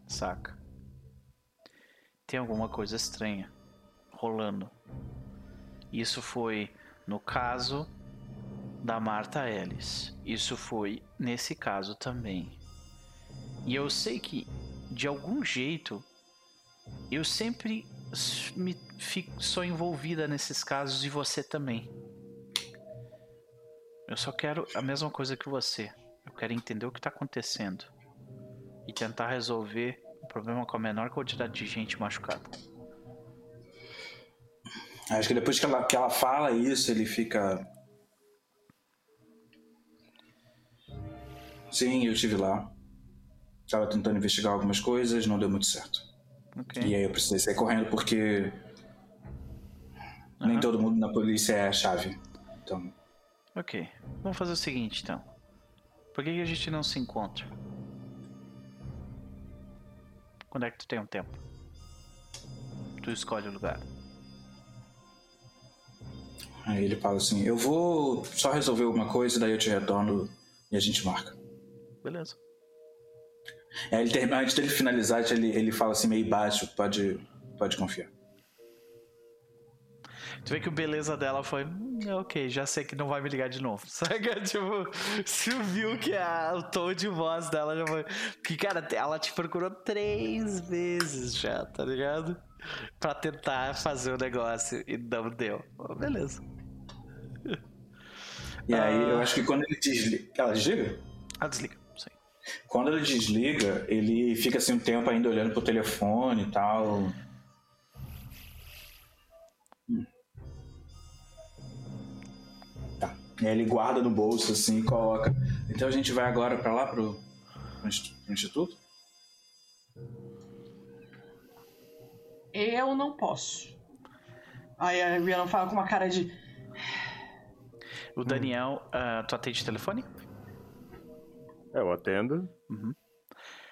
Saca? Tem alguma coisa estranha rolando. Isso foi no caso da Marta Ellis. Isso foi nesse caso também. E eu sei que, de algum jeito, eu sempre me fico, sou envolvida nesses casos e você também. Eu só quero a mesma coisa que você. Eu quero entender o que está acontecendo e tentar resolver o problema com a menor quantidade de gente machucada. Acho que depois que ela, que ela fala isso, ele fica. Sim, eu estive lá. Estava tentando investigar algumas coisas, não deu muito certo. Ok. E aí eu precisei sair correndo porque nem Aham. todo mundo na polícia é a chave. Então, Ok. Vamos fazer o seguinte então. Por que, que a gente não se encontra? Quando é que tu tem um tempo? Tu escolhe o lugar. aí ele fala assim: Eu vou só resolver alguma coisa, daí eu te retorno e a gente marca. Beleza. Aí ele termina, antes dele finalizar, ele, ele fala assim meio baixo: Pode, pode confiar. Tu vê que o beleza dela foi. "Hum, ok, já sei que não vai me ligar de novo. Saca? Tipo, você viu que a, o tom de voz dela já foi. Porque, cara, ela te procurou três vezes já, tá ligado? Pra tentar fazer o negócio e não deu. Beleza. E aí Ah. eu acho que quando ele desliga. Ela desliga? Ah, desliga. Quando ele desliga, ele fica assim um tempo ainda olhando pro telefone e tal. Hum. Tá. E aí ele guarda no bolso assim e coloca. Então a gente vai agora pra lá pro, pro inst- pro instituto? Eu não posso. Aí a Rihanna fala com uma cara de. O Daniel, ah, tu atende telefone? É, eu atendo. Uhum.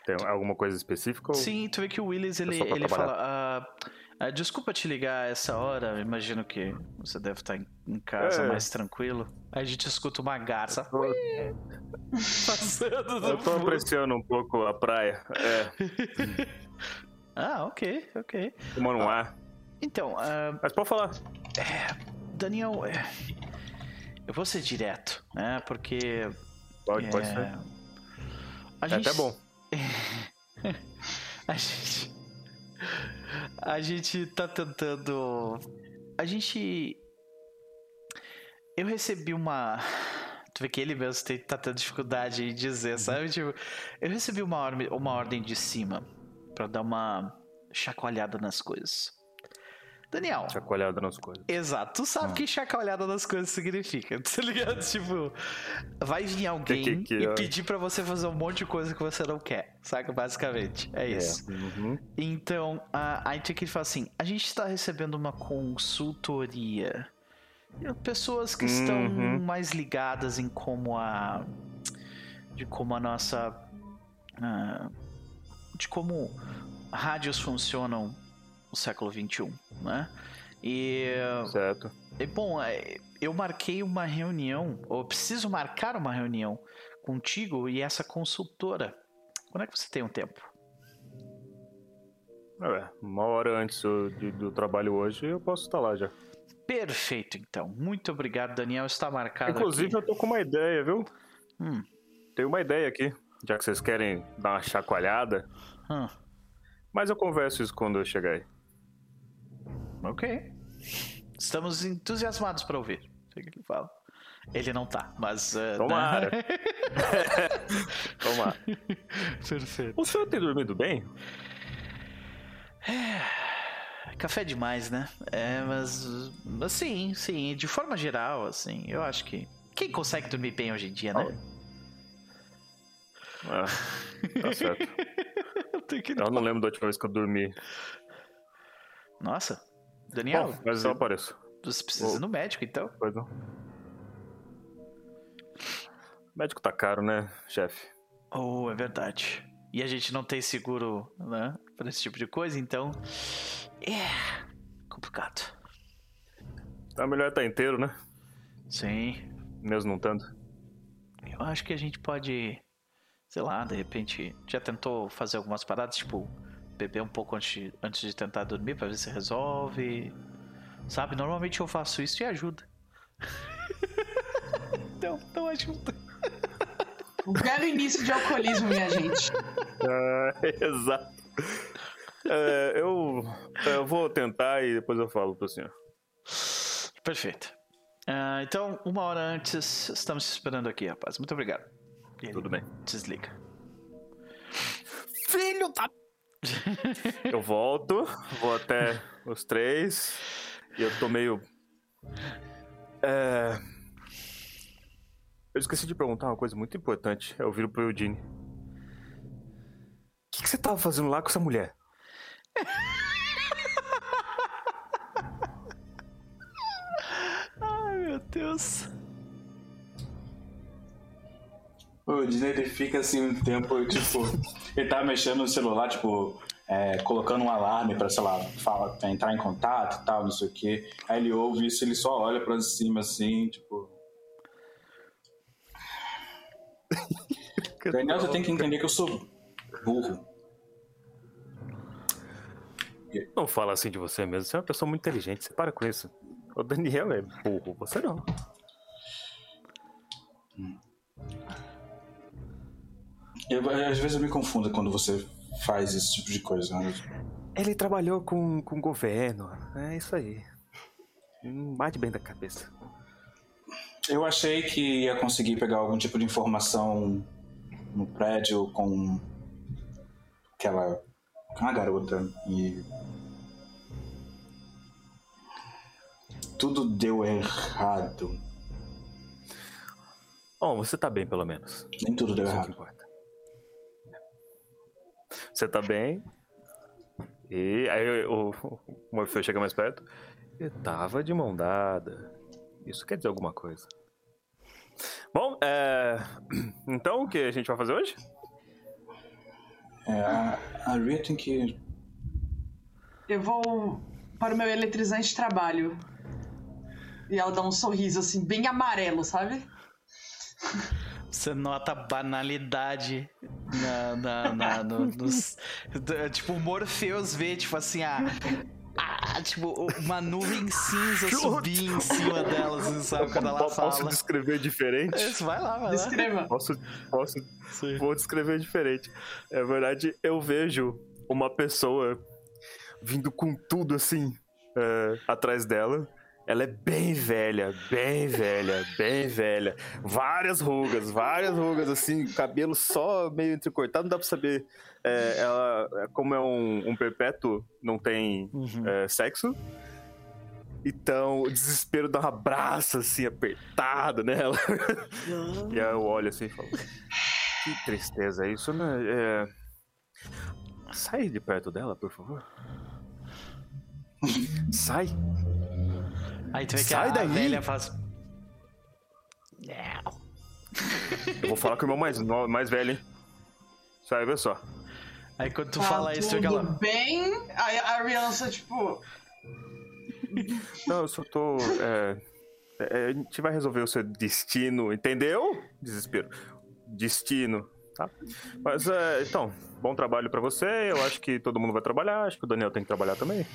Tem alguma coisa específica? ou- Sim, tu vê que o Willis ele, só pra ele trabalhar. fala: ah, ah, Desculpa te ligar a essa hora, imagino que você deve estar em, casa É. mais tranquilo. Aí a gente escuta uma garça Eu tô- passando Eu tô apreciando um pouco a praia. É, Ah, ok, ok. tomando um ar. Então, ah, Mas pode falar. Daniel, é, eu vou ser direto, né? Porque. Pode, pode é, ser. A É gente, até bom. a gente. A gente tá tentando. A gente. Eu recebi uma. Tu vê que ele mesmo tem, tá tendo dificuldade em dizer, sabe? Tipo, eu recebi uma, ordem- uma ordem de cima pra dar uma chacoalhada nas coisas. Daniel, Chacoalhada nas coisas. Exato, tu sabe o que chacoalhada das coisas significa, tá ligado? Tipo, vai vir alguém Que- que- que e é? pedir pra você fazer um monte de coisa que você não quer, saca? Basicamente, é isso. Uhum. Então, a, a gente aqui fala assim: a gente está recebendo uma consultoria. Pessoas que estão Uhum. mais ligadas em como a. de como a nossa. ah, de como rádios funcionam no século XXI, né? E. Certo. E, bom, é, eu marquei uma reunião, ou preciso marcar uma reunião contigo e essa consultora. Quando é que você tem um tempo? É, uma hora antes do, do trabalho hoje eu posso estar lá já. Perfeito, então. Muito obrigado, Daniel. Está marcado Inclusive, aqui. eu tô com uma ideia, viu? Hum, Tem uma ideia aqui. Já que vocês querem dar uma chacoalhada. hum, Mas eu converso isso quando eu chegar aí. Ok. Estamos entusiasmados para ouvir. Sei o que ele fala. Ele não tá, mas. eh, Tomara. né? Lá. Perfeito. O senhor tem dormido bem? Café demais, né? É, mas. mas sim, sim. De forma geral, assim, eu acho que. Quem consegue dormir bem hoje em dia, né? Ah, tá certo. Eu Eu não lembro da última vez que eu dormi. Nossa. Daniel, Bom, mas eu apareço. você precisa ir no médico, então? Pois não. O médico tá caro, né, chefe? Oh, é verdade. E a gente não tem seguro, né? Pra esse tipo de coisa, então. É. complicado. Tá melhor estar inteiro, né? Sim. Mesmo não tanto. Eu acho que a gente pode. Sei lá, de repente. Já tentou fazer algumas paradas, tipo. Beber um pouco antes de, antes de tentar dormir pra ver se resolve. Sabe? Normalmente eu faço isso e ajuda. então, não ajuda. Um belo início de alcoolismo, minha gente. Ah, exato. É, eu, eu vou tentar e depois eu falo pro senhor. Perfeito. Ah, então, uma hora antes, estamos te esperando aqui, rapaz. Muito obrigado. Ele Tudo bem. Desliga. Filho da. Eu volto, vou até os três. E eu tô meio. É... Eu esqueci de perguntar uma coisa muito importante. Eu viro pro Eugene. O que, que você tava fazendo lá com essa mulher? Ai, meu Deus. O Disney ele fica assim um tempo, tipo, ele tá mexendo no celular, tipo, é, colocando um alarme pra, sei lá, fala, pra entrar em contato e tal, não sei o quê. Aí ele ouve isso, ele só olha pra cima assim, tipo. Daniel, você tem que entender que eu sou burro. Não fala assim de você mesmo, você é uma pessoa muito inteligente, você para com isso. O Daniel é burro, você não. Eu, às vezes eu me confundo quando você faz esse tipo de coisa. Né? Ele trabalhou com, com o governo, é isso aí. Não bate bem da cabeça. Eu achei que ia conseguir pegar algum tipo de informação no prédio com aquela. com a garota e. Tudo deu errado. Bom, você tá bem, pelo menos. Nem tudo deu Isso é errado. Você tá bem? E aí o, o Morfeu chega mais perto. Eu tava de mão dada. Isso quer dizer alguma coisa. Bom, é... então o que a gente vai fazer hoje? É, a, a Ria tem que. Eu vou para o meu eletrizante de trabalho. E ela dá um sorriso assim, bem amarelo, sabe? Você nota a banalidade na, na, na- no- nos. Tipo, o Morpheus vê, tipo assim, a. a- tipo, uma nuvem cinza subir em cima dela, assim, sabe? Quando ela Po- Posso fala. descrever diferente? Isso, vai lá, vai lá. Descreva. Posso, posso, Sim. vou descrever diferente. É verdade, eu vejo uma pessoa vindo com tudo assim é, atrás dela. Ela é bem velha, bem velha, bem velha. Várias rugas, várias rugas assim, cabelo só meio entrecortado, não dá pra saber. É, ela, é, como é um, um perpétuo, não tem Uhum. é, sexo. Então o desespero dá um abraço assim, apertado nela. e aí eu olho assim e falo: Que tristeza, isso não é. é... Sai de perto dela, por favor. Sai. Aí tu vê que Sai a, a daí! velha faz. Eu vou falar com o irmão mais, no- mais velho, hein? Sai, vê só. Aí quando tu Tá fala isso, tu vê que tudo ela. bem? Aí a Ariana, tipo, Não, eu só tô. é, é, a gente vai resolver o seu destino, entendeu? Desespero. Destino, tá? Mas, é, então, bom trabalho pra você. Eu acho que todo mundo vai trabalhar. Acho que o Daniel tem que trabalhar também.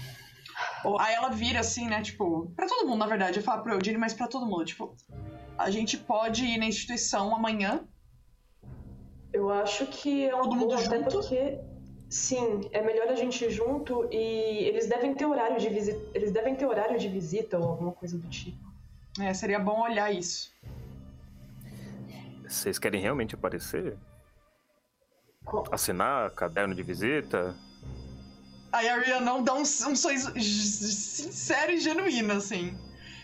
Ou- Aí ela vira assim, né? Tipo, pra todo mundo, na verdade. Eu falo pro Eugene, mas pra todo mundo. Tipo, a gente pode ir na instituição amanhã. Eu acho que é um Todo mundo até junto? porque sim, é melhor a gente ir junto e eles devem ter horário de visita, eles devem ter horário de visita ou alguma coisa do tipo. É, seria bom olhar isso. Vocês querem realmente aparecer? Assinar caderno de visita? Aí a Ariana não dá um, um sorriso sincero e genuíno, assim.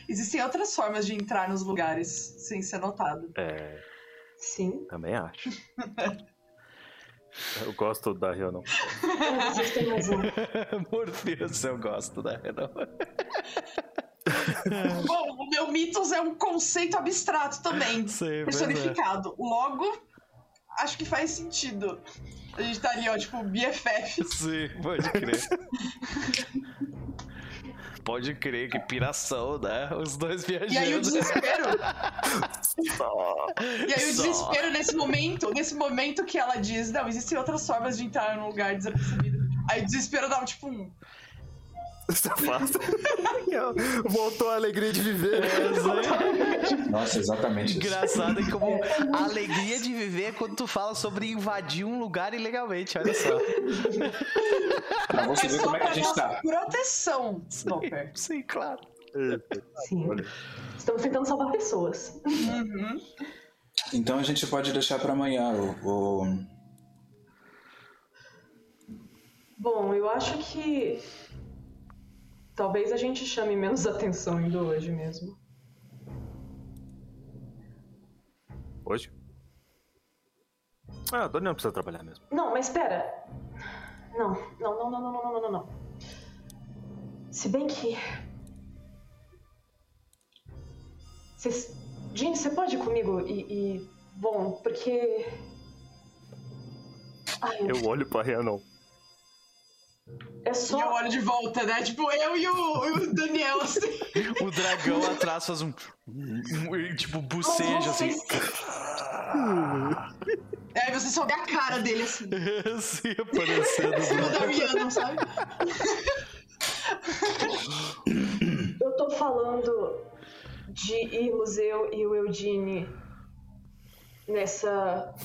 Existem outras formas de entrar nos lugares sem ser notado. É, Sim. também acho. Eu gosto da têm razão. Morpheus, eu gosto da Renan. Bom, o meu mitos é um conceito abstrato também. Sei, é. personificado. Logo, acho que faz sentido. A gente tá ali, ó, tipo, BFF. Sim, pode crer. pode crer, que piração, né? Os dois viajando. E aí o desespero. Só. E aí o Só. desespero nesse momento, nesse momento que ela diz, não, existem outras formas de entrar num lugar desapercebido. Aí o desespero dá um tipo um. Safado. Voltou a alegria de viver. Nossa, exatamente isso. Engraçado é como a alegria de viver é quando tu fala sobre invadir um lugar ilegalmente, olha só. Pra você É ver como é que a gente nossa tá. proteção, Snopper. Sim, claro. Sim. Estamos tentando salvar pessoas. Uhum. Então a gente pode deixar pra amanhã o. o- Bom, eu acho que talvez a gente chame menos atenção indo hoje mesmo. Hoje? Ah, a Dona não precisa trabalhar mesmo. Não, mas espera. Não, não, não, não, não, não, não, não, não. Se bem que. Cês... Jean, você pode ir comigo e, e. Bom, porque. Ai, eu olho pra Rhiannon. É só. E eu olho de volta, né? Tipo, eu e o, o Daniel, assim. o dragão atrás faz um. tipo, buceja assim. Aí você só vê a cara dele assim. Sim, aparecendo. Cima da Rihanna, sabe? Eu tô falando de irmos eu e o Eugene nessa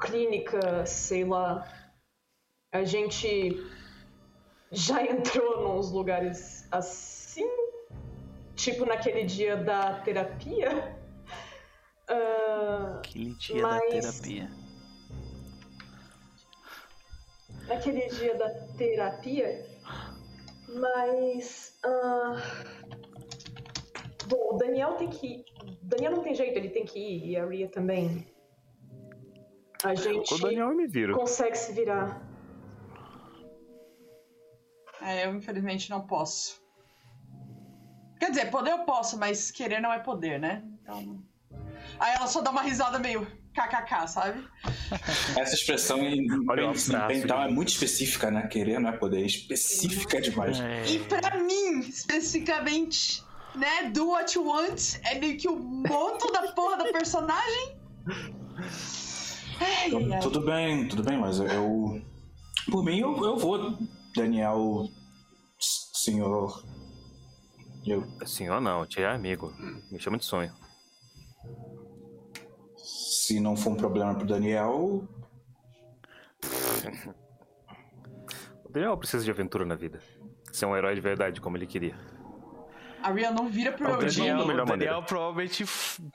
clínica, sei lá. A gente já entrou nos lugares assim, tipo naquele dia da terapia. Uh, Aquele dia mas... da terapia. Naquele dia da terapia. Mas. Uh... Bom, o Daniel tem que ir. Daniel não tem jeito, ele tem que ir. E a Ria também. A gente o Daniel me vira. consegue se virar. É, eu infelizmente não posso. Quer dizer, poder eu posso, mas querer não é poder, né? Então. Aí ela só dá uma risada meio kkk, sabe? Essa expressão em mental é muito específica, né? Querer não é poder, é específica demais. É. E pra mim, especificamente, né? Do what you want é meio que o moto da porra da personagem. Ai, então, ai. Tudo bem, tudo bem, mas eu. Por mim, eu, eu vou, Daniel, senhor. Eu... Senhor não, te é amigo. Me chama de sonho se não for um problema pro Daniel. o Daniel precisa de aventura na vida. Ser um herói de verdade, como ele queria. A Ria não vira pro o Daniel, o Daniel maneira. provavelmente,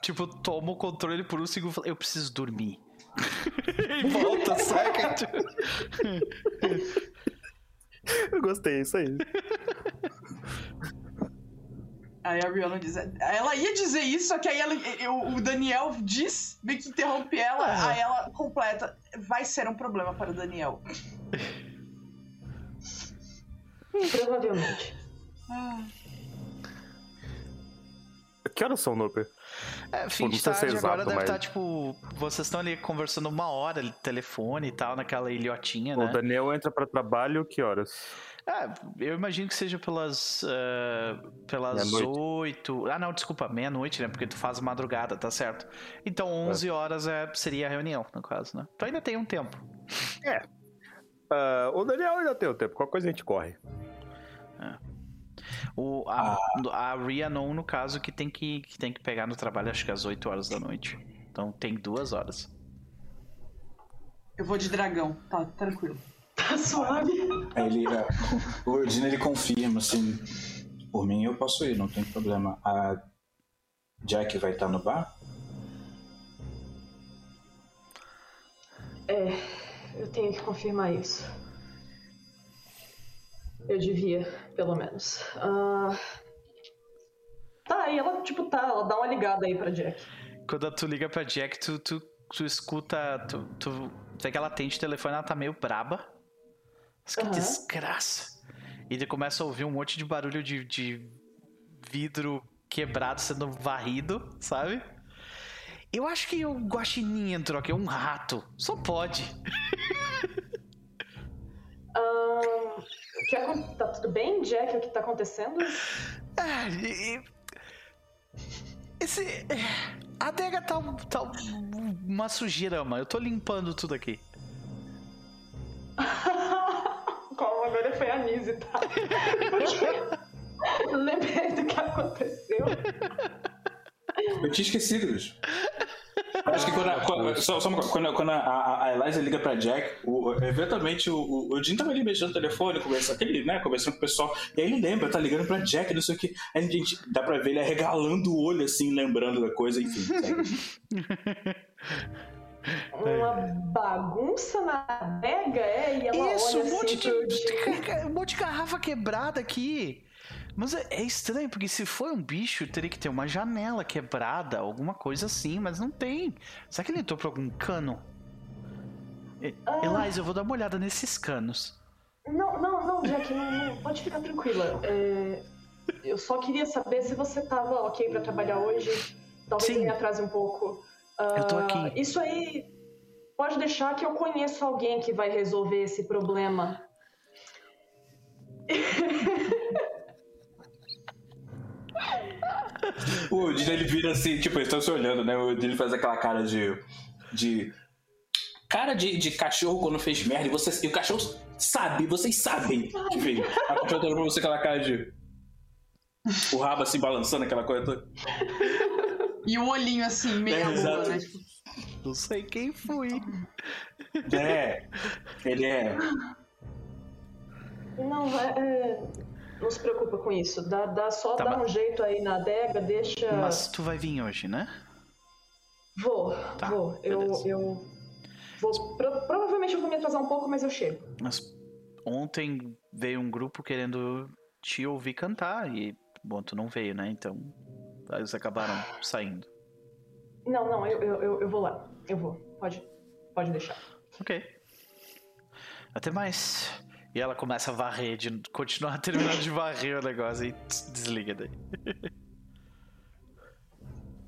tipo, toma o controle por um segundo e fala, eu preciso dormir. e volta, saca? eu gostei, isso aí. Aí a Rihanna diz. Ela ia dizer isso, só que aí ela, eu, o Daniel diz, meio que interrompe ela, ah. aí ela completa. Vai ser um problema para o Daniel. Provavelmente. Ah. Que horas são, Noper? É, fim de tarde, exato, agora deve mas... estar, tá, tipo... Vocês estão ali conversando uma hora, telefone e tal, naquela ilhotinha, né? O Daniel entra para trabalho que horas? É, eu imagino que seja pelas uh, pelas oito. Ah, não, desculpa, meia-noite, né? Porque tu faz madrugada, tá certo. Então 11 é. horas é, seria a reunião, no caso, né? Tu ainda tem um tempo. É. Uh, o Daniel ainda tem um tempo, qualquer coisa a gente corre. O, a, ah. a Rhiannon, no caso, que tem que, que tem que pegar no trabalho acho que às 8 horas da noite. Então tem duas horas. Eu vou de dragão, tá tranquilo. Tá suave. Aí ele, é, o Dino ele confirma assim: por mim eu posso ir, não tem problema. A Jack vai estar no bar? É, eu tenho que confirmar isso. Eu devia, pelo menos. Uh... Tá, e ela, tipo, tá, ela dá uma ligada aí pra Jack. Quando tu liga pra Jack, tu, tu, tu escuta. Tu, tu vê que ela atende o telefone, ela tá meio braba. Mas que uhum. desgraça. E ele começa a ouvir um monte de barulho de, de vidro quebrado sendo varrido, sabe? Eu acho que o guaxinim entrou aqui, é um rato. Só pode. Um, que, tá tudo bem, Jack? O que tá acontecendo? Ah, e, esse. A adega tá, tá uma sujeira, mano. Eu tô limpando tudo aqui. Calma, agora foi a Nise, tá? Porque lembrei do que aconteceu. Eu tinha esquecido, bicho. Acho que quando, a, quando, só, só quando, quando a, a, Eliza liga pra Jack, o, eventualmente o, o, o Jim tava ali mexendo no telefone, conversando, aquele, né, conversando com o pessoal, e aí ele lembra, tá ligando pra Jack, não sei o que. Aí a gente dá pra ver ele arregalando o olho assim, lembrando da coisa, enfim. uma bagunça na adega, é? E ela Isso, olha um monte assim de, Jim. um monte de garrafa quebrada aqui. Mas é, é estranho, porque se for um bicho, teria que ter uma janela quebrada, alguma coisa assim, mas não tem. Será que ele entrou por algum cano? Ah. Eliza, eu vou dar uma olhada nesses canos. Não, não, não, Jack, não, não, pode ficar tranquila. É, eu só queria saber se você tava ok pra trabalhar hoje. Talvez Sim. me atrase um pouco. Eu tô Ah, aqui. Isso aí, pode deixar que eu conheço alguém que vai resolver esse problema. O Dino ele vira assim, tipo, eles estão se olhando, né? O Dino faz aquela cara de. de. Cara de, de cachorro quando fez merda e, você, e o cachorro sabe, vocês sabem que fez. Apontando pra você aquela cara de. O rabo assim balançando aquela coisa toda. E o olhinho assim, meio É, lua, né? Tipo, Não sei quem fui. É. Ele é. Não, é, é, não se preocupa com isso. Dá, dá só Tá, dá um jeito aí na adega, deixa. Mas tu vai vir hoje, né? Vou, Tá, vou. Eu, beleza. eu vou. pro- provavelmente eu vou me atrasar um pouco, mas eu chego. Mas ontem veio um grupo querendo te ouvir cantar e, bom, tu não veio, né? Então, eles acabaram saindo. Não, não, eu, eu, eu, eu vou lá. Eu vou. Pode, pode deixar. Ok. Até mais. E ela começa a varrer, de continuar terminando de varrer o negócio e tss, desliga daí.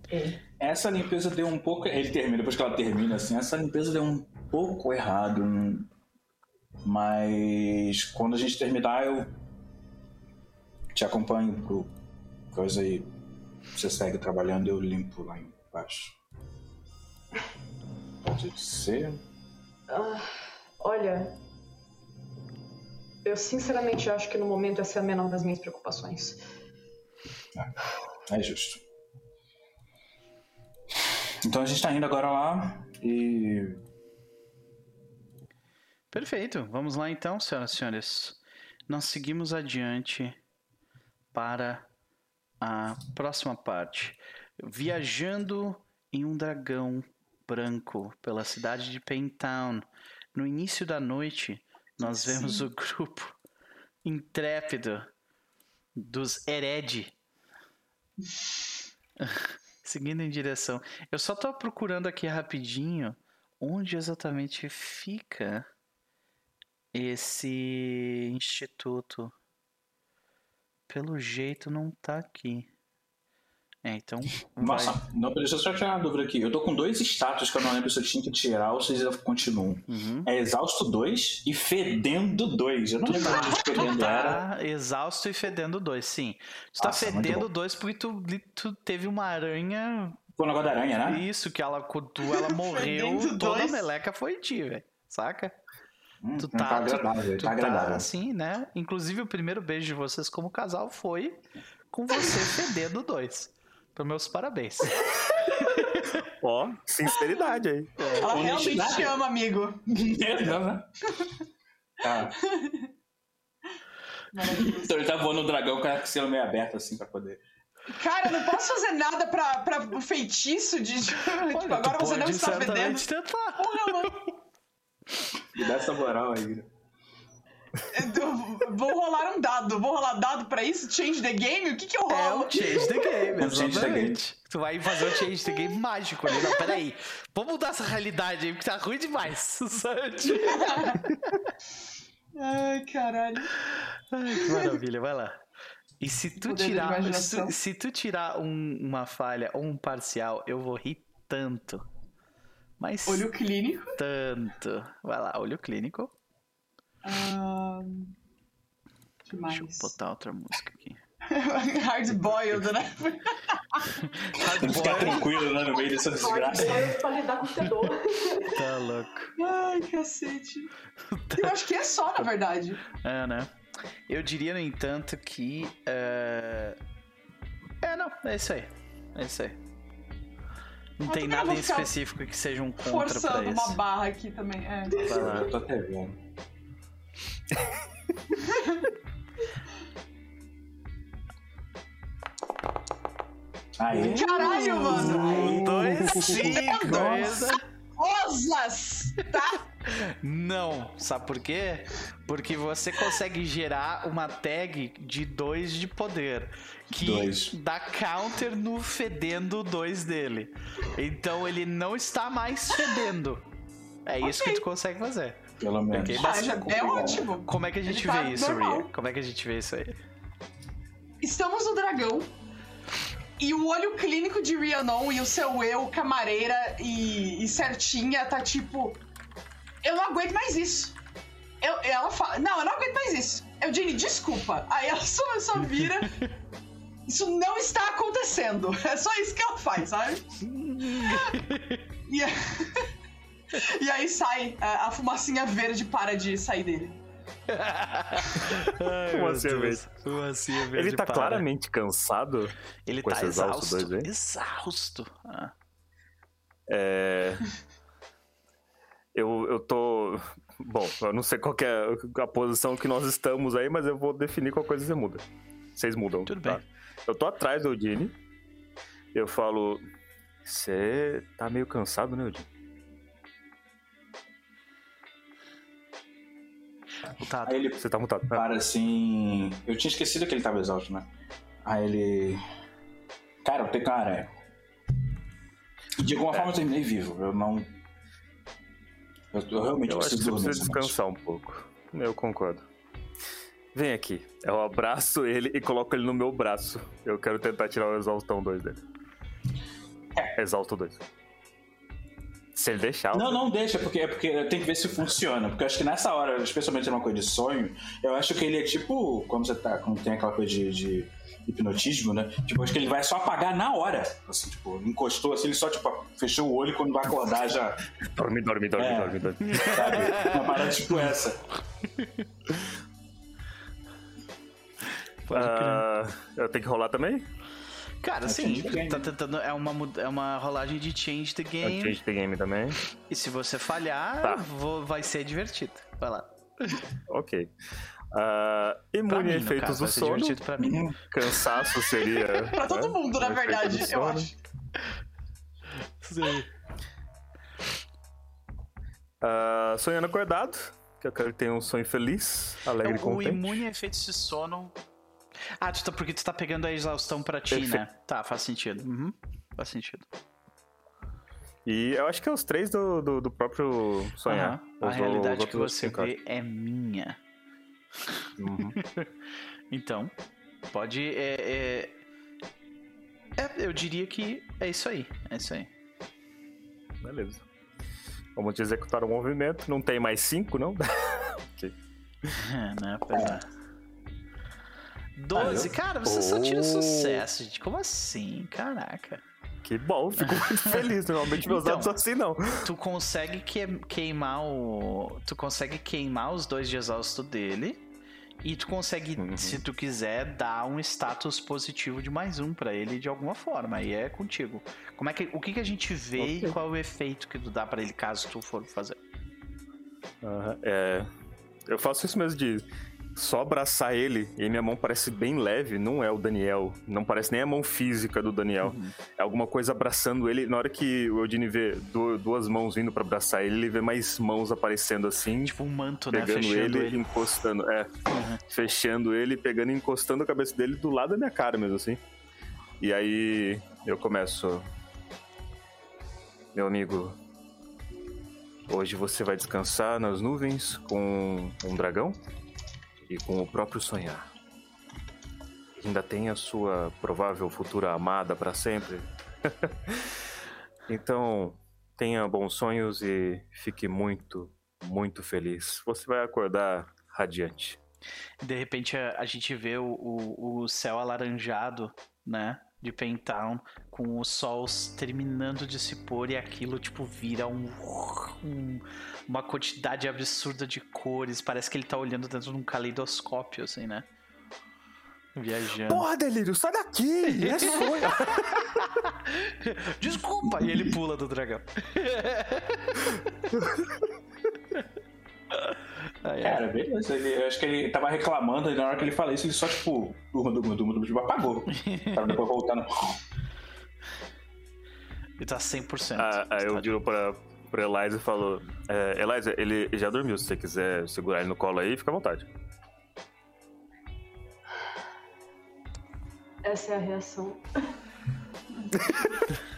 É. Essa limpeza deu um pouco. Ele termina, depois que ela termina, assim, essa limpeza deu um pouco errado. Mas quando a gente terminar, eu te acompanho pro coisa aí. Você segue trabalhando eu limpo lá embaixo. Pode ser. Ah, olha, eu sinceramente acho que no momento essa é a menor das minhas preocupações. É justo. Então a gente tá indo agora lá e. Perfeito. Vamos lá então, senhoras e senhores. Nós seguimos adiante para a próxima parte. Viajando em um dragão branco pela cidade de Paintown. No início da noite, nós vemos o grupo intrépido dos Hered seguindo em direção. Eu só tô procurando aqui rapidinho onde exatamente fica esse instituto. Pelo jeito não tá aqui. É, então. vai. Nossa, não, deixa eu só tirar uma dúvida aqui. Eu tô com dois status que eu não lembro se eu tinha que tirar ou se eles continuam. Uhum. É exausto 2 e fedendo 2. Eu não lembro onde fedendo era. Tá exausto e fedendo dois, sim. Tu tá Nossa, muito fedendo bom. dois porque tu, tu teve uma aranha. Foi o negócio da aranha, né? Isso, que ela, quando ela morreu, toda a meleca foi em ti, velho. Saca? Hum, Tu tá, tá, tu, agradável, tu tá agradável. tá assim, né? Inclusive, o primeiro beijo de vocês como casal foi com você fedendo dois. Então, meus parabéns. Ó, sinceridade aí. Ela realmente te ama, amigo. Né? Tá. Então ele tá voando o dragão com a axila meio aberta assim pra poder. Cara, eu não posso fazer nada pra, pra o feitiço de. tipo, agora Tu você não está certamente tentar. Porra, mano. Me dá essa moral aí. Eu vou rolar um dado. Vou rolar dado pra isso? Change the game? O que que eu É rolo? o change the game, Um change the exatamente. Tu vai fazer o change the game mágico ali. Não, peraí. Vamos mudar essa realidade aí, porque tá ruim demais. Sabe? Ai, caralho. Ai, que maravilha, vai lá. E se tu Poder tirar, se tu, se tu tirar um- uma falha ou um parcial, eu vou rir tanto. Mas Olho clínico. tanto. Vai lá, olho clínico. Que mais? Deixa eu botar outra música aqui. Hard boiled, né? Tem que ficar tranquilo lá no meio dessa desgraça. Pra lidar com o fedor. Tá louco. Ai, cacete. Eu acho que é só, na verdade. É, né? Eu diria, no entanto, que. É, é não, é isso aí. É isso aí. Não Eu tem nada em específico que seja um contra pra Forçando uma isso. barra aqui também. É. Vai lá. Eu tô até vendo. Aê. Caralho, mano. Um, dois, cinco, poderosas, tá? Não, sabe por quê? Porque você consegue gerar uma tag de 2 de poder. Que Dois. dá counter no fedendo 2 dele. Então ele não está mais fedendo. É isso que tu consegue fazer. Pelo menos. Ok, Ah, já é ótimo. Como é que a gente Ele tá vê isso, normal. Ria? Como é que a gente vê isso aí? Estamos no dragão. E o olho clínico de Rhiannon e o seu eu, camareira e, e certinha, tá tipo. Eu não aguento mais isso. Eu, ela fala, não, eu não aguento mais isso. Eugene, desculpa. Aí ela só, só vira. Isso não está acontecendo. É só isso que ela faz, sabe? E, e aí sai, a, a fumacinha verde para de sair dele. Ai, Deus. cerveja. Fumacinha verde Ele tá para. claramente cansado. Ele tá exausto exausto. dois? Exausto. Ah. É... Eu, eu tô. Bom, eu não sei qual que é a posição que nós estamos aí, mas eu vou definir qual coisa você muda. Vocês mudam. Tudo tá? bem. Eu tô atrás do Odine. Eu falo. Você tá meio cansado, né, Odine? Mutado. Aí ele Você tá mutado. Para assim. Eu tinha esquecido que ele tava exausto, né? Aí ele. Cara, eu tenho uma aranha. E de alguma forma eu terminei vivo. Eu não. Eu, eu realmente Eu acho que preciso você dormir. noite. descansar um pouco. Eu concordo. Vem aqui. Eu abraço ele e coloco ele no meu braço. Eu quero tentar tirar o Exaustão 2 dele. Exausto 2. Se ele deixar. Não, não deixa, porque, é porque tem que ver se funciona. Porque eu acho que nessa hora, especialmente numa coisa de sonho, eu acho que ele é tipo. Quando você tá. Quando tem aquela coisa de. de hipnotismo, né? Tipo, acho que ele vai só apagar na hora. Assim, tipo, encostou assim, ele só, tipo, fechou o olho e quando vai acordar já. Dorme, dorme, dorme, É. dorme, dorme. Sabe? Uma parada tipo essa. Pode crer. Ah, eu tenho que rolar também? Cara, É sim, tá tentando. É uma, é uma rolagem de change the game. change the game também. E se você falhar, Tá. vou- vai ser divertido. Vai lá. Ok. Pra imune a efeitos caso, do sono. divertido pra mim. Cansaço seria. Pra todo né, mundo, na o verdade, eu acho. Sim. Ah, sonhando acordado, que eu quero que tenha um sonho feliz, alegre e Então, o contente. imune a efeitos de sono. Ah, tu tá, porque tu tá pegando a exaustão pra ti, Perfeito. né? Tá, faz sentido. Uhum, faz sentido. E eu acho que é os três do, do, do próprio sonhar. Aham. A realidade que você vê é minha. Uhum. Então, pode. É, é- é, eu diria que é isso aí. É isso aí. Beleza. Vamos executar o movimento. Não tem mais cinco, não? É, né? Pois é. 12, Ah, eu- cara, você só tira Oh. sucesso, gente. Como assim? Caraca. que bom, fico muito feliz. Normalmente meus Então. dados são assim, não. Tu consegue que- queimar o. Tu consegue queimar os dois de exausto dele. E tu consegue, Uhum. se tu quiser, dar um status positivo de mais um pra ele de alguma forma. Aí é contigo. Como é que, o que, que a gente vê Ok. e qual é o efeito que tu dá pra ele caso tu for fazer? Aham, É, eu faço isso mesmo de só abraçar ele e minha mão parece bem leve, não é o Daniel, não parece nem a mão física do Daniel. Uhum. É alguma coisa abraçando ele. Na hora que o Eudine vê du- duas mãos vindo pra abraçar ele, ele vê mais mãos aparecendo assim, Tipo um manto, né? pegando Fechando ele, ele. encostando, é, Uhum. fechando ele, pegando e encostando a cabeça dele do lado da minha cara mesmo assim. E aí eu começo Meu amigo, hoje você vai descansar nas nuvens com um dragão e com o próprio sonhar. Ainda tem a sua provável futura amada para sempre. então, tenha bons sonhos e fique muito, muito feliz. Você vai acordar radiante. De repente a, a gente vê o, o, o céu alaranjado, né? De Pentown, com o sol terminando de se pôr e aquilo, tipo, vira um, um- uma quantidade absurda de cores. Parece que ele tá olhando dentro de um caleidoscópio, assim, né? Viajando. Porra, delírio, sai daqui! É sonho! Desculpa! E ele pula do dragão. Aí, é. Cara, beleza. Ele, eu acho que ele tava reclamando e na hora que ele fala isso, ele só, tipo, durma, durma, durma, durma, tipo, apagou. pra depois voltar no. Ele tá 100%. Ah, aí eu Tá digo pra, pra Eliza e falou: é, Eliza, ele já dormiu. Se você quiser segurar ele no colo aí, fica à vontade. Essa é a reação.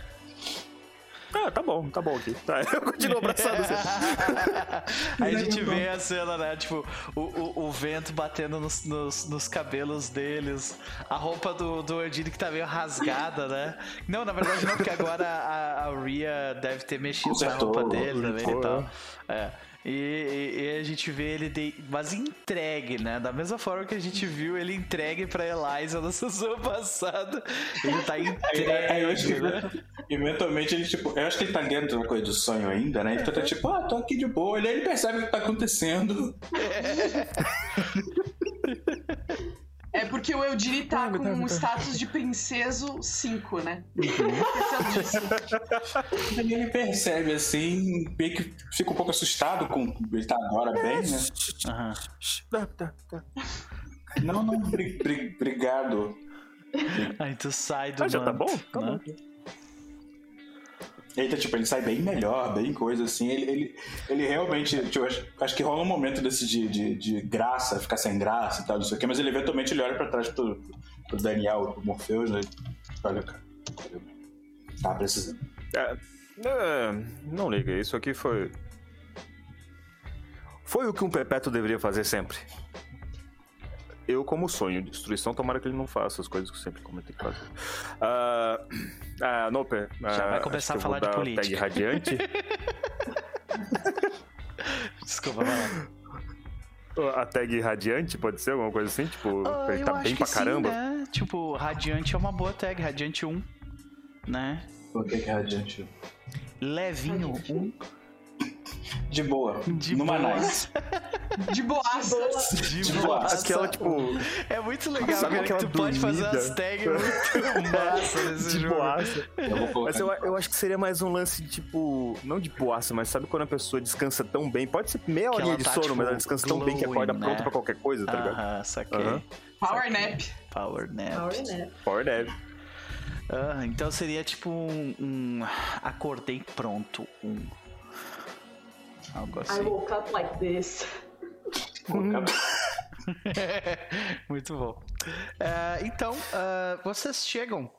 Ah, tá bom, tá bom aqui. Tá, eu continuo abraçando você. Aí a gente vê a cena, né? Tipo, o, o, o vento batendo nos, nos, nos, cabelos deles, a roupa do, do Erdine que tá meio rasgada, né? Não, na verdade não, porque agora a, a Ria deve ter mexido na roupa dele também e tal. É. E, e, a gente vê ele de, mas entregue, né? Da mesma forma que a gente viu ele entregue pra Eliza na sessão passada. Ele tá entregue. Aí, aí, que, né? Eventualmente ele, tipo, eu acho que ele tá dentro de uma coisa do sonho ainda, né? Então tá tipo, ah, tô aqui de boa. E aí ele percebe o que tá acontecendo. É. É porque o Eudine tá com um status de princeso 5, né? Uhum. ele percebe assim, meio que fica um pouco assustado com. Ele tá agora bem, né? Uhum. Não, não, obrigado. Aí tu sai do. Ah, já tá bom? Tá né? bom. Eita, tipo, ele sai bem melhor, bem coisa assim. Ele, ele, ele realmente, tipo, acho, acho, que rola um momento desse de, de, de, graça, ficar sem graça e tal, não sei o quê, mas ele eventualmente ele olha pra trás pro, pro Daniel, pro Morpheus, né? Olha, cara, tá precisando. É, é, não liga, isso aqui foi. Foi o que um Pepeto deveria fazer sempre eu, como sonho, destruição, tomara que ele não faça as coisas que eu sempre comentei que fazer. Uh, uh, Nope. Uh, Já vai começar a falar de política. Tag radiante. Desculpa, vai lá. A tag radiante pode ser alguma coisa assim? Tipo, uh, ele tá bem pra caramba? Sim, né? Tipo, radiante é uma boa tag, radiante 1. Né? O que é radiante 1? Levinho 1. De boa. De Numa boa. nice. De boaças. De, de. Aquela, tipo. É muito legal, Sabe cara, que tu pode fazer umas tags muito massa nesse de jogo. Boaça. Eu mas eu, eu acho que seria mais um lance de tipo. Não de boaça, mas sabe quando a pessoa descansa tão bem? Pode ser meia horinha de tá, sono, tipo, mas ela descansa glowing, tão bem que acorda né? pronta pra qualquer coisa, tá ligado? Ah, saquei. Uhum. Power nap. Power nap. Power nap. Power nap. Ah, então seria tipo um, um acordei pronto, um Algo assim. I woke up like this. Muito bom. Uh, então, uh, vocês chegam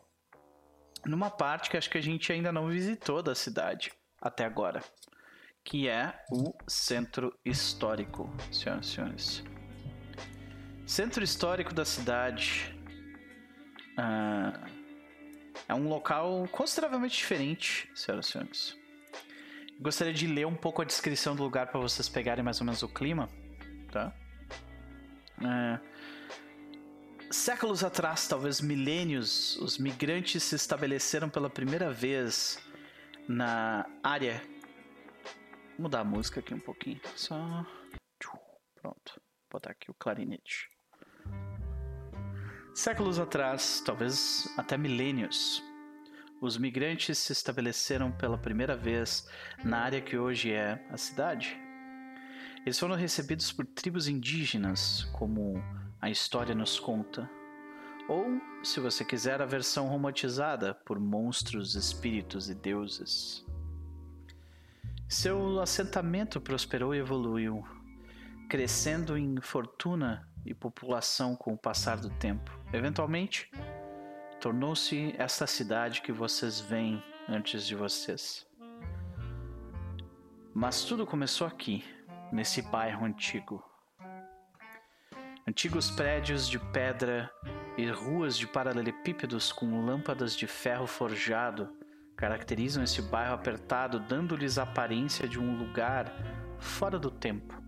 numa parte que acho que a gente ainda não visitou da cidade até agora, que é o centro histórico, senhoras e senhores. Centro histórico da cidade uh, é um local consideravelmente diferente, senhoras e senhores. Gostaria de ler um pouco a descrição do lugar para vocês pegarem mais ou menos o clima, tá? É... Séculos atrás, talvez milênios, os migrantes se estabeleceram pela primeira vez na área. Vou mudar a música aqui um pouquinho, só. Pronto, vou botar aqui o clarinete. Séculos atrás, talvez até milênios, os migrantes se estabeleceram pela primeira vez na área que hoje é a cidade. Eles foram recebidos por tribos indígenas, como a história nos conta, ou, se você quiser, a versão romantizada por monstros, espíritos e deuses. Seu assentamento prosperou e evoluiu, crescendo em fortuna e população com o passar do tempo. Eventualmente, tornou-se esta cidade que vocês veem antes de vocês. Mas tudo começou aqui, nesse bairro antigo. Antigos prédios de pedra e ruas de paralelepípedos com lâmpadas de ferro forjado caracterizam esse bairro apertado, dando-lhes a aparência de um lugar fora do tempo.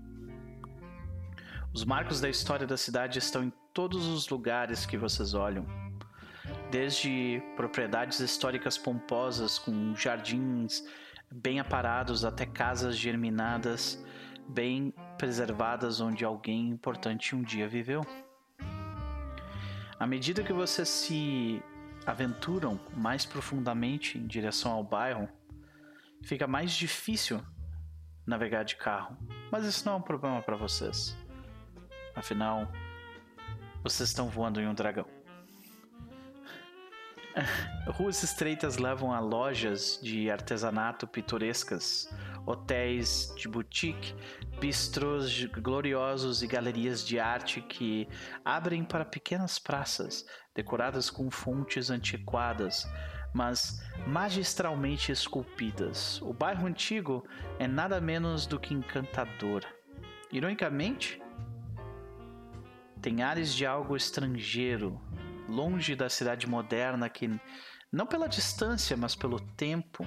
Os marcos da história da cidade estão em todos os lugares que vocês olham desde propriedades históricas pomposas com jardins bem aparados até casas germinadas bem preservadas onde alguém importante um dia viveu. À medida que vocês se aventuram mais profundamente em direção ao bairro, fica mais difícil navegar de carro, mas isso não é um problema para vocês. Afinal, vocês estão voando em um dragão. Ruas estreitas levam a lojas de artesanato pitorescas hotéis de boutique, bistrôs gloriosos e galerias de arte que abrem para pequenas praças decoradas com fontes antiquadas, mas magistralmente esculpidas. O bairro antigo é nada menos do que encantador. Ironicamente, tem ares de algo estrangeiro, longe da cidade moderna que, não pela distância, mas pelo tempo,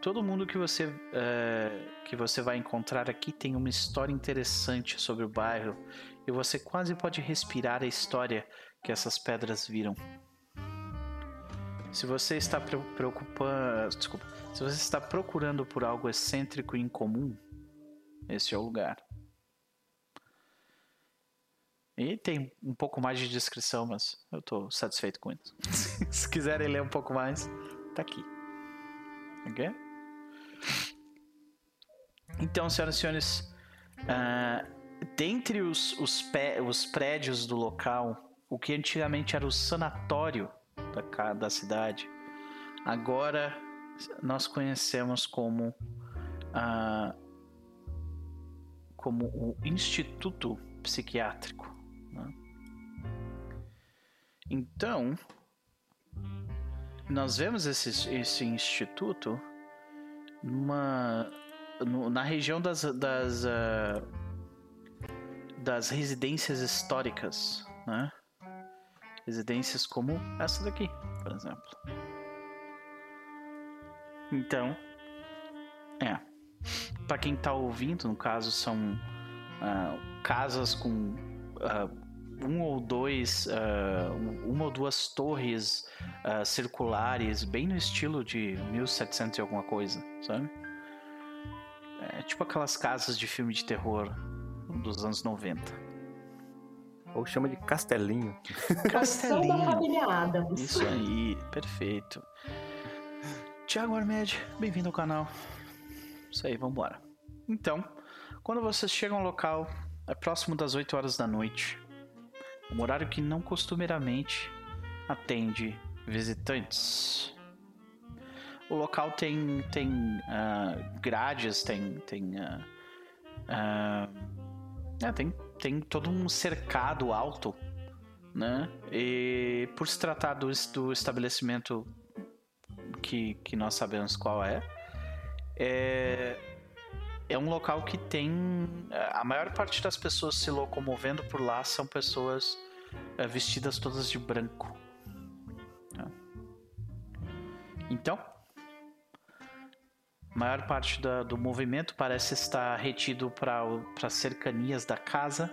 todo mundo que você é, que você vai encontrar aqui tem uma história interessante sobre o bairro e você quase pode respirar a história que essas pedras viram. Se você está preocupando, desculpa, se você está procurando por algo excêntrico e incomum, esse é o lugar. E tem um pouco mais de descrição, mas eu estou satisfeito com isso. Se quiserem ler um pouco mais, tá aqui. Ok? Então, senhoras e senhores, uh, dentre os, os, os prédios do local, o que antigamente era o sanatório da, da cidade, agora nós conhecemos como, uh, como o Instituto Psiquiátrico. Né? Então, nós vemos esse, esse instituto numa, no, na região das, das, uh, das residências históricas, né? Residências como essa daqui, por exemplo. Então, é. Para quem está ouvindo, no caso, são uh, casas com uh, um ou dois, uh, uma ou duas torres circulares, bem no estilo de 1700 e alguma coisa, sabe? É tipo aquelas casas de filme de terror dos anos 90. Ou chama de Castelinho. Castelinho. da família Adams. Isso aí, perfeito. Tiago Armed, bem-vindo ao canal. Isso aí, vambora. Então, quando vocês chegam ao local, é próximo das 8 horas da noite. Um horário que não costumeiramente atende visitantes. O local tem, tem uh, grades, tem. tem uh, uh, é, tem tem todo um cercado alto, né? E por se tratar do, do estabelecimento que, que nós sabemos qual é, é, é um local que tem a maior parte das pessoas se locomovendo por lá são pessoas é, vestidas todas de branco. Né? Então, maior parte da, do movimento parece estar retido para cercanias da casa,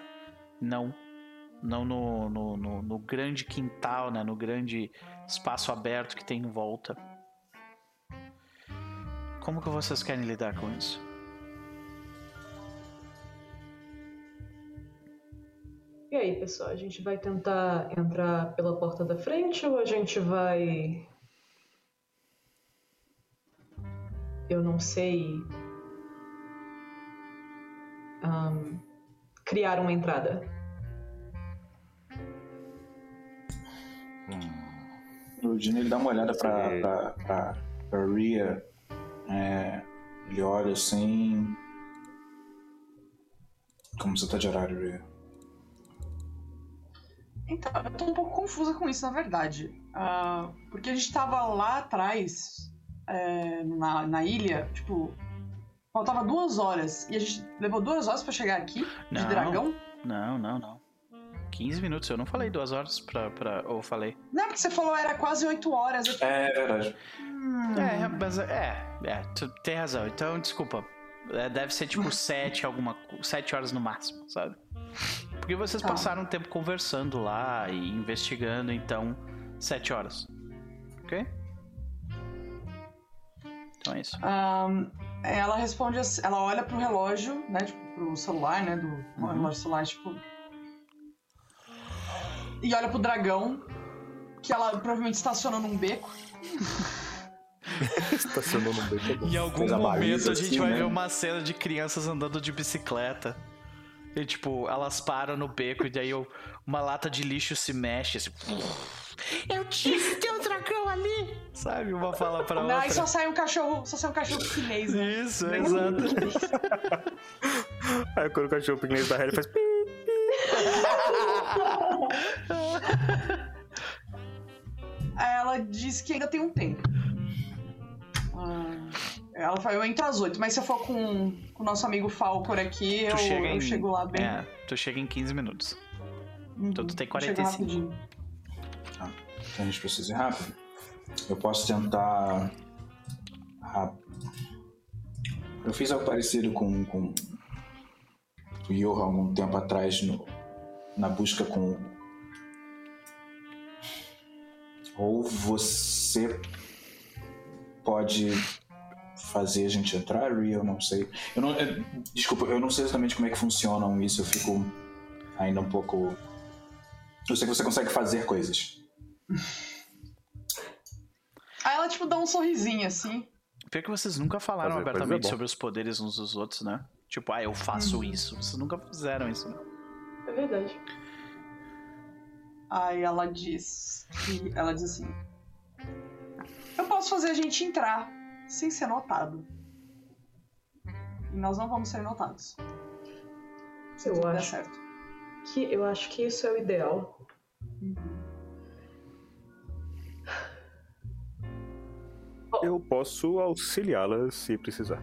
não não no, no, no, no, grande quintal, né, no grande espaço aberto que tem em volta. Como que vocês querem lidar com isso? E aí, pessoal, a gente vai tentar entrar pela porta da frente ou a gente vai eu não sei um, criar uma entrada. Hum. O Dino ele dá uma olhada pra, pra, pra, pra Ria. É, ele olha assim. Como você tá de horário, Ria? Então, eu tô um pouco confusa com isso, na verdade. Uh, porque a gente tava lá atrás é, na, na ilha, tipo, faltava duas horas. E a gente levou duas horas para chegar aqui, não, de dragão? Não, não, não. 15 minutos, eu não falei duas horas pra. pra ou falei? Não, porque você falou era quase oito horas. Eu... É, é verdade. Hum. É, mas é, é, tu tem razão. Então, desculpa. É, deve ser tipo sete, alguma. sete horas no máximo, sabe? Porque vocês tá. passaram um tempo conversando lá e investigando, então. Sete horas. Ok? Então é isso. Um, ela responde assim, ela olha pro relógio, né? Tipo, pro celular, né? Do uhum. relógio celular, tipo. E olha pro dragão, que ela provavelmente estaciona num beco. estacionou num beco. É em algum momento a gente assim, vai né? ver uma cena de crianças andando de bicicleta. E tipo, elas param no beco e daí uma lata de lixo se mexe assim. Eu disse teu dragão! dragão ali! Sabe? Uma fala pra outra. Não, e só sai um cachorro, só sai um cachorro chinês, né? Isso, exato. Aí quando o cachorro piquenês da Harry faz. Aí ela disse que ainda tem um tempo. Ah, ela falou, eu entro às 8, mas se eu for com, com o nosso amigo Falcor aqui, eu, chega eu em- chego lá bem. É, tu chega em 15 minutos. Uhum, então tu tem chego 45. rapidinho. Então a gente precisa ir rápido. Eu posso tentar. rápido. Eu fiz algo parecido com, com o Yoha algum tempo atrás no, na busca com. Ou você pode fazer a gente entrar, eu não sei. Eu não, eu- desculpa, eu não sei exatamente como é que funcionam isso, eu fico ainda um pouco. Eu sei que você consegue fazer coisas. Aí ela, tipo, dá um sorrisinho assim. Pior que vocês nunca falaram Fazer é abertamente bom. sobre os poderes uns dos outros, né? Tipo, ah, eu faço isso. Vocês nunca fizeram isso, né? É verdade. Aí ela diz que. Ela diz assim. Eu posso fazer a gente entrar sem ser notado. E nós não vamos ser notados. Se Eu tudo der acho. certo. Que eu acho que isso é o ideal. Eu posso auxiliá-la se precisar.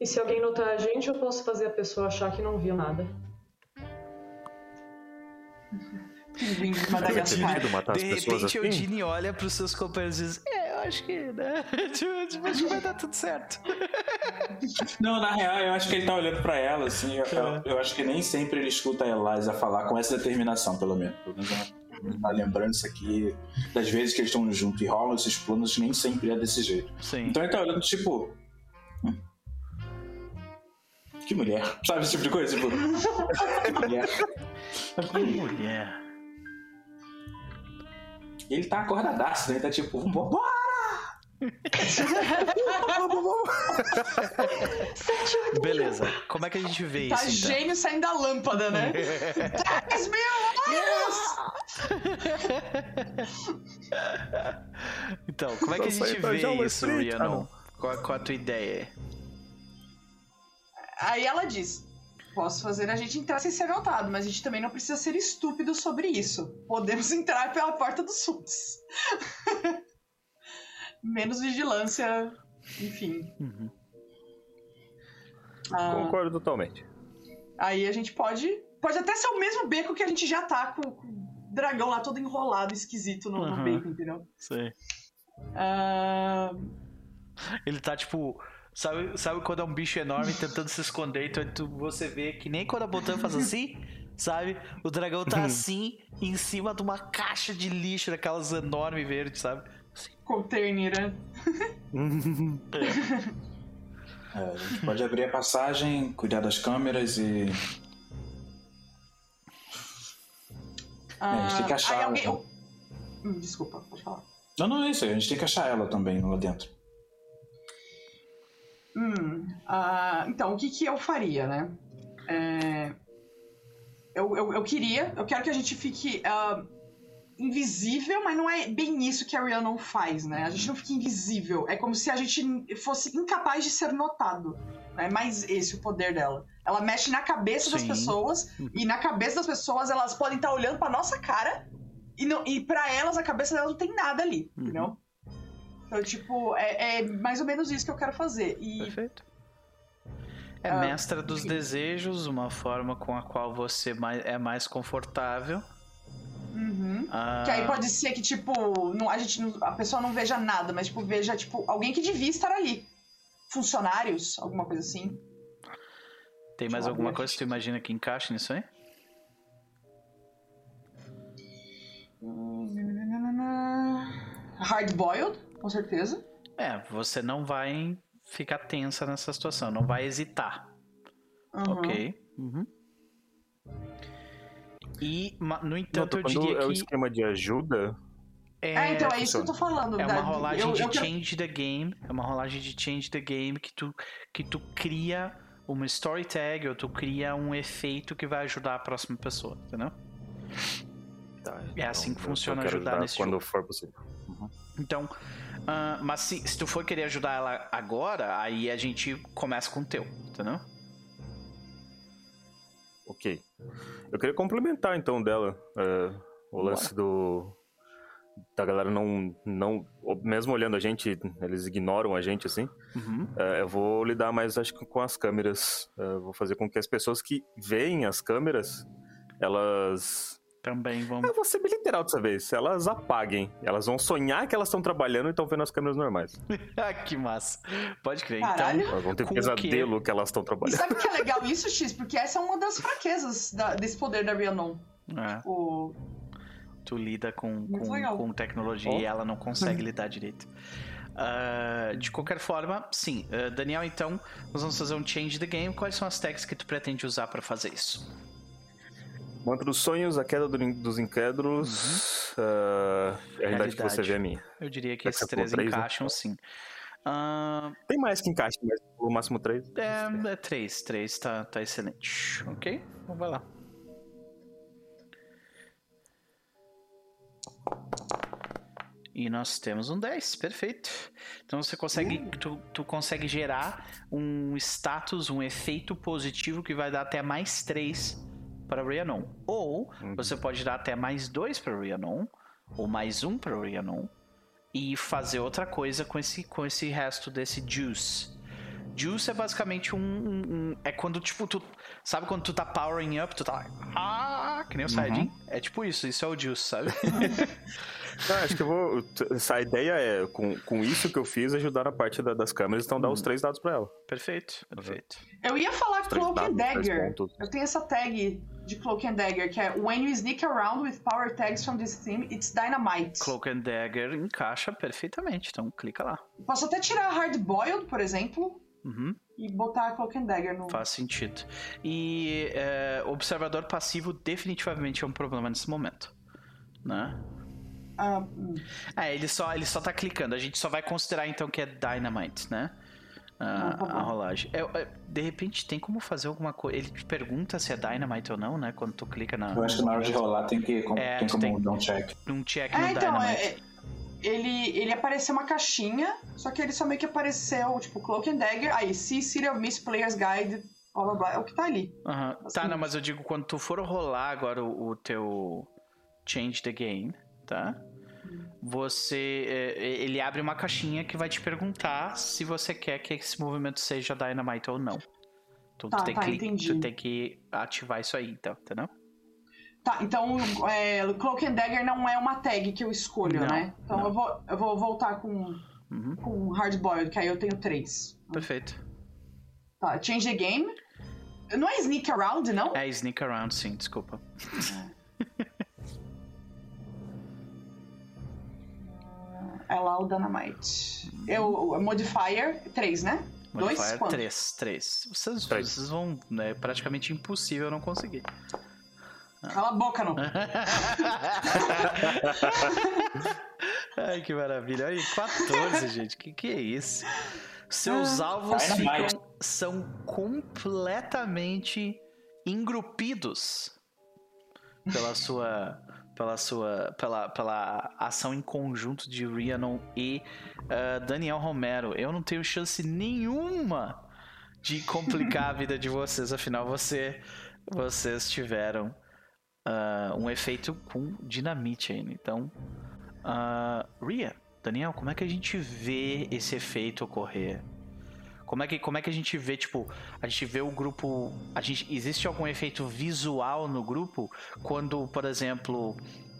E se alguém notar a gente, eu posso fazer a pessoa achar que não viu nada. Pinguim de Madagascar. de repente o assim? Dini olha pros seus companheiros e diz: É, eu acho que, né? Tipo, tipo, acho que vai dar tudo certo. Não, na real, eu acho que ele tá olhando pra ela, assim. Eu, eu- eu acho que nem sempre ele escuta a Eliza falar com essa determinação, pelo menos. Pelo menos é uma, uma lembrança que, das vezes que eles estão juntos e rolam esses planos, nem sempre é desse jeito. Sim. Então ele tá olhando, tipo. "Hum, Que mulher, sabe esse tipo de coisa? Tipo, que mulher. Que mulher. Ele tá acordadaço, né? Ele tá tipo, vambora! Beleza. Como é que a gente vê Tá isso então? gênio saindo da lâmpada, né? 10 mil anos! Então, como é que a gente então vê é isso. Ah, Rhiannon? não. Qual, qual a tua ideia? Aí ela diz: Posso fazer a gente entrar sem ser notado, mas a gente também não precisa ser estúpido sobre isso. Podemos entrar pela porta dos fundos. Menos vigilância, enfim. Uhum. Ah, Concordo totalmente. aí a gente pode. Pode até ser o mesmo beco que a gente já tá com, com o dragão lá todo enrolado, esquisito no, no Aham. beco, entendeu? Sei. Ah, Ele tá tipo. Sabe, sabe quando é um bicho enorme tentando se esconder? Então tu, você vê que nem quando a Botan faz assim, sabe? O dragão tá assim, em cima de uma caixa de lixo, daquelas enormes verdes, sabe? Container, né? É, a gente pode abrir a passagem, cuidar das câmeras e. Ah, É, a gente tem que achar aí alguém... ela. Hum, desculpa, pode falar. Não, não é isso, a gente tem que achar ela também lá dentro. Hum, ah, então, o que, que eu faria, né? É, eu, eu, eu queria, eu quero que a gente fique ah, invisível, mas não é bem isso que a Rhiannon faz, né? A gente não fica invisível. É como se a gente fosse incapaz de ser notado. É mais esse o poder dela. Ela mexe na cabeça das Sim. pessoas, e na cabeça das pessoas elas podem estar olhando pra nossa cara, e, não, e para elas a cabeça delas não tem nada ali, Uhum. entendeu? Então, tipo, é, é mais ou menos isso que eu quero fazer. E Perfeito. É Ah, mestra dos desejos, uma forma com a qual você é mais confortável. Uhum. Ah, Que aí pode ser que, tipo, não, a, gente, a pessoa não veja nada, mas, tipo, veja, tipo, alguém que devia estar ali. Funcionários, alguma coisa assim. Tem mais alguma coisa que tu imagina que encaixe nisso aí? Hard boiled, com certeza. É, você não vai ficar tensa nessa situação, não vai hesitar, Uhum. ok? Uhum. E, no Não, entanto, eu quando diria é o que esquema de ajuda, É, então, é isso que eu tô falando. É uma rolagem eu- de eu change the game. É uma rolagem de change the game que tu, que tu cria uma story tag ou tu cria um efeito que vai ajudar a próxima pessoa, entendeu? Tá, é assim que funciona ajudar, ajudar nesse quando jogo. for possível. Uhum. Então, uh, mas se, se tu for querer ajudar ela agora, aí a gente começa com o teu, entendeu? Ok. Eu queria complementar então dela uh, o lance do da galera não não mesmo olhando a gente eles ignoram a gente assim uhum. uh, eu vou lidar mais acho que com as câmeras uh, vou fazer com que as pessoas que veem as câmeras elas também vão. Eu vou ser bem literal dessa vez. Elas apaguem. Elas vão sonhar que elas estão trabalhando e estão vendo as câmeras normais. ah, que massa. Pode crer. Caralho. Então, elas vão ter pesadelo que... que elas estão trabalhando. E sabe o que é legal isso, X? Porque essa é uma das fraquezas da, desse poder da Rhiannon. É. Tipo... Tu lida com, com, com, tecnologia oh. e ela não consegue lidar direito. Uh, de qualquer forma, sim. Uh, Daniel, então, nós vamos fazer um change the game. Quais são as techs que tu pretende usar para fazer isso? Mantra dos sonhos, a queda do, dos incrédulos. Uhum. Uh, a realidade que você vê é minha. Eu diria que esses três, três né? encaixam, né? sim. Uh... Tem mais que encaixa, mas o máximo três. É, é três, três tá, tá excelente. Ok? Então vai lá. E nós temos um 10, perfeito. Então você consegue, uh. tu, tu consegue gerar um status, um efeito positivo que vai dar até mais 3 para Rhiannon. Ou uhum. você pode dar até mais dois para Rhiannon, ou mais um para Rhiannon, e fazer outra coisa com esse, com esse resto desse Juice. Juice é basicamente um, um, um, É quando, tipo, tu. Sabe quando tu tá powering up, tu tá lá. Ah, que nem o Saiyajin? Uhum. É tipo isso, isso é o Juice, sabe? Não, acho que eu vou. Essa ideia é, com, com isso que eu fiz, ajudar na parte da, das câmeras, então dar os uhum. três dados pra ela. Perfeito, perfeito. Eu ia falar Cloak and Dagger. Eu tenho essa tag de Cloak and Dagger, que é When you sneak around with power tags from this team, it's dynamite. Cloak and Dagger encaixa perfeitamente, então clica lá. Posso até tirar Hard Boiled, por exemplo. Uhum. E botar a Cloak and Dagger no. Faz sentido. E é, observador passivo definitivamente é um problema nesse momento. Né? Ah, hum. É, ele só, ele só tá clicando. A gente só vai considerar então que é Dynamite, né? A, tá a rolagem. É, é, de repente tem como fazer alguma coisa. Ele te pergunta se é Dynamite ou não, né? Quando tu clica na. Eu acho que na hora de rolar tem que com, é, tem como tem dar um check. Um check é, no então, Dynamite. É, ele, ele apareceu uma caixinha, só que ele só meio que apareceu, tipo, Cloak and Dagger, aí, see City of Miss Player's Guide, blá blá blá, é o que tá ali. Uhum. Assim. Tá, não, mas eu digo, quando tu for rolar agora o, o teu Change the Game, tá? Você é, é, ele abre uma caixinha que vai te perguntar se você quer que esse movimento seja Dynamite ou não. Então tá, tu, tem tá, que, tu tem que ativar isso aí, então, entendeu? Tá, então é, Cloak and Dagger não é uma tag que eu escolho, não, né? Então eu vou, eu vou voltar com, uhum. com Hard Boiled, que aí eu tenho três. Perfeito. Tá, Change the Game. Não é Sneak Around, não? É Sneak Around, sim, desculpa. É lá o Dynamite. Eu, modifier 3, né? Modifier 3, 3. Vocês, vocês vão. É praticamente impossível não conseguir. Cala a boca, não. Ai, que maravilha. Olha, 14, gente. Que que é isso? Seus ah, alvos ficam, são completamente engrupidos pela sua pela sua pela, pela ação em conjunto de Rhiannon e uh, Daniel Romero. Eu não tenho chance nenhuma de complicar a vida de vocês, afinal você vocês tiveram uh, um efeito com dinamite ainda. Então, uh, Ria, Daniel, como é que a gente vê esse efeito ocorrer? Como é que, como é que a gente vê, tipo, a gente vê o grupo. A gente, existe algum efeito visual no grupo quando, por exemplo,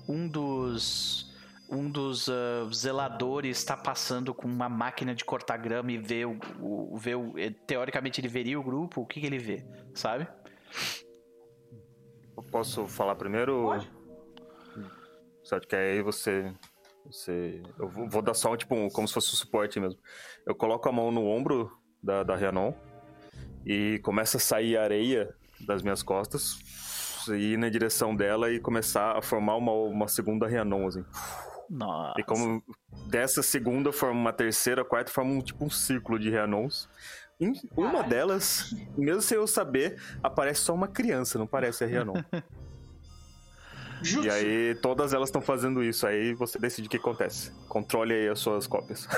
um dos. Um dos uh, zeladores está passando com uma máquina de cortar grama e vê o, o, vê o. Teoricamente ele veria o grupo, o que, que ele vê, sabe? Eu posso falar primeiro? Pode. Só que aí você você. Eu vou dar só tipo um, como se fosse um suporte mesmo. Eu coloco a mão no ombro da, da Rhiannon e começa a sair areia das minhas costas e ir na direção dela e começar a formar uma, uma segunda Rhiannon, assim. Nossa. E como dessa segunda forma uma terceira, quarta, forma um, tipo um círculo de Rhiannons. Em uma delas, mesmo sem eu saber, aparece só uma criança, não parece a Rhiannon. E aí todas elas estão fazendo isso. Aí você decide o que acontece. Controle aí as suas cópias.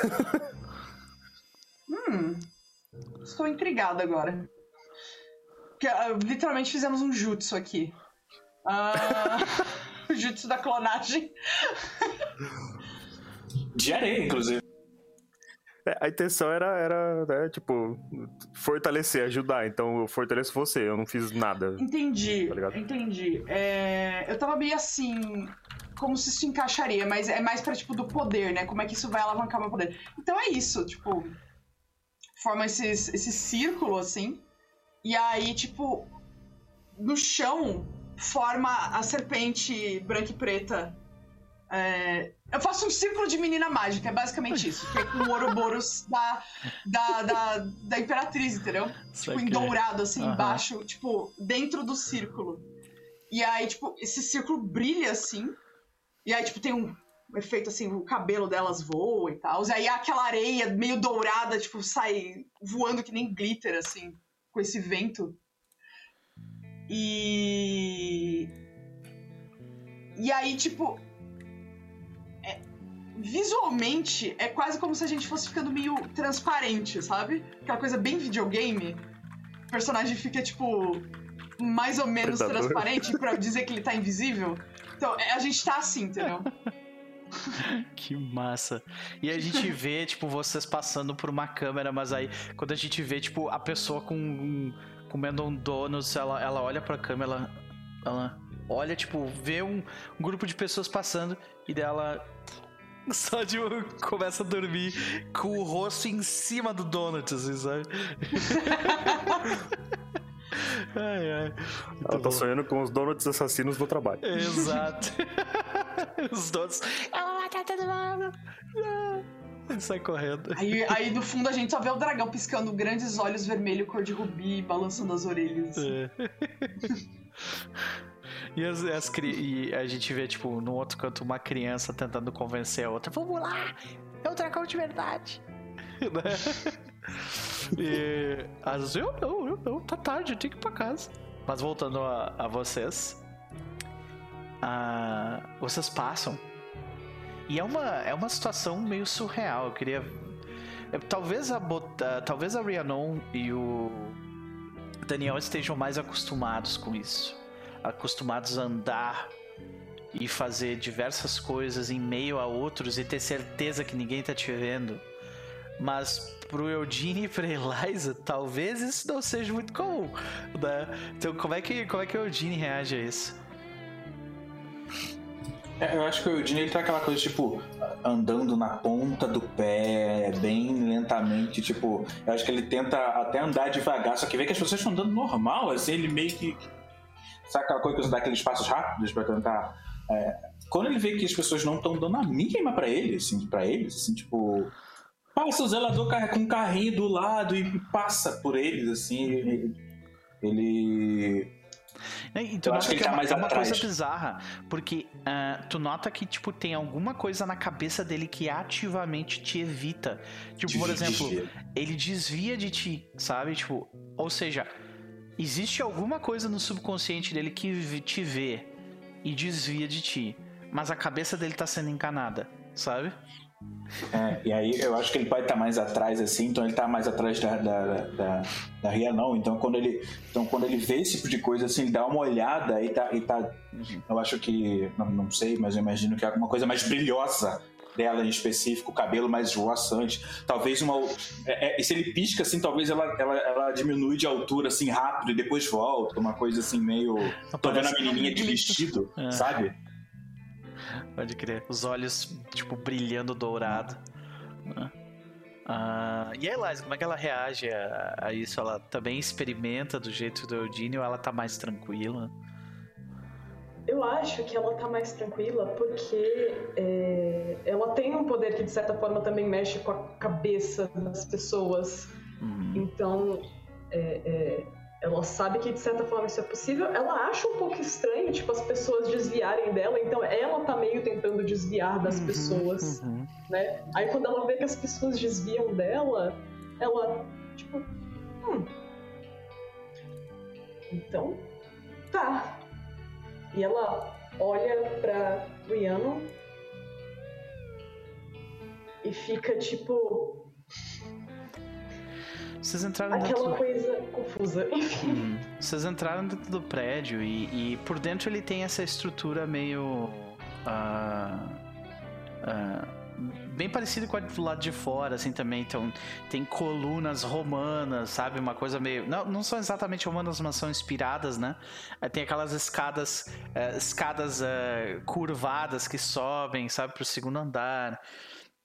hum. Estou intrigado agora. Porque, uh, literalmente fizemos um jutsu aqui. Uh, o jutsu da clonagem. De areia, inclusive. É, a intenção era, era né, tipo, fortalecer, ajudar. Então eu fortaleço você, eu não fiz nada. Entendi. Tá entendi. É, eu tava meio assim. Como se isso encaixaria, mas é mais pra, tipo, do poder, né? Como é que isso vai alavancar meu poder. Então é isso, tipo. Forma esses, esse círculo, assim. E aí, tipo. No chão, forma a serpente branca e preta é, eu faço um círculo de menina mágica, é basicamente isso. Que é com o Ouroboros da, da, da, da Imperatriz, entendeu? tipo, em dourado, assim, uhum. embaixo, tipo, dentro do círculo. E aí, tipo, esse círculo brilha, assim. E aí, tipo, tem um, um efeito, assim, o cabelo delas voa e tal. E aí aquela areia meio dourada, tipo, sai voando que nem glitter, assim, com esse vento. E... E aí, tipo, visualmente é quase como se a gente fosse ficando meio transparente, sabe? Aquela coisa bem videogame. O personagem fica, tipo, mais ou menos Predador. transparente para dizer que ele tá invisível. Então, é, a gente tá assim, entendeu? que massa. E a gente vê, tipo, vocês passando por uma câmera, mas aí, quando a gente vê, tipo, a pessoa com comendo um donuts, ela, ela olha pra câmera, ela, ela olha, tipo, vê um, um grupo de pessoas passando e dela só de começa a dormir com o rosto em cima do donut, assim, sabe? Ai, ai. Ela tá bom. sonhando com os donuts assassinos do trabalho. Exato. os donuts. Ela vai matar todo mundo. Ele sai correndo. Aí, aí no fundo a gente só vê o dragão piscando grandes olhos vermelho cor de rubi, balançando as orelhas. É. E, as, as, e a gente vê, tipo, no outro canto, uma criança tentando convencer a outra: Vamos lá, é um dragão de verdade. Né? E às vezes eu não, eu não, tá tarde, eu tenho que ir pra casa. Mas voltando a, a vocês, a, vocês passam. E é uma, é uma situação meio surreal. Eu queria. É, talvez a, talvez a Rhiannon e o Daniel estejam mais acostumados com isso acostumados a andar e fazer diversas coisas em meio a outros e ter certeza que ninguém tá te vendo. Mas pro Eugene e pra Eliza, talvez isso não seja muito comum, né? Então como é que, como é que o Eugene reage a isso? É, eu acho que o Eugene ele tá aquela coisa, tipo, andando na ponta do pé, bem lentamente, tipo, eu acho que ele tenta até andar devagar, só que vê que as pessoas estão andando normal, assim, ele meio que Sabe aquela coisa que você dá aqueles passos rápidos para tentar. É, quando ele vê que as pessoas não estão dando a mínima para ele, assim, para eles, assim, tipo. Passa o zelador com um carrinho do lado e passa por eles, assim. Ele. ele... E tu nota que, que, é, tá uma, é uma coisa bizarra, porque uh, tu nota que, tipo, tem alguma coisa na cabeça dele que ativamente te evita. Tipo, por exemplo, desvia. ele desvia de ti, sabe? Tipo, ou seja, existe alguma coisa no subconsciente dele que te vê e desvia de ti, mas a cabeça dele tá sendo encanada, sabe? É, e aí eu acho que ele pode estar tá mais atrás, assim, então ele tá mais atrás da, da, da, da Ria, não. Então quando, ele, então quando ele vê esse tipo de coisa, assim, ele dá uma olhada e tá. E tá uhum. eu acho que. Não, não sei, mas eu imagino que é alguma coisa mais brilhosa dela em específico, o cabelo mais roçante. Talvez uma. É, é, se ele pisca assim, talvez ela, ela, ela diminui de altura assim rápido e depois volta. Uma coisa assim meio. Tô vendo a menininha de vestido, é. sabe? Pode crer. Os olhos, tipo, brilhando dourado. Uh, e a Eliza, como é que ela reage a, a, isso? Ela também experimenta do jeito do Eudine ou ela tá mais tranquila? Eu acho que ela tá mais tranquila porque é, ela tem um poder que de certa forma também mexe com a cabeça das pessoas. Uhum. Então, é, é, ela sabe que de certa forma isso é possível. Ela acha um pouco estranho, tipo, as pessoas desviarem dela. Então, ela tá meio tentando desviar das uhum. pessoas, uhum. né? Aí quando ela vê que as pessoas desviam dela, ela, tipo, hum. Então, tá, e ela olha pra Riano e fica tipo. Vocês entraram Aquela dentro... coisa confusa. Uhum. Vocês entraram dentro do prédio e, e, por dentro ele tem essa estrutura meio. Uh, uh, bem parecido com a do lado de fora, assim também. Então, tem colunas romanas, sabe? Uma coisa meio. Não, não são exatamente romanas, mas são inspiradas, né? Tem aquelas escadas, uh, escadas curvadas que sobem, sabe, pro segundo andar.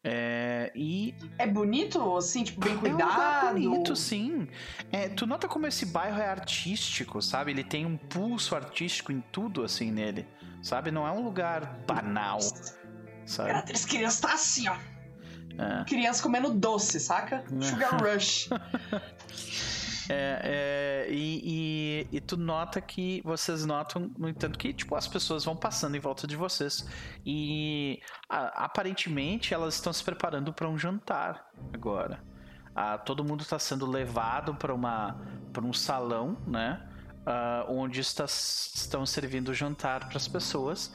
É, e é bonito, assim, tipo, bem cuidado. É um bonito, sim. É, tu nota como esse bairro é artístico, sabe? Ele tem um pulso artístico em tudo, assim, nele. Sabe? Não é um lugar banal. Sabe? Cara, as crianças tá assim, ó. É. Criança comendo doce, saca? Sugar Rush. É, é, e, e, e, tu nota que vocês notam, no entanto, que tipo, as pessoas vão passando em volta de vocês. E a, aparentemente elas estão se preparando para um jantar agora. Ah, todo mundo está sendo levado para um salão, né? Ah, onde está, estão servindo jantar para as pessoas.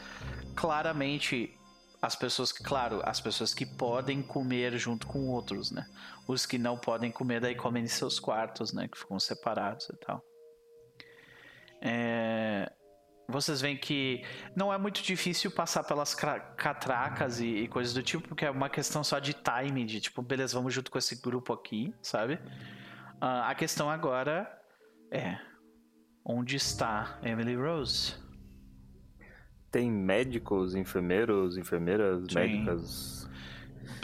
Claramente as pessoas que, claro, as pessoas que podem comer junto com outros, né? Os que não podem comer, daí comem em seus quartos, né? Que ficam separados e tal. É... Vocês veem que não é muito difícil passar pelas catracas e, e, coisas do tipo, porque é uma questão só de time, de tipo, beleza, vamos junto com esse grupo aqui, sabe? Uh, a questão agora é: onde está Emily Rose? tem médicos, enfermeiros, enfermeiras, Sim. médicas.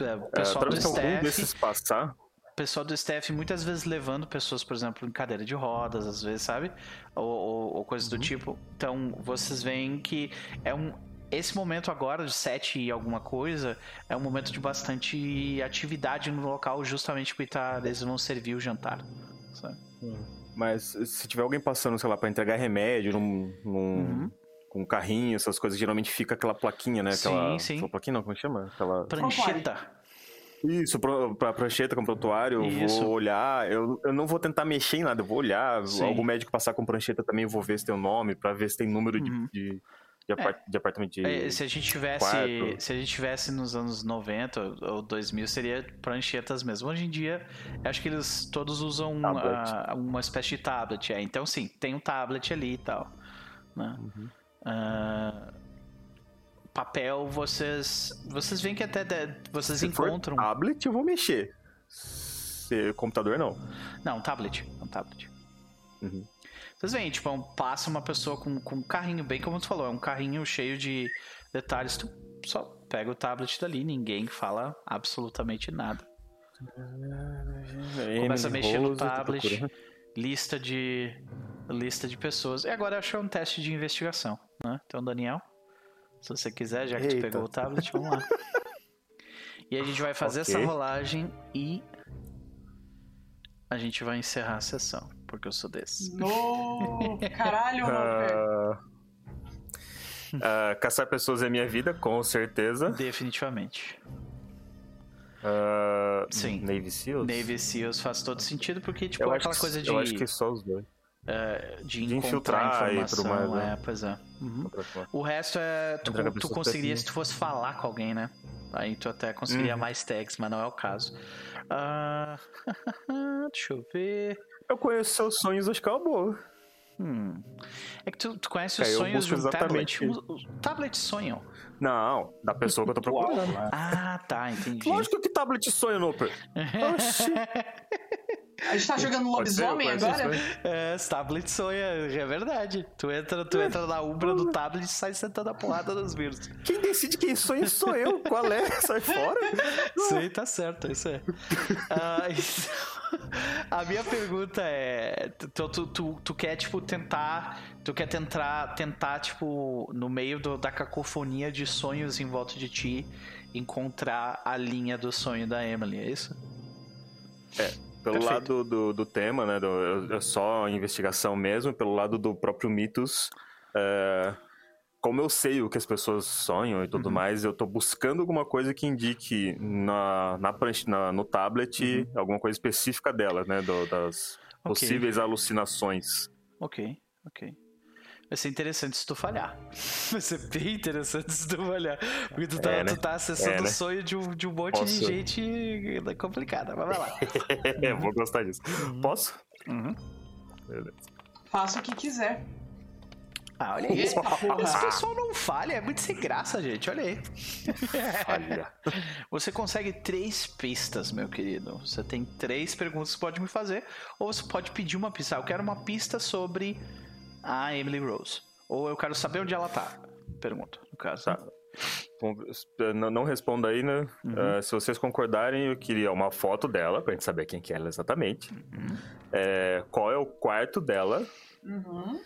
É, pessoal é, do staff, passar. Pessoal do staff muitas vezes levando pessoas, por exemplo, em cadeira de rodas, às vezes, sabe? Ou, ou, ou coisas uhum. do tipo. Então, vocês veem que é um. Esse momento agora, de sete e alguma coisa, é um momento de bastante atividade no local, justamente porque tá, eles vão servir o jantar. Sabe? Mas se tiver alguém passando, sei lá, para entregar remédio num, num, uhum com carrinho, essas coisas, geralmente fica aquela plaquinha, né? Aquela, sim, sim. plaquinha não, como chama? Aquela... Prancheta. Isso, pra prancheta, com prontuário, eu vou olhar, eu, eu não vou tentar mexer em nada, eu vou olhar, sim. algum médico passar com prancheta também, eu vou ver se tem o um nome, pra ver se tem número uhum. de, de, de, apart, é. de, apartamento de é, Se a gente tivesse, se a gente tivesse nos anos 90 ou 2000, seria pranchetas mesmo. Hoje em dia, acho que eles todos usam uma, uma espécie de tablet, é. então sim, tem um tablet ali e tal, né? Uhum. Uh, papel, vocês vocês veem que até de, vocês Se encontram. For tablet, eu vou mexer. Se computador, não. Não, tablet. Um tablet. Uhum. Vocês veem, tipo, passa uma pessoa com, com um carrinho, bem como tu falou, é um carrinho cheio de detalhes. Tu só pega o tablet dali, ninguém fala absolutamente nada. Começa a mexer no tablet, lista de lista de pessoas. E agora eu acho que é um teste de investigação, né? Então, Daniel, se você quiser, já que Eita. tu pegou o tablet, vamos lá. e a gente vai fazer okay. essa rolagem e a gente vai encerrar a sessão, porque eu sou desse. No! Caralho, uh... uh, caçar pessoas é minha vida, com certeza. Definitivamente. Uh, Sim. Navy Seals? Navy Seals faz todo sentido, porque, tipo, eu aquela coisa de. Eu acho que só os dois. Uh, de, de infiltrar informação. Mais, né? É, pois é. Uhum. O resto é. Tu, tu conseguiria se tu fosse falar com alguém, né? Aí tu até conseguiria uhum. mais tags, mas não é o caso. Uh... Deixa eu ver. Eu conheço seus sonhos, acho que é uma boa. Hum. É que tu, tu conhece os sonhos de um tablet. O, tablet sonham. Não, da pessoa que eu tô procurando. ah, tá, entendi. Lógico que tablet sonha, Noper. Oxi. A gente tá jogando lobisomem agora? É, tablet sonha, é verdade. Tu entra, tu entra na umbra do tablet e sai sentando a porrada nos vírus. Quem decide quem sonha sou eu. Qual é? Sai fora. Sei, tá certo, isso é. Ah, isso... A minha pergunta é: tu, tu, tu, tu, quer, tipo, tentar. Tu quer tentar, tentar tipo, no meio do, da cacofonia de sonhos em volta de ti, encontrar a linha do sonho da Emily, é isso? É. Pelo Perfeito. lado do, do tema, né? Do, é só investigação mesmo, pelo lado do próprio mitos. É, como eu sei o que as pessoas sonham e tudo uhum. mais, eu tô buscando alguma coisa que indique na, na, na no tablet uhum. alguma coisa específica dela, né? Do, das okay. possíveis alucinações. Ok, ok. Vai ser interessante se tu falhar. Vai ser bem interessante se tu falhar. Porque tu tá, é, né? tu tá acessando é, né? o sonho de um, de um monte Posso? de gente complicada. Mas vai lá. é, vou gostar disso. Uhum. Posso? Uhum. Beleza. Faça o que quiser. Ah, olha aí. Esse pessoal não falha, é muito sem graça, gente. Olha aí. Falha. Você consegue três pistas, meu querido. Você tem três perguntas que pode me fazer. Ou você pode pedir uma pista. Ah, eu quero uma pista sobre a Emily Rose. Ou eu quero saber onde ela tá. Pergunta, no caso. Tá. Não responda aí, né? Uhum. Uh, se vocês concordarem, eu queria uma foto dela, pra gente saber quem que é ela exatamente. Uhum. É, qual é o quarto dela. Uhum.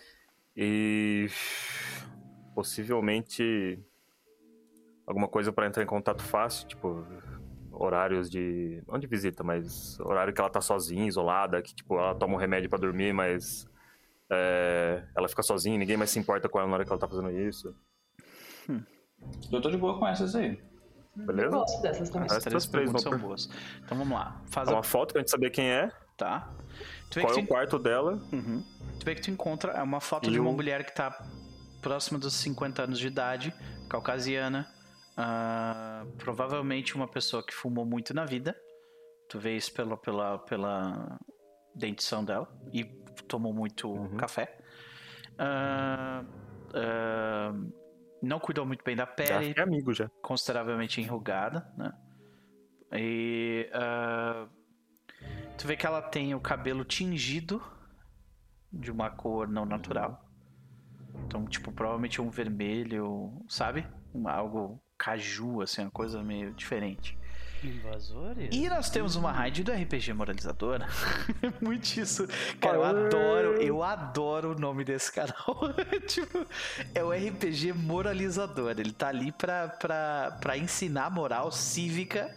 E possivelmente alguma coisa para entrar em contato fácil, tipo horários de não de visita, mas horário que ela tá sozinha, isolada, que tipo ela toma um remédio para dormir, mas é, ela fica sozinha, ninguém mais se importa com ela na hora que ela tá fazendo isso. Hum. Eu tô de boa com essas aí. Beleza? Eu gosto dessas também. Essas três são boas. Então vamos lá. Faz a... uma foto pra gente saber quem é. Tá. Qual é o quarto dela? Uhum. Tu vê que tu encontra é uma foto e de uma mulher que tá próxima dos 50 anos de idade, caucasiana, uh, provavelmente uma pessoa que fumou muito na vida. Tu vê isso pela, pela, pela dentição dela e tomou muito uhum. café. Uh, uh, não cuidou muito bem da pele. Já é amigo já. Consideravelmente enrugada, né? E tu vê que ela tem o cabelo tingido de uma cor não natural. Então, tipo, provavelmente um vermelho, sabe? Uma, algo caju, assim, uma coisa meio diferente. Invasores? E nós temos uma raid do RPG Moralizador. Muito isso. Cara, eu adoro, eu adoro o nome desse canal. tipo, é o RPG Moralizador. Ele tá ali pra, pra, pra ensinar moral cívica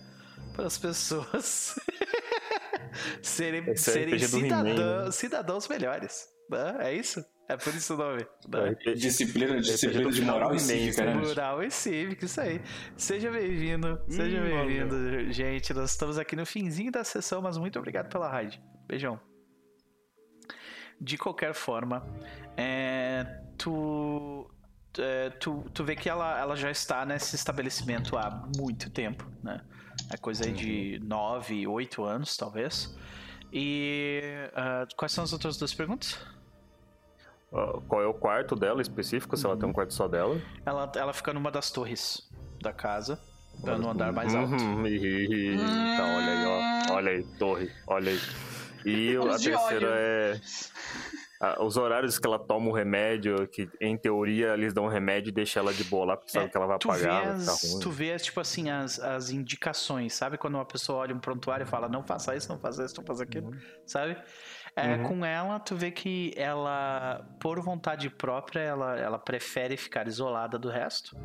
para as pessoas. serem, é serem cidadão, cidadãos melhores. É isso? É por isso o nome. Né? Disciplina, disciplina de moral e cívica, né? Moral e cívica, isso aí. Seja bem-vindo, seja hum, bem-vindo, gente. Nós estamos aqui no finzinho da sessão, mas muito obrigado pela raid. Beijão. De qualquer forma, é, tu, é, tu, tu vê que ela, ela já está nesse estabelecimento há muito tempo, né? É coisa aí de 9, uhum. 8 anos, talvez. E uh, quais são as outras duas perguntas? Uh, qual é o quarto dela específico, se uhum. ela tem um uhum. quarto só dela? Ela, ela fica numa das torres da casa, pra no andar mais alto. Uhum. Então, olha aí, ó. Olha aí, torre, olha aí. E a terceira é os horários que ela toma o remédio, que em teoria eles dão um remédio e deixam ela de boa lá, porque sabe é, que ela vai apagar, as, vai ruim. Tu vê, tipo assim, as, as indicações, sabe? Quando uma pessoa olha um prontuário e fala, não faça isso, não faça isso, não faça aquilo, uhum. sabe? É, uhum. Com ela, tu vê que ela, por vontade própria, ela, ela prefere ficar isolada do resto.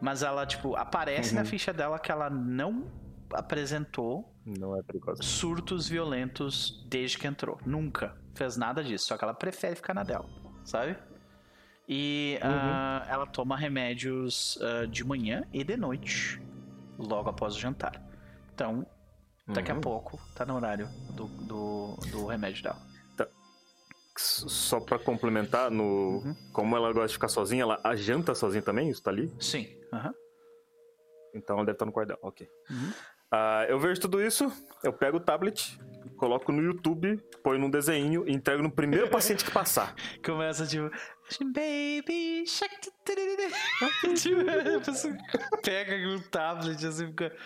Mas ela, tipo, aparece uhum. na ficha dela que ela não apresentou não é surtos violentos desde que entrou. Nunca fez nada disso. Só que ela prefere ficar na dela, sabe? E uhum. uh, ela toma remédios uh, de manhã e de noite, logo após o jantar. Então, daqui uhum. a pouco, tá no horário do, do, do remédio dela. Tá. Só para complementar, no uhum. como ela gosta de ficar sozinha, ela a janta sozinha também? Isso tá ali? Sim. Uhum. Então ela deve estar no quarto dela, ok. Uh, eu vejo tudo isso, eu pego o tablet, coloco no YouTube, ponho num desenho e entrego no primeiro paciente que passar. Começa tipo. Baby tipo, pega o tablet assim, fica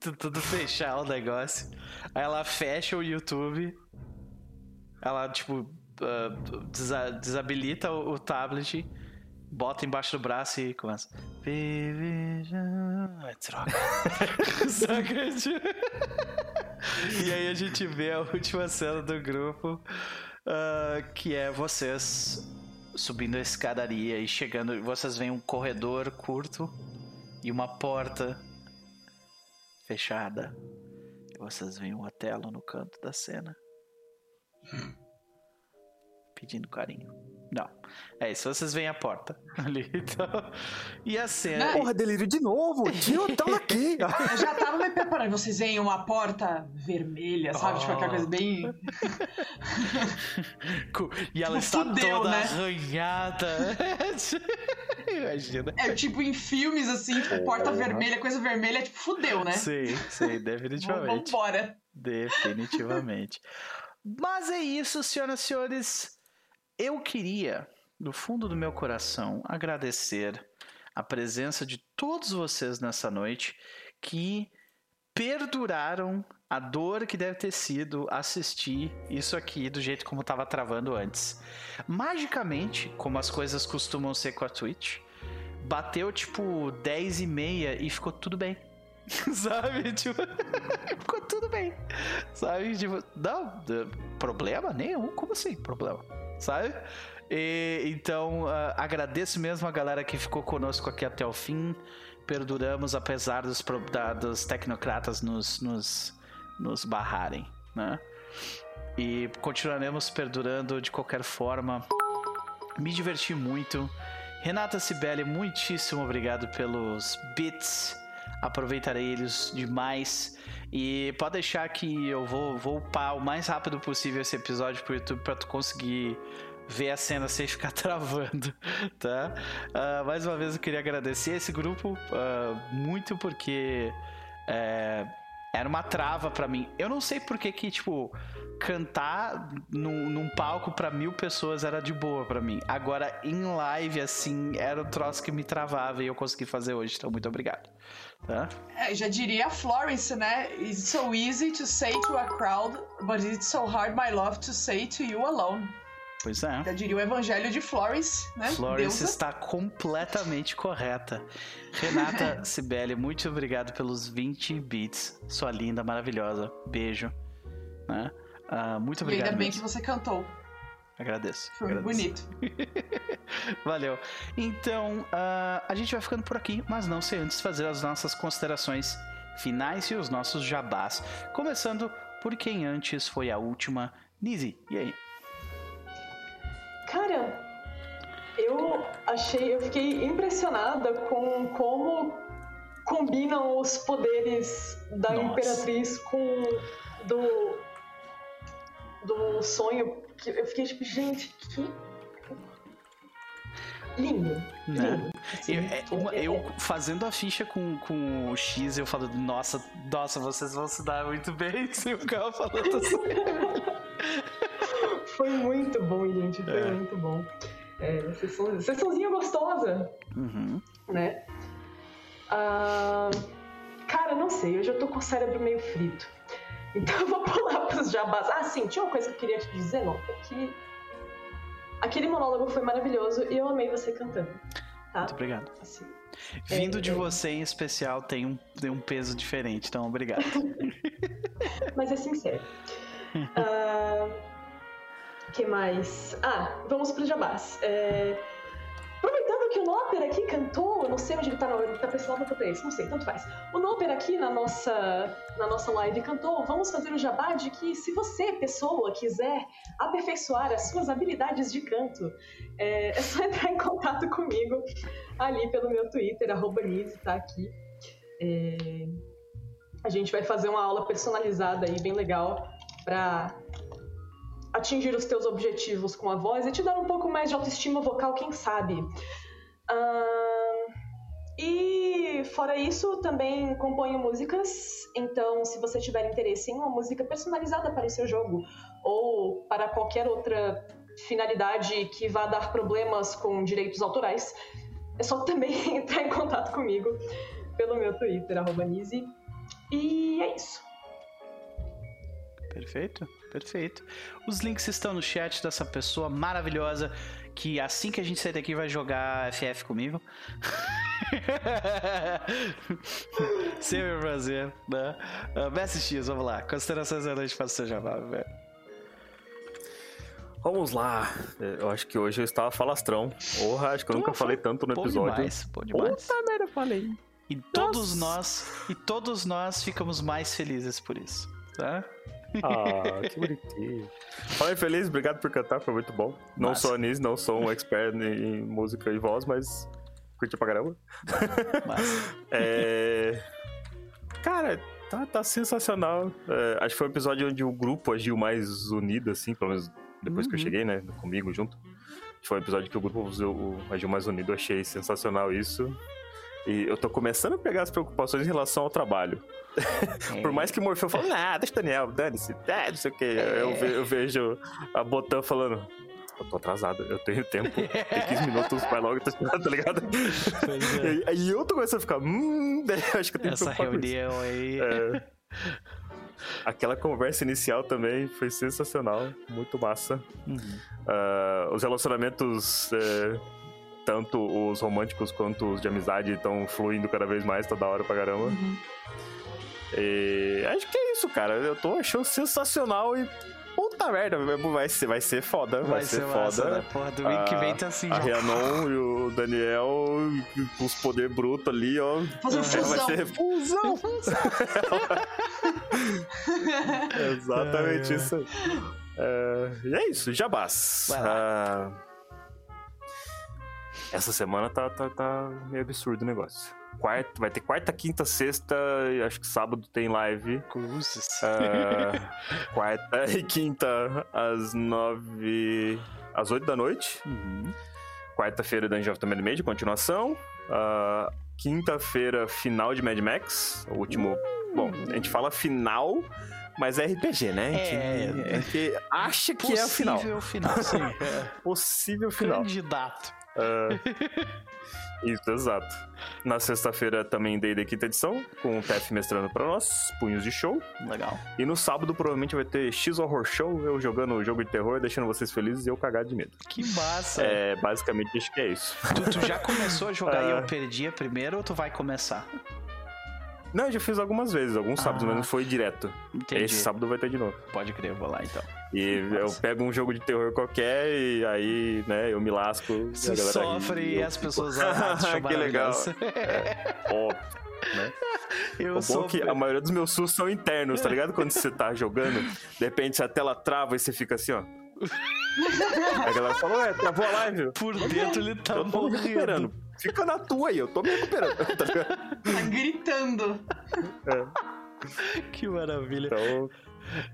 tudo fechar o negócio. Aí ela fecha o YouTube. Ela, tipo, uh, desabilita o, o tablet bota embaixo do braço e começa. Ai, droga. E aí a gente vê a última cena do grupo, uh, que é vocês subindo a escadaria e chegando. Vocês veem um corredor curto e uma porta fechada. Vocês veem um Otelo no canto da cena. Pedindo carinho. Não. É isso, vocês veem a porta ali. Então... E a cena. Porra, delírio de novo! Tinha hotel aqui! Eu já tava me preparando. Vocês veem uma porta vermelha, sabe? Oh. Tipo aquela coisa bem. e ela tipo, está fudeu, toda né? arranhada. Imagina. É tipo em filmes assim, tipo, porta vermelha, coisa vermelha, tipo, fudeu, né? Sim, sim, definitivamente. Vambora. Definitivamente. Mas é isso, senhoras e senhores. Eu queria do fundo do meu coração, agradecer a presença de todos vocês nessa noite que perduraram a dor que deve ter sido assistir isso aqui do jeito como estava travando antes. Magicamente, como as coisas costumam ser com a Twitch, bateu tipo 10 e meia e ficou tudo bem. Sabe? Tipo, ficou tudo bem. Sabe? Tipo, não, problema nenhum. Como assim? Problema. Sabe? E, então, uh, agradeço mesmo a galera que ficou conosco aqui até o fim. Perduramos apesar dos, da, dos tecnocratas nos, nos, nos barrarem, né? E continuaremos perdurando de qualquer forma. Me diverti muito. Renata Sibeli, muitíssimo obrigado pelos bits. Aproveitarei eles demais. E pode deixar que eu vou, vou upar o mais rápido possível esse episódio pro YouTube para tu conseguir ver a cena sem ficar travando, tá? Uh, mais uma vez eu queria agradecer esse grupo uh, muito porque é, era uma trava para mim. Eu não sei por que que, tipo, cantar num, num palco para mil pessoas era de boa para mim. Agora, em live, assim, era um troço que me travava e eu consegui fazer hoje. Então, muito obrigado. Tá? É, já diria Florence, né? It's so easy to say to a crowd, but it's so hard, my love, to say to you alone. Pois é. Eu diria o evangelho de Florence, né? Florence Deusa. está completamente correta. Renata Sibeli, muito obrigado pelos 20 bits. Sua linda, maravilhosa. Beijo. Né? Uh, muito obrigado. E ainda bem mesmo. que você cantou. Agradeço. Foi agradeço. bonito. Valeu. Então, uh, a gente vai ficando por aqui, mas não sem antes fazer as nossas considerações finais e os nossos jabás. Começando por quem antes foi a última. Nizzy, e aí? Cara, eu achei, eu fiquei impressionada com como combinam os poderes da Nossa. Imperatriz com do do sonho. Eu fiquei tipo, gente, que lindo. Né? Assim, eu, é, uma, é, eu, fazendo a ficha com, com o X, eu falo, nossa, nossa, vocês vão se dar muito bem se o carro falando assim. Foi muito bom, gente. Foi é. muito bom. É, sessão, sessãozinha gostosa. Uhum. Né? Ah, cara, não sei. Hoje eu tô com o cérebro meio frito. Então eu vou pular pros jabás. Ah, sim, tinha uma coisa que eu queria te dizer, não. É que aquele monólogo foi maravilhoso e eu amei você cantando. Tá? Muito obrigado. Assim, Vindo é, de é... você em especial tem um, tem um peso diferente, então obrigado. Mas é sincero. uh, que mais? Ah, vamos pro jabás. É... Aproveitando que o Noper aqui cantou, eu não sei onde ele tá, ele tá pra esse lado ou pra esse, não sei, tanto faz. O Noper aqui na nossa, na nossa live cantou, vamos fazer o jabá de que se você, pessoa, quiser aperfeiçoar as suas habilidades de canto, é, é só entrar em contato comigo ali pelo meu Twitter, arroba tá aqui. É... A gente vai fazer uma aula personalizada aí, bem legal, pra atingir os teus objetivos com a voz e te dar um pouco mais de autoestima vocal, quem sabe. Uh, e fora isso, também componho músicas, então se você tiver interesse em uma música personalizada para o seu jogo ou para qualquer outra finalidade que vá dar problemas com direitos autorais, é só também entrar em contato comigo pelo meu Twitter, arroba. E é isso. Perfeito, perfeito. Os links estão no chat dessa pessoa maravilhosa que assim que a gente sair daqui vai jogar FF comigo. Sempre um prazer, né? Uh, Messi X, vamos lá. Considerações da noite para o seu jabá, velho. Vamos lá. Eu acho que hoje eu estava falastrão. Porra, acho que eu nunca falei tanto no episódio. Pô demais, pô demais. Puta merda, falei. E todos Nossa. nós, e todos nós ficamos mais felizes por isso, tá? Ah, que bonitinho. Fala feliz, obrigado por cantar, foi muito bom. Não Massa. sou anis, não sou um expert em música e voz, mas curti pra caramba. é... Cara, tá, tá sensacional. É, acho que foi um episódio onde o grupo agiu mais unido, assim, pelo menos depois uhum. que eu uhum. cheguei, né? Comigo junto. Foi um episódio que o grupo agiu mais unido, achei sensacional isso. E eu tô começando a pegar as preocupações em relação ao trabalho. É. Por mais que o Morfeu fale, ah, deixa o Daniel, dane-se, é, não sei o que. É. Eu, ve eu, vejo a Botan falando, eu tô atrasado, eu tenho tempo, tem 15 minutos, vai logo, tá ligado? É. E aí eu tô começando a ficar, hum, acho que eu tenho Essa que reunião aí. É. Aquela conversa inicial também foi sensacional, muito massa. Uhum. Uh, os relacionamentos é, tanto os românticos quanto os de amizade estão fluindo cada vez mais, tá da hora pra caramba. Uhum. E acho que é isso, cara. Eu tô achando sensacional e. Puta merda, vai ser, vai ser foda. Vai, vai ser, ser massa, foda. Né? Porra, do week que vem tá assim. A Rianon e o Daniel com os poder bruto ali, ó. Fazendo fusão. Vai ser fusão. Exatamente é... isso. É... E é isso, jabás. Uh... Essa semana tá, tá, tá meio absurdo o negócio. Quarta, vai ter quarta, quinta, sexta, acho que sábado tem live. Cruzes. Uh, quarta e quinta às nove. às oito da noite. Uhum. Quarta-feira Dungeon of the Mad Mage, continuação. Uh, Quinta-feira, final de Mad Max. O último. Uh. Bom, a gente fala final, mas é RPG, né? É, a gente acha que é o final. Possível final, sim. Possível final. Candidato. Uh, isso, exato. Na sexta-feira também dei da quinta edição, com o TF mestrando pra nós, Punhos de Show. Legal. E no sábado provavelmente vai ter X Horror Show, eu jogando o jogo de terror, deixando vocês felizes e eu cagado de medo. Que massa! É, basicamente acho que é isso. Tu, tu já começou a jogar e eu perdi a primeira ou tu vai começar? Não, eu já fiz algumas vezes, alguns ah, sábados, mas não foi direto. Entendi. Esse sábado vai ter de novo. Pode crer, eu vou lá então. E Nossa. eu pego um jogo de terror qualquer e aí, né, eu me lasco. Você sofre e as pessoas acham Que legal. É, óbvio. Né? Eu o bom é que a maioria dos meus sustos são internos, tá ligado? Quando você tá jogando, de repente a tela trava e você fica assim, ó. A galera fala, ué, travou a live. Por dentro ele tá eu tô morrendo. Fica na tua aí, eu tô me recuperando. Tá, tá gritando. É. Que maravilha. Então.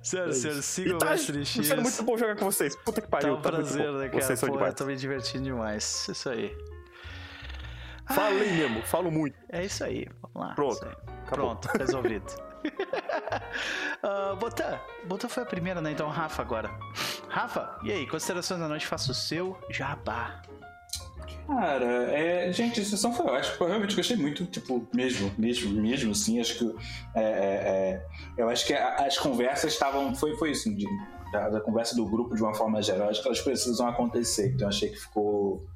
Senhoras e é senhores, sigam tá, o Mestre X. Sendo muito bom jogar com vocês. Puta que pariu. Tá um tá prazer, né, cara? Vocês são Pô, demais. eu tô me divertindo demais. Isso aí. Falei Ai. mesmo, falo muito. É isso aí. Vamos lá. Pronto. Pronto, resolvido. uh, Botan, Botan foi a primeira, né? Então, Rafa agora. Rafa, e aí? Considerações da noite, faça o seu jabá. Cara, é, gente, a sessão foi ótima. Eu realmente gostei muito, tipo, mesmo, mesmo, mesmo, assim. Acho que. É, é, é eu acho que as conversas estavam. Foi, foi assim, de, da, da, conversa do grupo de uma forma geral. Acho que elas precisam acontecer. Então achei que ficou.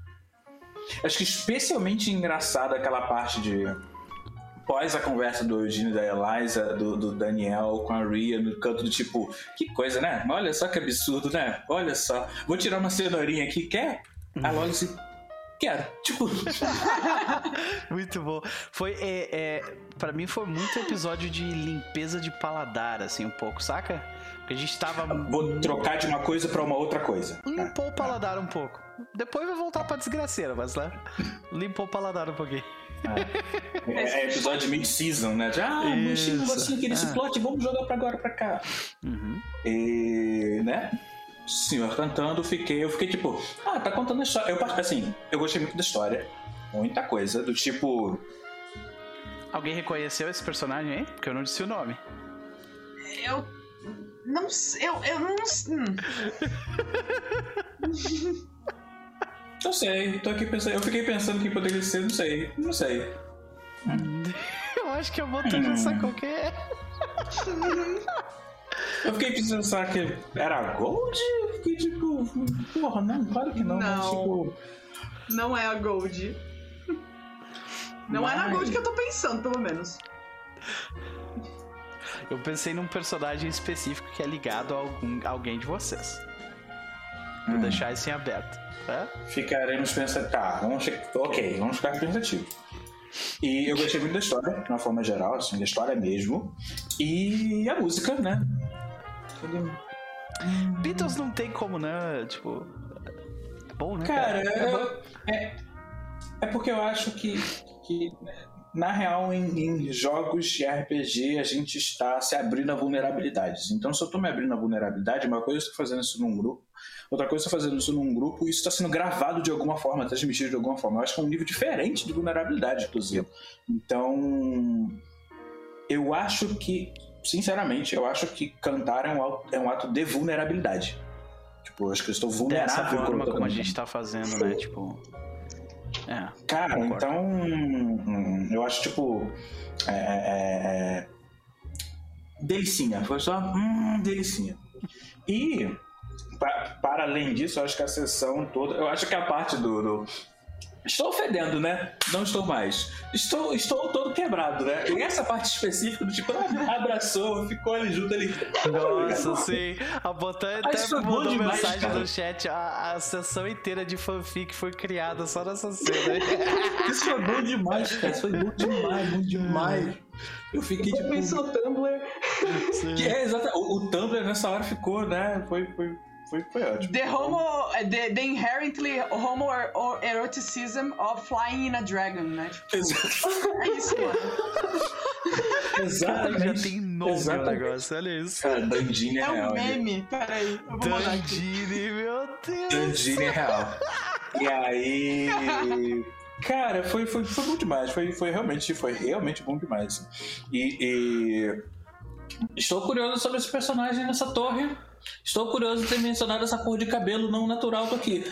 Acho que especialmente engraçada aquela parte de. Pós a conversa do Eugênio da Eliza, do, do, Daniel com a Ria, no canto do tipo, que coisa, né? Olha só que absurdo, né? Olha só. Vou tirar uma cenourinha aqui, quer? A Lolis Quero. Tipo. muito bom. Foi. É, é, pra mim foi muito episódio de limpeza de paladar, assim, um pouco, saca? Porque a gente tava. Vou trocar de uma coisa pra uma outra coisa. Limpou o paladar um pouco. Depois vai voltar pra desgraceira, mas lá. Né? Limpou o paladar um pouquinho. É, é episódio de mid-season, né? Já, ah, manchei um negocinho aqui nesse ah. plot, vamos jogar pra agora pra cá. Uhum. E, né? senhor cantando, fiquei, eu fiquei tipo, ah, tá contando a história. Eu, assim, eu gostei muito da história. Muita coisa, do tipo. Alguém reconheceu esse personagem aí? Porque eu não disse o nome. Eu. Não sei. Eu, eu não. Eu sei, tô aqui pensando. Eu fiquei pensando que poderia ser, não sei. Não sei. eu acho que a moto hum. já sacou quem é. Eu fiquei pensando, será que era Gold? Eu fiquei tipo, porra, não, claro que não. Não, mas, tipo... não é a Gold. Não mas... é na Gold que eu tô pensando, pelo menos. Eu pensei num personagem específico que é ligado a algum, alguém de vocês. Vou hum. deixar isso em aberto. Tá? Ficaremos pensando. Tá, vamos. Ok, vamos ficar pensativos. E eu gostei muito da história, de uma forma geral, assim, da história mesmo. E a música, né? Beatles não tem como, né? Tipo. É bom, né? Cara, cara? É, eu, é, é, porque eu acho que, que na real, em, em, jogos de RPG, a gente está se abrindo a vulnerabilidades. Então, se eu estou me abrindo a vulnerabilidade, uma coisa eu estou fazendo isso num grupo, outra coisa estou fazendo isso num grupo, e isso está sendo gravado de alguma forma, transmitido de alguma forma. Eu acho que é um nível diferente de vulnerabilidade, inclusive. Então, eu acho que, sinceramente, eu acho que cantar é um, é um ato de vulnerabilidade. Tipo, eu acho que eu estou vulnerável. Dessa forma como a gente está fazendo, né? Tipo. É, Cara, concordo. então. Eu acho, tipo. É, é, é, delicinha. Foi só. Hum, delicinha. E. Para, para além disso, eu acho que a sessão toda. Eu acho que a parte do, do Estou fedendo, né? Não estou mais. Estou, estou todo quebrado, né? E essa parte específica do tipo, ah, abraçou, ficou ali junto ali. Nossa, sim. A Botan até mandou demais, mensagem cara. no chat. A, a sessão inteira de fanfic foi criada só nessa cena. Isso foi bom demais, cara. Isso foi bom demais, bom demais. Eu fiquei tipo. Pensou Tumblr. É, exato. O, o Tumblr nessa hora ficou, né? Foi, foi, foi, foi ótimo. The homo, the, the inherently homoeroticism of flying in a dragon, né? Tipo, é isso, mano. Exatamente. Cara, já tem nome Exatamente. o negócio, olha isso. Cara, Dandini é, é real. É um meme, peraí. Dandini, meu Deus. Dandini é real. E aí... Cara, foi, foi, foi bom demais. Foi, foi, realmente, foi realmente bom demais. E, e... Estou curioso sobre esse personagem nessa torre. Estou curioso de ter mencionado essa cor de cabelo não natural aqui.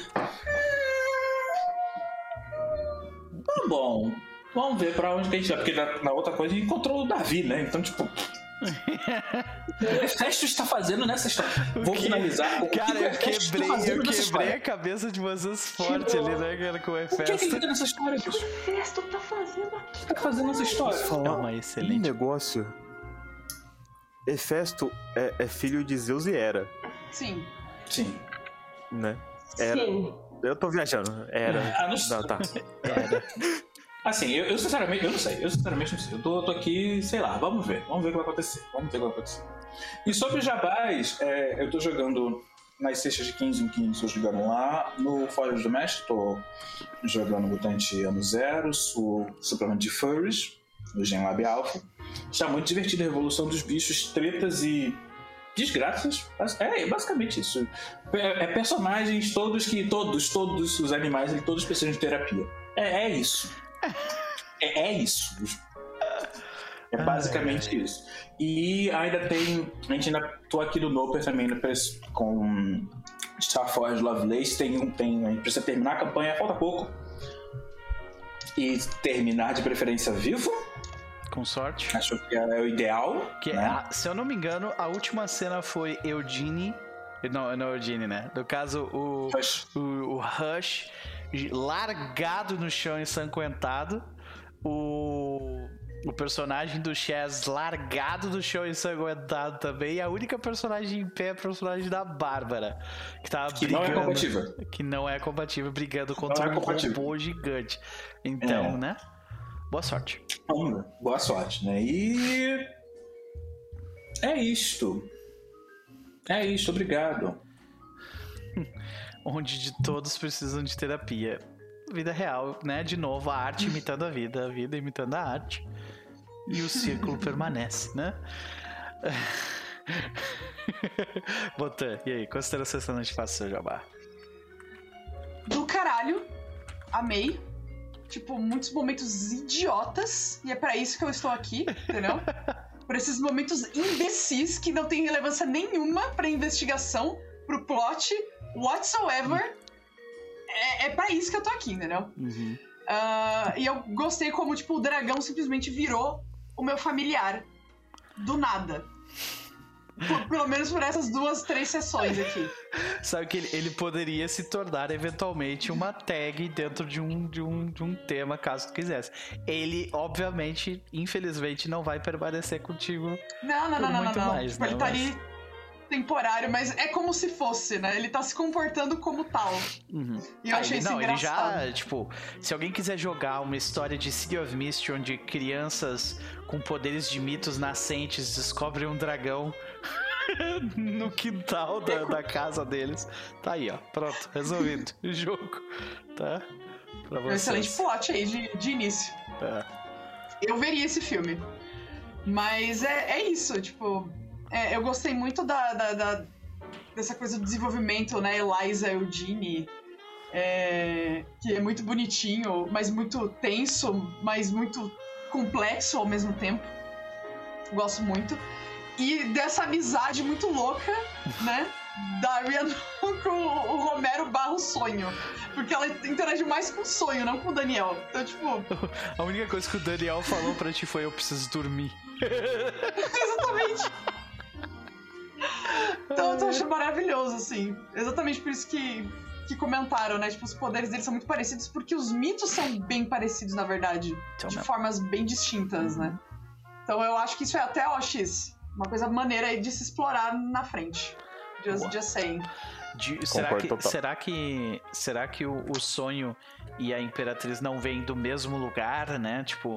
Tá bom. Vamos ver pra onde que a gente vai. Porque na, na outra coisa a gente encontrou o Davi, né? Então, tipo. o Hefesto está fazendo nessa história? Vou finalizar. O cara, eu quebrei, eu quebrei a cabeça de vocês forte ali, né, cara, com o Hefesto. O que, que ele tá nessa história, bicho? O Hefesto tá fazendo aqui. O que tá fazendo nessa história? É uma excelente. Um negócio Hefesto é, é, filho de Zeus e Hera. Sim. Sim. Né? Era. Sim. Eu tô viajando. Era. Ah, não, não tá. Era. Assim, eu, eu, sinceramente, eu não sei. Eu sinceramente não sei. Eu tô, tô, aqui, sei lá, vamos ver. Vamos ver o que vai acontecer. Vamos ver o que vai acontecer. E sobre Jabás, é, eu tô jogando nas sextas de 15 em 15, tô jogando lá. No Fórum do Mestre, tô jogando Mutante Ano Zero, o suplemento de Furries, no Gen Lab Alpha. Está muito divertido a Revolução dos Bichos, tretas e desgraças. É basicamente isso. É, é, personagens todos que. Todos, todos os animais, todos precisam de terapia. É, é isso. É, é isso. É basicamente isso. E ainda tem. A gente ainda tô aqui no Noper também né, com Star Force Lovelace. Tem um. Tem, a gente precisa terminar a campanha, falta pouco. E terminar de preferência vivo com sorte. Acho que é o ideal. Que, né? a, se eu não me engano, a última cena foi Eugene. Não, não Eugene, né? No caso, o Rush. O, o Rush largado no chão ensanguentado. O o personagem do Chaz largado do chão ensanguentado também. E a única personagem em pé é a personagem da Bárbara. Que tava que brigando. não é compatível. Que não é compatível, brigando contra é um robô gigante. Então, é. né? Boa sorte. Boa sorte, né? E. É isto. É isto, obrigado. Onde de todos precisam de terapia. Vida real, né? De novo, a arte imitando a vida, a vida imitando a arte. E o círculo permanece, né? Botan, e aí, consideração noite fácil seu jabá? Do caralho. Amei tipo, muitos momentos idiotas, e é para isso que eu estou aqui, entendeu? Por esses momentos imbecis que não tem relevância nenhuma pra investigação, pro plot, whatsoever. É, é para isso que eu tô aqui, entendeu? Uhum. Uh, e eu gostei como, tipo, o dragão simplesmente virou o meu familiar. Do nada. Por, pelo menos por essas duas, três sessões aqui. Sabe que ele, ele, poderia se tornar eventualmente uma tag dentro de um, de, um, de um tema, caso tu quisesse. Ele, obviamente, infelizmente, não vai permanecer contigo. Não, não, não, não, não, não. Tipo, né? Ele tá ali temporário, mas é como se fosse, né? Ele tá se comportando como tal. Uhum. E eu ah, achei ele, isso não, engraçado. Ele já, tipo, se alguém quiser jogar uma história de City of Mist onde crianças com poderes de mitos nascentes descobrem um dragão no quintal da, da, casa deles. Tá aí, ó. Pronto, resolvido. o jogo. Tá? Pra vocês. Um excelente plot aí de, de início. É. Eu veria esse filme. Mas é, é isso, tipo. É, eu gostei muito da, da, da, dessa coisa do desenvolvimento, né? Eliza Eugene. É, que é muito bonitinho, mas muito tenso, mas muito complexo ao mesmo tempo. Gosto muito. E dessa amizade muito louca, né? Da Ariana com o Romero barra o sonho. Porque ela interage mais com o sonho, não com o Daniel. Então, tipo. A única coisa que o Daniel falou pra ti foi: eu preciso dormir. Exatamente. Então eu achando maravilhoso, assim. Exatamente por isso que, que comentaram, né? Tipo, os poderes deles são muito parecidos, porque os mitos são bem parecidos, na verdade. Então, de mesmo. formas bem distintas, né? Então eu acho que isso é até OX. Uma coisa maneira aí de se explorar na frente. Just, just saying. De, será, que, será, que, será que o, o, sonho e a Imperatriz não vêm do mesmo lugar, né? Tipo.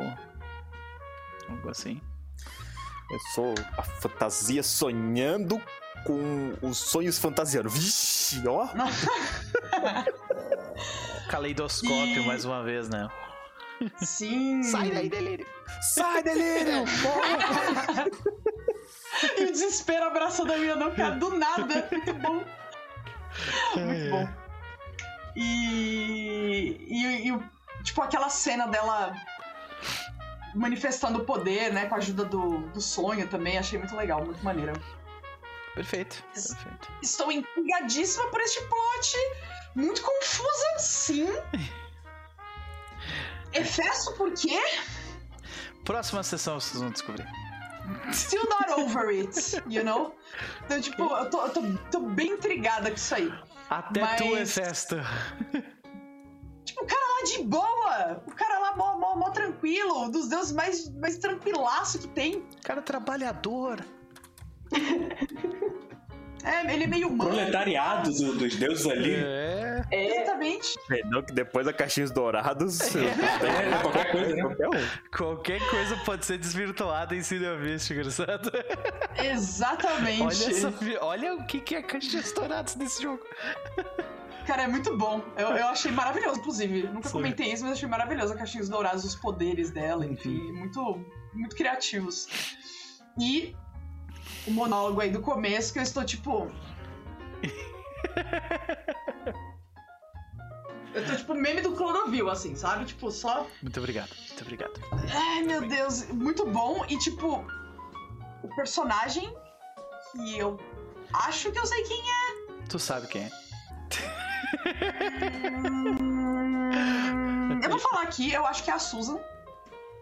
Algo assim. Eu sou a fantasia sonhando com os sonhos fantasiando. Vixe, ó! Caleidoscópio, e... mais uma vez, né? Sim! Sai daí, delírio! Sai, delírio! e o desespero abraçando a minha não, cara, do nada. Muito bom. Muito bom. E, e, e, tipo, aquela cena dela manifestando o poder, né? Com a ajuda do, do sonho também. Achei muito legal, muito maneiro. Perfeito, perfeito. Estou empolgadíssima por este plot. Muito confusa, sim. Efesto por quê? Próxima sessão vocês vão descobrir. Still not over it, you know? Então, tipo, eu tô, eu tô, tô bem intrigada com isso aí. Até Mas... tu é festa. Tipo, cara lá de boa! O cara lá mó, mó, mó tranquilo, dos deuses mais, mais tranquilaço que tem. Cara trabalhador. É, ele é meio humano. Proletariado do, dos deuses ali. É. é. Exatamente. Não, que depois da caixinhos dourados. É, é, qualquer coisa, né? Qualquer, um. qualquer coisa pode ser desvirtuada em Cine Místico, engraçado. Exatamente. Olha, essa, olha o que, que é caixinhos dourados nesse jogo. Cara, é muito bom. Eu, eu achei maravilhoso, inclusive. Nunca Sim. comentei isso, mas achei maravilhoso a caixinhos dourados, os poderes dela, enfim. Muito, muito criativos. E o monólogo aí do começo que eu estou tipo. eu tô tipo meme do Clodovil, assim, sabe? Tipo, só. Muito obrigado, muito obrigado. Ai, meu Deus, muito bom. E tipo, o personagem que eu acho que eu sei quem é. Tu sabe quem é. Eu vou falar aqui, eu acho que é a Susan.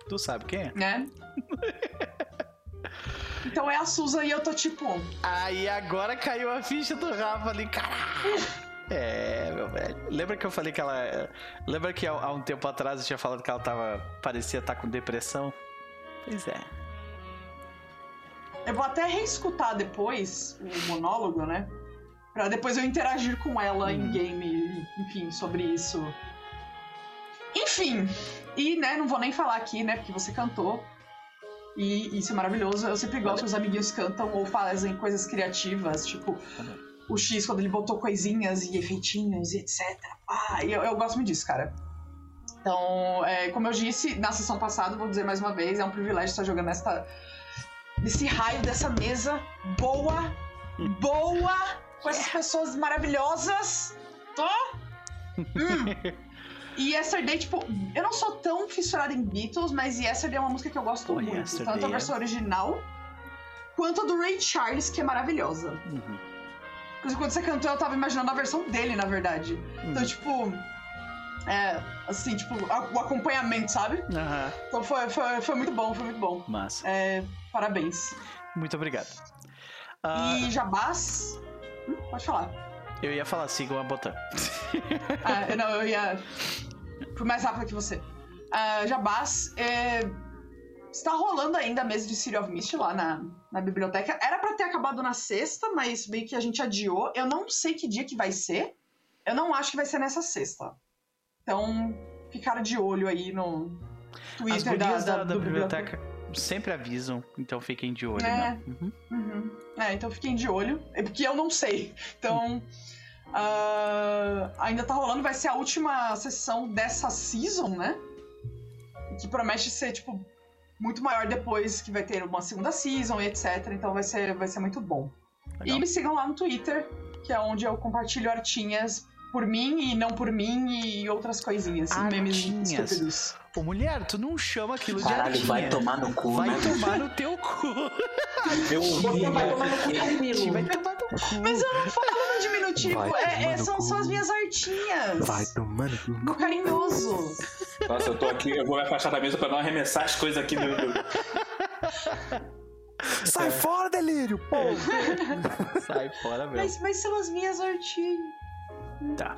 Tu sabe quem é? Né? Então é a Susan e eu tô tipo. Aí agora caiu a ficha do Rafa ali, caralho. É, meu velho. Lembra que eu falei que ela. Lembra que há um tempo atrás eu tinha falado que ela tava. parecia estar tá com depressão? Pois é. Eu vou até reescutar depois o monólogo, né? Pra depois eu interagir com ela em uhum. game, enfim, sobre isso. Enfim. E, né, não vou nem falar aqui, né, porque você cantou. E isso é maravilhoso. Eu sempre gosto que os amiguinhos cantam ou fazem coisas criativas, tipo o X quando ele botou coisinhas e efeitinhos e etc. Ah, eu, eu gosto muito disso, cara. Então, é, como eu disse na sessão passada, vou dizer mais uma vez, é um privilégio estar jogando nesta, nesse raio dessa mesa boa, boa, com essas pessoas maravilhosas. Tô? Hum. E Yesterday, tipo, eu não sou tão fissurada em Beatles, mas Yesterday é uma música que eu gosto oh, muito. Yesterday. Tanto a versão original, quanto a do Ray Charles, que é maravilhosa. Uhum. Inclusive, quando você cantou, eu tava imaginando a versão dele, na verdade. Uhum. Então, tipo. É, assim, tipo, o acompanhamento, sabe? Uhum. Então foi, foi, foi muito bom, foi muito bom. Massa. É, parabéns. Muito obrigado. Uh... E Jabás. Hum, pode falar. Eu ia falar, sigam a botão. ah, não, eu ia. Fui mais rápido que você. Uh, Jabás, é... está rolando ainda a mesa de City of Mist lá na, na biblioteca. Era para ter acabado na sexta, mas meio que a gente adiou. Eu não sei que dia que vai ser. Eu não acho que vai ser nessa sexta. Então, ficaram de olho aí no Twitter As da, da, da biblioteca. biblioteca sempre avisam, então fiquem de olho, É. né? Uhum. Uhum. É, então fiquem de olho. É porque eu não sei. Então. ah, ainda tá rolando, vai ser a última sessão dessa season, né? Que promete ser, tipo, muito maior depois que vai ter uma segunda season e etc. Então vai ser, vai ser muito bom. Legal. E me sigam lá no Twitter, que é onde eu compartilho artinhas por mim e não por mim e outras coisinhas. e Memes Artinhas. estúpidos. Ô, mulher, tu não chama aquilo de Caralho, artinha. vai tomar no cu, Vai né? tomar no teu cu. Eu Você ouvi, vai tomar no cu Vai Camilo. tomar no cu. Mas eu não falo no diminutivo, Vai é- é- tomar no são cu. só as minhas artinhas. Vai tomando. No carinhoso. Nossa, eu tô aqui, eu vou me afastar da mesa pra não arremessar as coisas aqui do- Sai fora, delírio! Pô! Sai fora, meu. Mas, mas são as minhas artinhas. Tá.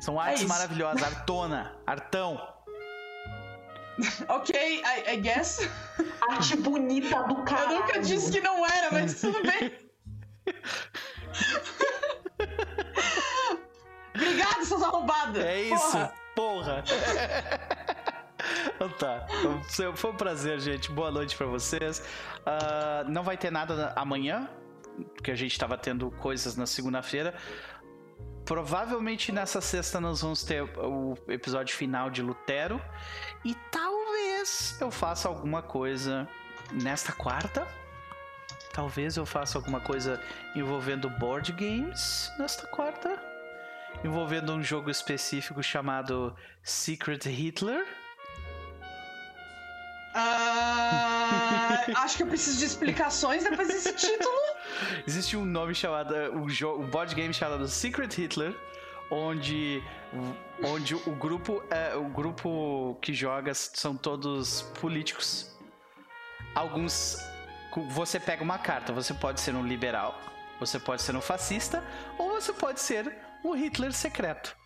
São artes isso. maravilhosas. Artona, Artão. Ok, I, I guess. Arte bonita do Eu caralho. nunca disse que não era, mas tudo bem. Obrigado, seus arrombados. É isso. Porra. Porra. Então tá. Foi- um prazer, gente. Boa noite pra vocês. Ah, não vai ter nada na- amanhã, porque a gente tava tendo coisas na segunda-feira. Provavelmente nessa sexta nós vamos ter o episódio final de Lutero. E talvez eu faça alguma coisa nesta quarta. Talvez eu faça alguma coisa envolvendo board games nesta quarta. Envolvendo um jogo específico chamado Secret Hitler. Ah, acho que eu preciso de explicações depois desse título. Existe um nome chamado. Um, jogo, um board game chamado Secret Hitler. Onde, onde o grupo é, o grupo que joga são todos políticos. Alguns você pega uma carta, você pode ser um liberal, você pode ser um fascista ou você pode ser um Hitler secreto.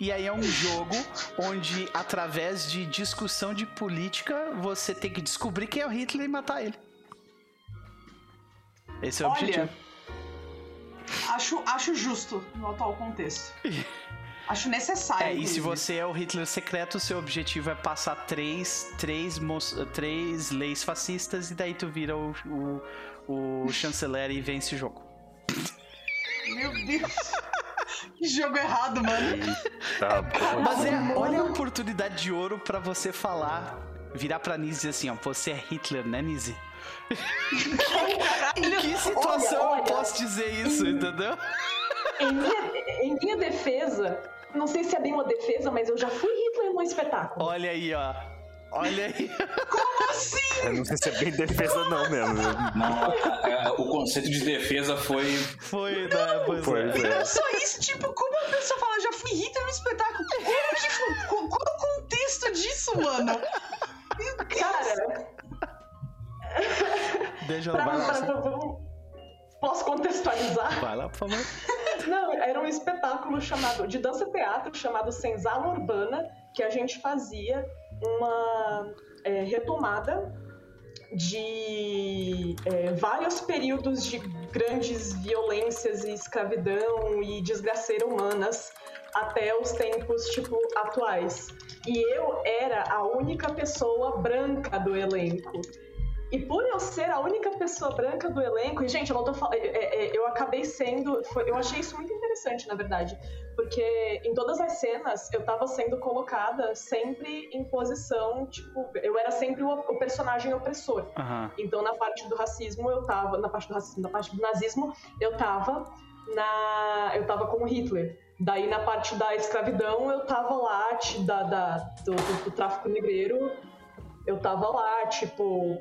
E aí é um jogo onde através de discussão de política você tem que descobrir quem é o Hitler e matar ele. Esse é o Olha, objetivo. acho, acho justo no atual contexto. Acho necessário. É, e se você é o Hitler secreto, seu objetivo é passar três, três, três leis fascistas e daí tu vira o, o, o chanceler e vence o jogo. Meu Deus. Que jogo errado, mano. Tá bom. Mas é, olha a oportunidade de ouro pra você falar, virar pra Nise assim, ó, você é Hitler, né, Nise? Em que situação olha. eu posso dizer isso, entendeu? Em minha, em minha defesa, não sei se é bem uma defesa, mas eu já fui Hitler num espetáculo. Olha aí, ó. Olha aí. Eu não sei se é bem defesa, não mesmo. Não, é, o conceito de defesa foi. Foi, né? Pois Foi, é. foi. Não só isso, tipo, como a pessoa fala, já fui Hitler no espetáculo. Como que foi? Qual, o contexto disso, mano? Meu Deus. Cara, Deixa pra, lá. pra- pra- pra- posso contextualizar? Vai lá, por favor. Não, era um espetáculo chamado de dança teatro chamado Senzala Urbana, que a gente fazia uma é, retomada de é, vários períodos de grandes violências e escravidão e desgraceira humanas até os tempos tipo atuais. E eu era a única pessoa branca do elenco. E por eu ser a única pessoa branca do elenco, e gente, eu não tô falando. eu acabei sendo. foi- eu achei isso muito interessante, na verdade. Porque em todas as cenas eu tava sendo colocada sempre em posição, tipo, eu era sempre o, o personagem opressor. Aham. Então na parte do racismo eu tava. Na parte do racismo, na parte do nazismo, eu tava na. Eu tava como Hitler. Daí na parte da escravidão eu tava lá, da, da- do, do- do tráfico negreiro, eu tava lá, tipo,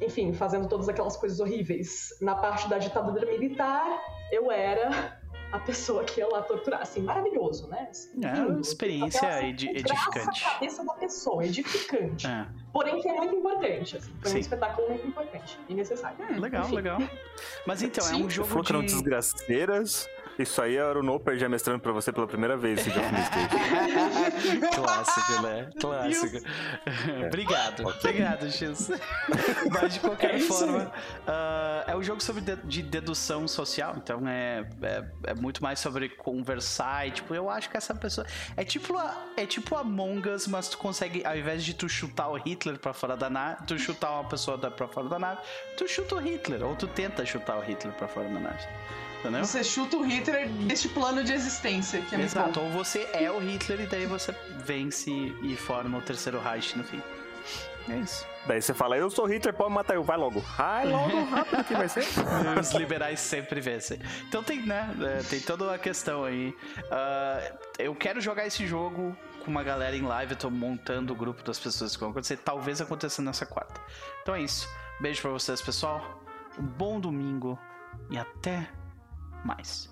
enfim, fazendo todas aquelas coisas horríveis. Na parte da ditadura militar, eu era a pessoa que ia lá torturar. Assim, maravilhoso, né? Assim, É, uma experiência Aquela, assim, edi- edificante. a cabeça da pessoa, edificante. É. Porém, foi muito importante. Assim, foi Sim. um espetáculo muito importante e necessário. Legal, Enfim. legal. Mas então, é um jogo que eram de. desgraceiras. Isso aí era o Noper já mestrando pra você pela primeira vez esse jogo Clássico, né? Clássico. É. Obrigado. Obrigado, X. Mas de qualquer é forma, uh, é um jogo sobre de, de dedução social, então é, é, é, muito mais sobre conversar e, tipo, eu acho que essa pessoa... É tipo, a, é tipo Among Us, mas tu consegue, ao invés de tu chutar o Hitler pra fora da nave, tu chutar uma pessoa pra fora da nave, tu chuta o Hitler, ou tu tenta chutar o Hitler pra fora da nave. Entendeu? Você chuta o Hitler deste plano de existência. Que é Exato, ou você é o Hitler e daí você vence e forma o terceiro Reich no fim. É isso. Daí você fala, eu sou Hitler, pode matar eu, vai logo. Vai logo, rápido que vai ser. Os liberais sempre vencem. Então tem, né? É, tem toda a questão aí. Uh, eu quero jogar esse jogo com uma galera em live, eu tô montando o grupo das pessoas que vão acontecer, talvez aconteça nessa quarta. Então é isso. Beijo para vocês, pessoal. Um bom domingo e até mais.